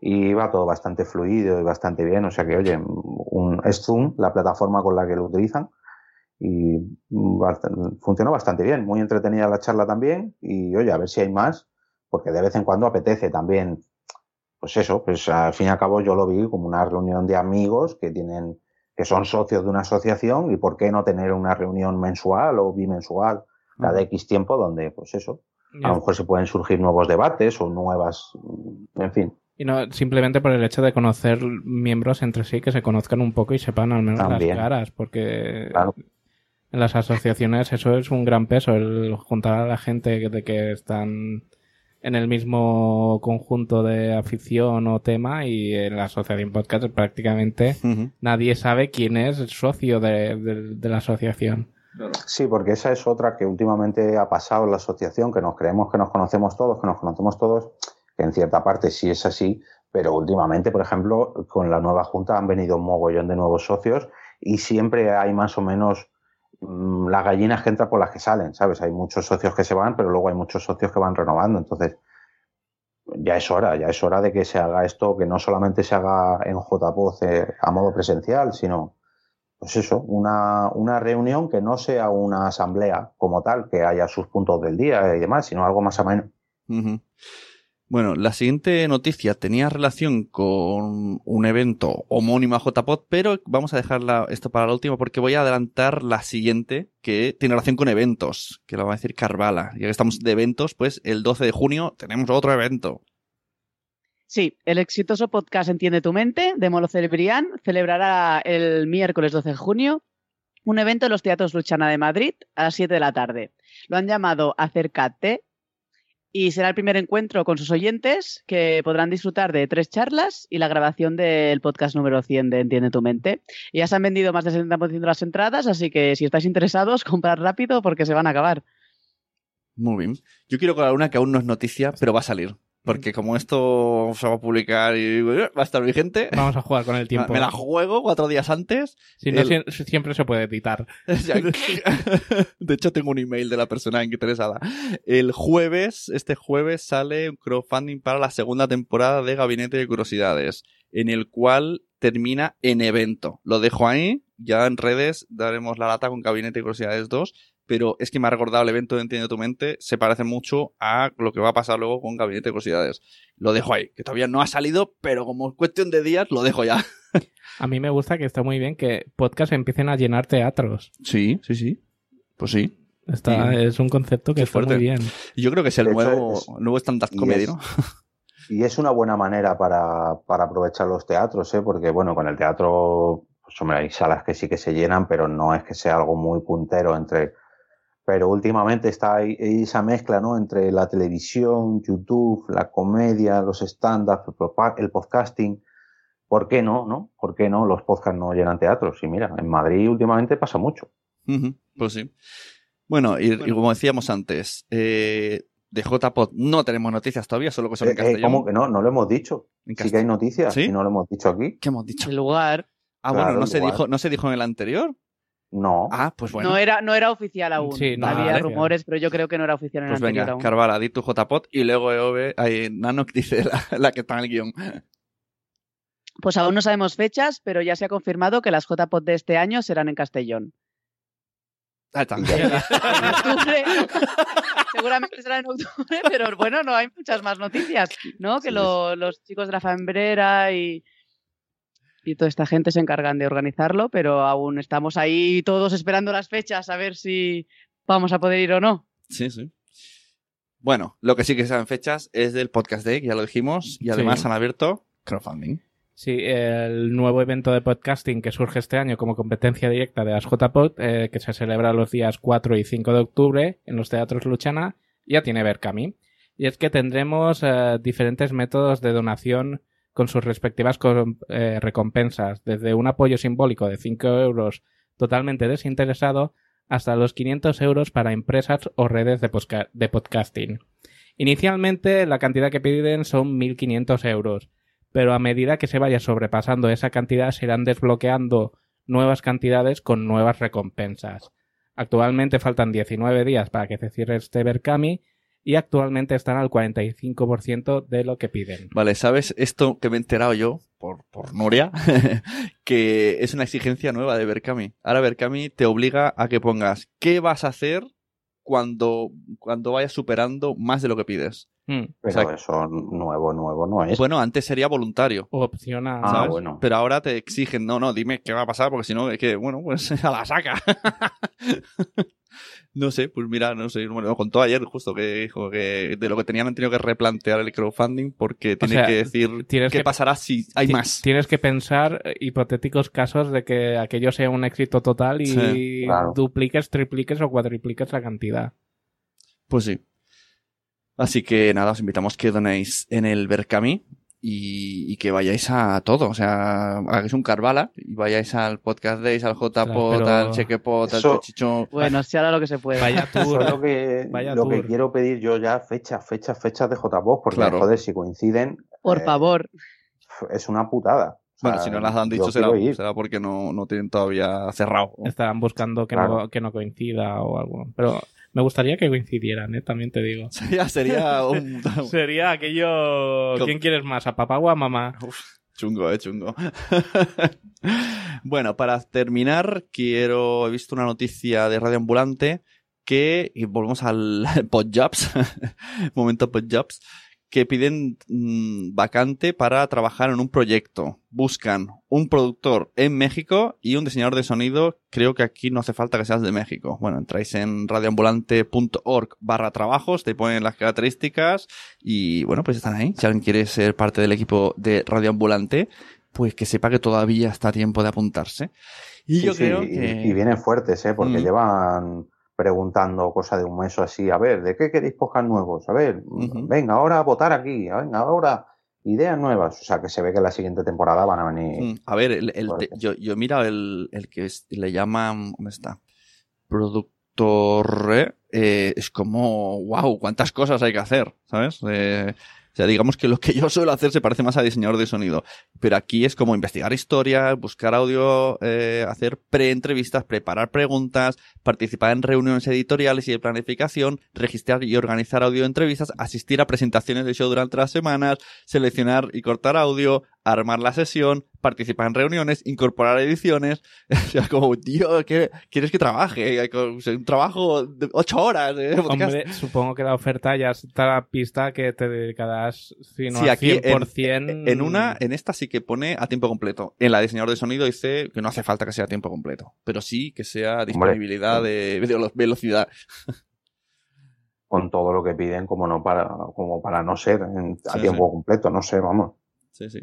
Speaker 5: y iba todo bastante fluido y bastante bien. O sea que, oye, un, es Zoom la plataforma con la que lo utilizan y funcionó bastante bien. Muy entretenida la charla también y, oye, a ver si hay más, porque de vez en cuando apetece también. Pues eso, pues al fin y al cabo yo lo vi como una reunión de amigos que tienen, que son socios de una asociación y por qué no tener una reunión mensual o bimensual cada X tiempo donde, pues eso, a lo mejor se pueden surgir nuevos debates o nuevas, en fin.
Speaker 4: Y no simplemente por el hecho de conocer miembros entre sí, que se conozcan un poco y sepan al menos las caras, porque en las asociaciones eso es un gran peso, el juntar a la gente de que están en el mismo conjunto de afición o tema y en la asociación podcast prácticamente nadie sabe quién es el socio de la asociación.
Speaker 5: Sí, porque esa es otra que últimamente ha pasado en la asociación, que nos creemos que nos conocemos todos, que nos conocemos todos, que en cierta parte sí es así, pero últimamente, por ejemplo, con la nueva junta han venido un mogollón de nuevos socios y siempre hay más o menos mm, las gallinas que entran por las que salen, ¿sabes? Hay muchos socios que se van, pero luego hay muchos socios que van renovando, entonces ya es hora, ya es hora de que se haga esto, que no solamente se haga en JPOZ eh, a modo presencial, sino pues eso, una, una, reunión que no sea una asamblea como tal, que haya sus puntos del día y demás, sino algo más ameno.
Speaker 3: Bueno, la siguiente noticia tenía relación con un evento homónimo a JPod, pero vamos a dejarla esto para la última porque voy a adelantar la siguiente que tiene relación con eventos, que lo va a decir Carvala. Ya que estamos de eventos, pues el 12 de junio tenemos otro evento.
Speaker 6: Sí, el exitoso podcast Entiende tu mente de Molo Celebrián celebrará el miércoles 12 de junio un evento en los Teatros Luchana de Madrid a las 7 de la tarde. Lo han llamado Acércate y será el primer encuentro con sus oyentes que podrán disfrutar de tres charlas y la grabación del podcast número 100 de Entiende tu mente. Y ya se han vendido más del 70% de las entradas, así que si estáis interesados, comprad rápido porque se van a acabar.
Speaker 3: Muy bien. Yo quiero colar una que aún no es noticia, pero va a salir. Porque como esto se va a publicar y va a estar vigente.
Speaker 4: Vamos a jugar con el tiempo.
Speaker 3: Me la juego cuatro días antes.
Speaker 4: Si no, siempre se puede editar.
Speaker 3: de hecho, tengo un email de la persona interesada. El jueves, este jueves, sale un crowdfunding para la segunda temporada de Gabinete de Curiosidades, en el cual termina en evento. Lo dejo ahí. Ya en redes daremos la lata con Gabinete de Curiosidades 2 pero es que me ha recordado el evento de Entiende tu mente, se parece mucho a lo que va a pasar luego con Gabinete de Curiosidades. Lo dejo ahí, que todavía no ha salido, pero como es cuestión de días, lo dejo ya.
Speaker 4: a mí me gusta que está muy bien que podcasts empiecen a llenar teatros.
Speaker 3: Sí, sí, sí. Pues sí.
Speaker 4: Está, Es un concepto que está muy bien.
Speaker 3: Yo creo que es el nuevo, nuevo stand-up comedy, ¿no?
Speaker 5: Y es una buena manera para, para aprovechar los teatros, ¿eh? porque bueno, con el teatro, pues hombre, hay salas que sí que se llenan, pero no es que sea algo muy puntero entre pero últimamente está ahí esa mezcla ¿no? entre la televisión, YouTube, la comedia, los stand-ups, el podcasting. ¿Por qué no? no? ¿Por qué no? Los podcasts no llenan teatros. Y mira, en Madrid últimamente pasa mucho.
Speaker 3: pues sí. Bueno y, como decíamos antes, eh, de JPod no tenemos noticias todavía, solo que son en
Speaker 5: Eh, eh,
Speaker 3: castellano.
Speaker 5: ¿Cómo que no? No lo hemos dicho.
Speaker 3: En
Speaker 5: Sí que hay noticias
Speaker 3: ¿Sí?
Speaker 5: y no lo hemos dicho aquí.
Speaker 3: ¿Qué hemos dicho?
Speaker 6: El lugar
Speaker 3: Ah,
Speaker 5: Claro,
Speaker 3: bueno, no se, dijo, no se dijo en el anterior.
Speaker 5: No.
Speaker 3: Ah, pues bueno.
Speaker 6: no, era, no era oficial aún.
Speaker 4: Sí, no,
Speaker 6: Había
Speaker 3: vale.
Speaker 6: rumores, pero yo creo que no era oficial en
Speaker 3: Pues
Speaker 6: el anterior
Speaker 3: venga,
Speaker 6: aún.
Speaker 3: Carvala, di tu JPod y luego EOB, ahí, Nano dice la, la que está en el guion.
Speaker 6: Pues aún no sabemos fechas, pero ya se ha confirmado que las JPOD de este año serán en Castellón.
Speaker 3: Ahí está.
Speaker 6: Seguramente será en octubre, pero bueno, no hay muchas más noticias, ¿no? Que
Speaker 3: Sí,
Speaker 6: lo- los chicos de la Fambrera y, y toda esta gente se encargan de organizarlo, pero aún estamos ahí todos esperando las fechas a ver si vamos a poder ir o no.
Speaker 3: Sí, sí. Bueno, lo que sí que saben fechas es del Podcast Day, ya lo dijimos, y además
Speaker 4: Sí.
Speaker 3: han abierto crowdfunding.
Speaker 4: Sí, el nuevo evento de podcasting que surge este año como competencia directa de las JPod, eh, que se celebra los días 4 y 5 de octubre en los teatros Luchana, ya tiene Berkami. Y es que tendremos eh, diferentes métodos de donación con sus respectivas eh, recompensas, desde un apoyo simbólico de 5 euros totalmente desinteresado hasta los 500 euros para empresas o redes de podcasting. Inicialmente la cantidad que piden son 1.500 euros, pero a medida que se vaya sobrepasando esa cantidad se irán desbloqueando nuevas cantidades con nuevas recompensas. Actualmente faltan 19 días para que se cierre este Berkami y actualmente están al 45% de lo que piden.
Speaker 3: Vale, ¿sabes esto que me he enterado yo por, por Nuria? que es una exigencia nueva de Berkami. Ahora Berkami te obliga a que pongas qué vas a hacer cuando, cuando vayas superando más de lo que pides.
Speaker 4: Hmm,
Speaker 5: Pero
Speaker 3: Exacto.
Speaker 5: eso nuevo, nuevo no es.
Speaker 3: Bueno, antes sería voluntario.
Speaker 4: Opcional.
Speaker 5: Ah,
Speaker 3: ¿sabes?
Speaker 5: bueno.
Speaker 3: Pero ahora te exigen, no, no, dime qué va a pasar, porque si no, es que, bueno, pues a la saca. no sé, pues mira, no sé, bueno, contó ayer justo que dijo que de lo que tenían han tenido que replantear el crowdfunding porque tiene
Speaker 4: sea,
Speaker 3: que decir qué
Speaker 4: que-
Speaker 3: pasará si hay más.
Speaker 4: Tienes que pensar eh, hipotéticos casos de que aquello sea un éxito total y
Speaker 3: Sí,
Speaker 5: claro.
Speaker 4: dupliques, tripliques o cuadripliques la cantidad.
Speaker 3: Pues sí. Así que nada, os invitamos que donéis en el Berkami y, y que vayáis a todo. O sea, hagáis un Carvala y vayáis al Podcast Days, al JPod,
Speaker 4: pero-
Speaker 3: al Chequepod, al Chochicho.
Speaker 6: Bueno, se hará lo que se puede.
Speaker 4: Vaya
Speaker 5: Eso es
Speaker 4: tour.
Speaker 5: lo que,
Speaker 4: Vaya
Speaker 5: lo que quiero pedir yo ya, fechas, fechas, fechas de JPOS, porque
Speaker 3: Claro.
Speaker 5: joder, si coinciden,
Speaker 6: Por
Speaker 5: eh,
Speaker 6: favor.
Speaker 5: es una putada. O sea,
Speaker 3: Bueno, si no las han dicho será, será porque no, no tienen todavía cerrado.
Speaker 4: Estarán buscando que,
Speaker 5: Claro.
Speaker 4: no, que no coincida o algo. Pero me gustaría que coincidieran, ¿eh? también te digo.
Speaker 3: Sería, sería un
Speaker 4: Sería aquello... ¿Quién quieres más, a papá o a mamá?
Speaker 3: chungo, eh, chungo. bueno, para terminar, quiero, he visto una noticia de Radio Ambulante que, y volvemos al Podjobs, momento Podjobs, que piden mm, vacante para trabajar en un proyecto. Buscan un productor en México y un diseñador de sonido. Creo que aquí no hace falta que seas de México. Bueno, entráis en radioambulante.org barra trabajos, te ponen las características y bueno, pues están ahí. Si alguien quiere ser parte del equipo de Radioambulante, pues que sepa que todavía está a tiempo de apuntarse. Y
Speaker 5: Sí,
Speaker 3: yo
Speaker 5: sí,
Speaker 3: creo
Speaker 5: y,
Speaker 3: que...
Speaker 5: y vienen fuertes, ¿eh? Porque
Speaker 3: Mm.
Speaker 5: llevan preguntando cosa de un mes o así. A ver, ¿de qué queréis podcast nuevos? A ver,
Speaker 3: Ujú.
Speaker 5: venga, ahora a votar aquí. Venga, ahora ideas nuevas. O sea, que se ve que la siguiente temporada van a venir.
Speaker 3: Mm, A ver, el, el
Speaker 5: Fuerte.
Speaker 3: te- yo, yo he mirado el, el que es- le llaman, ¿dónde está? Productor, eh, es como, wow, cuántas cosas hay que hacer, ¿sabes? Eh, o sea, digamos que lo que yo suelo hacer se parece más a diseñador de sonido. Pero aquí es como investigar historias, buscar audio, eh, hacer pre-entrevistas, preparar preguntas, participar en reuniones editoriales y de planificación, registrar y organizar audio entrevistas, asistir a presentaciones de show durante las semanas, seleccionar y cortar audio, armar la sesión, participar en reuniones, incorporar ediciones. O sea, como, tío, ¿qué- ¿quieres que trabaje? O sea, Un trabajo de ocho horas. ¿eh?
Speaker 4: Hombre, supongo que la oferta ya está a la pista que te dedicarás, si no
Speaker 3: Sí,
Speaker 4: al
Speaker 3: aquí en-
Speaker 4: 100%...
Speaker 3: En una, en esta sí que pone a tiempo completo. En la de diseñador de sonido dice que no hace falta que sea a tiempo completo, pero sí que sea disponibilidad de, de velo- velocidad.
Speaker 5: Con todo lo que piden, como no para, como para no ser en- a
Speaker 3: Sí,
Speaker 5: tiempo completo. No sé, vamos.
Speaker 3: Sí, sí.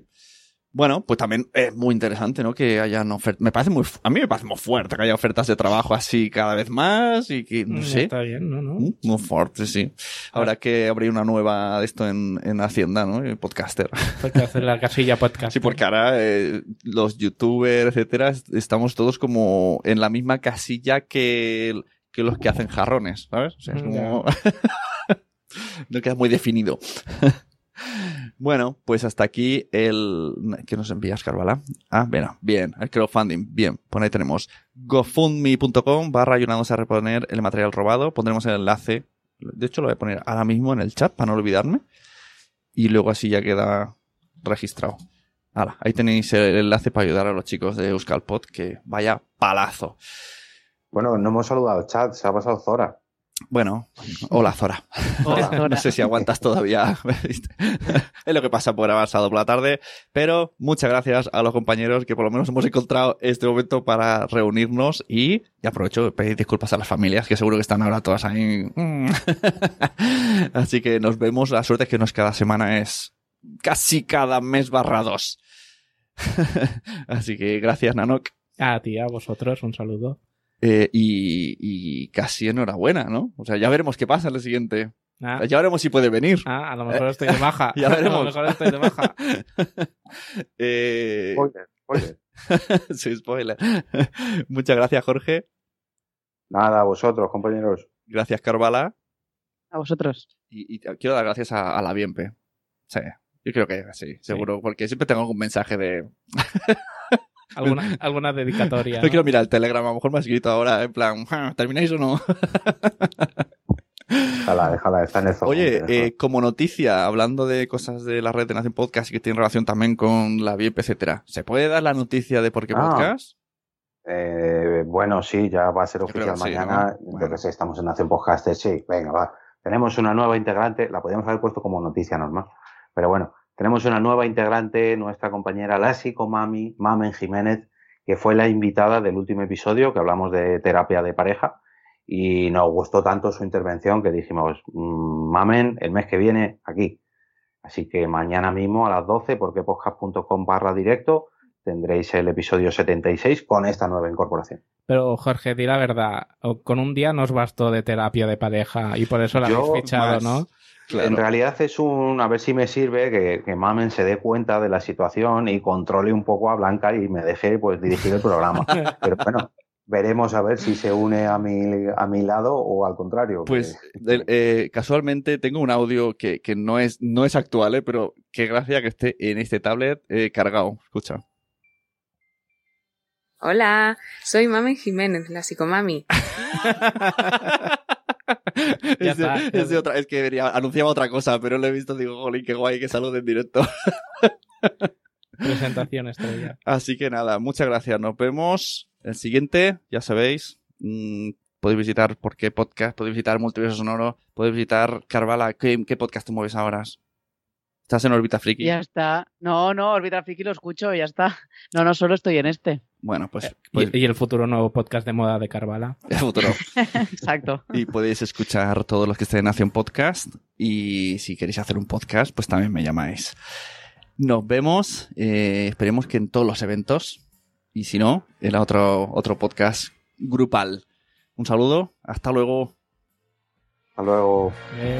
Speaker 3: Bueno, pues también es muy interesante, ¿no? Que hayan ofertas. Me parece muy, a mí me parece muy fuerte que haya ofertas de trabajo así cada vez más y que, no
Speaker 4: Mm,
Speaker 3: sé.
Speaker 4: Está bien, ¿no? ¿no?
Speaker 3: Mm, Muy fuerte, sí. Habrá que abrir una nueva de esto en, en Hacienda, ¿no? En Podcaster.
Speaker 4: Hay que hacer la casilla podcast.
Speaker 3: Sí, porque ahora eh, los youtubers, etcétera, est- estamos todos como en la misma casilla que, que los que hacen jarrones, ¿sabes? O sea, es como... no queda muy definido. bueno, pues hasta aquí el... ¿Qué nos envías, Carvala? Ah, bueno, bien, el crowdfunding, bien. Por ahí tenemos gofundme.com barra ayudándose a reponer el material robado. Pondremos el enlace. De hecho, lo voy a poner ahora mismo en el chat para no olvidarme. Y luego así ya queda registrado. Ahí tenéis el enlace para ayudar a los chicos de Euskalpod, que vaya palazo.
Speaker 5: Bueno, no hemos saludado al chat, se ha pasado Zora.
Speaker 3: Bueno, hola Zora.
Speaker 6: Hola, Zora.
Speaker 3: No sé si aguantas todavía. es lo que pasa por haber pasado por la tarde. Pero muchas gracias a los compañeros que por lo menos hemos encontrado este momento para reunirnos y, y aprovecho de pedir disculpas a las familias que seguro que están ahora todas ahí. Así que nos vemos. La suerte es que no es cada semana, es casi cada mes barra dos. Así que gracias, Nanok.
Speaker 4: A ti, a vosotros, un saludo.
Speaker 3: Eh, y, y casi enhorabuena, ¿no? O sea, ya veremos qué pasa en el siguiente.
Speaker 4: Ah,
Speaker 3: Ya veremos si puede venir.
Speaker 4: ah, a lo mejor estoy de baja.
Speaker 3: Ya
Speaker 4: A
Speaker 3: veremos.
Speaker 4: lo mejor estoy de baja.
Speaker 3: Eh,
Speaker 5: Spoiler, spoiler.
Speaker 3: sí, spoiler. Muchas gracias, Jorge.
Speaker 5: Nada, vosotros, compañeros.
Speaker 3: Gracias, Carvala.
Speaker 6: A vosotros.
Speaker 3: Y, y quiero dar gracias a, a la Bienpe. Sí, yo creo que sí, seguro, porque siempre tengo algún mensaje de...
Speaker 4: Alguna, alguna dedicatoria.
Speaker 3: No
Speaker 4: ¿no?
Speaker 3: quiero mirar el Telegram, a lo mejor me ha escrito ahora, en plan, "Ah, ¿termináis o no?
Speaker 5: Déjala, déjala, está en el zoom.
Speaker 3: Oye, eh, como noticia, hablando de cosas de la red de Nación Podcast y que tienen relación también con la VIP, etcétera, ¿se puede dar la noticia de por qué
Speaker 5: Ah.
Speaker 3: podcast?
Speaker 5: Eh, bueno, sí, ya va a ser oficial
Speaker 3: sí,
Speaker 5: mañana.
Speaker 3: ¿no?
Speaker 5: Yo que sé, estamos en Nación Podcaster, sí, venga, va. Tenemos una nueva integrante, la podríamos haber puesto como noticia normal, pero bueno, tenemos una nueva integrante, nuestra compañera Lassi Mami, Mamen Jiménez, que fue la invitada del último episodio que hablamos de terapia de pareja y nos gustó tanto su intervención que dijimos, "Mm, Mamen, el mes que viene aquí. Así que mañana mismo a las 12, porque podcast.com barra directo, tendréis el episodio 76 con esta nueva incorporación.
Speaker 4: Pero Jorge, di la verdad, con un día nos bastó de terapia de pareja y por eso la
Speaker 5: Yo
Speaker 4: habéis fichado,
Speaker 3: más.
Speaker 4: ¿no?
Speaker 3: Claro.
Speaker 5: En realidad es un, a ver si me sirve que, que Mamen se dé cuenta de la situación y controle un poco a Blanca y me deje pues dirigir el programa. Pero bueno, veremos a ver si se une a mi, a mi lado o al contrario.
Speaker 3: Pues
Speaker 5: que-
Speaker 3: eh, casualmente tengo un audio que, que no, es, no es actual, eh, pero qué gracia que esté en este tablet eh, cargado. Escucha.
Speaker 9: Hola, soy Mamen Jiménez, la psicomami.
Speaker 3: Es, de,
Speaker 4: está, ya
Speaker 3: es de
Speaker 4: está.
Speaker 3: otra, es que venía- anunciaba otra cosa, pero lo he visto, digo, jolín, qué guay que salud en directo.
Speaker 4: Presentación estrella.
Speaker 3: Así que nada, muchas gracias. Nos vemos. El siguiente, ya sabéis, mm, podéis visitar por qué podcast, podéis visitar Multiverso Sonoro, podéis visitar Carvala. ¿Qué, qué podcast te mueves ahora? ¿Estás en órbita friki?
Speaker 6: Ya está. No, no, Orbital Friki lo escucho, ya está. No, no, solo estoy en este.
Speaker 3: Bueno, pues, pues
Speaker 4: Y, y el futuro nuevo podcast de moda de Carvala.
Speaker 3: el futuro.
Speaker 6: Exacto.
Speaker 3: Y podéis escuchar todos los que estén en Nación Podcast. Y si queréis hacer un podcast, pues también me llamáis. Nos vemos. eh, esperemos que en todos los eventos. Y si no, en otro, otro podcast grupal. Un saludo. Hasta luego.
Speaker 5: Hasta luego.
Speaker 4: Eh,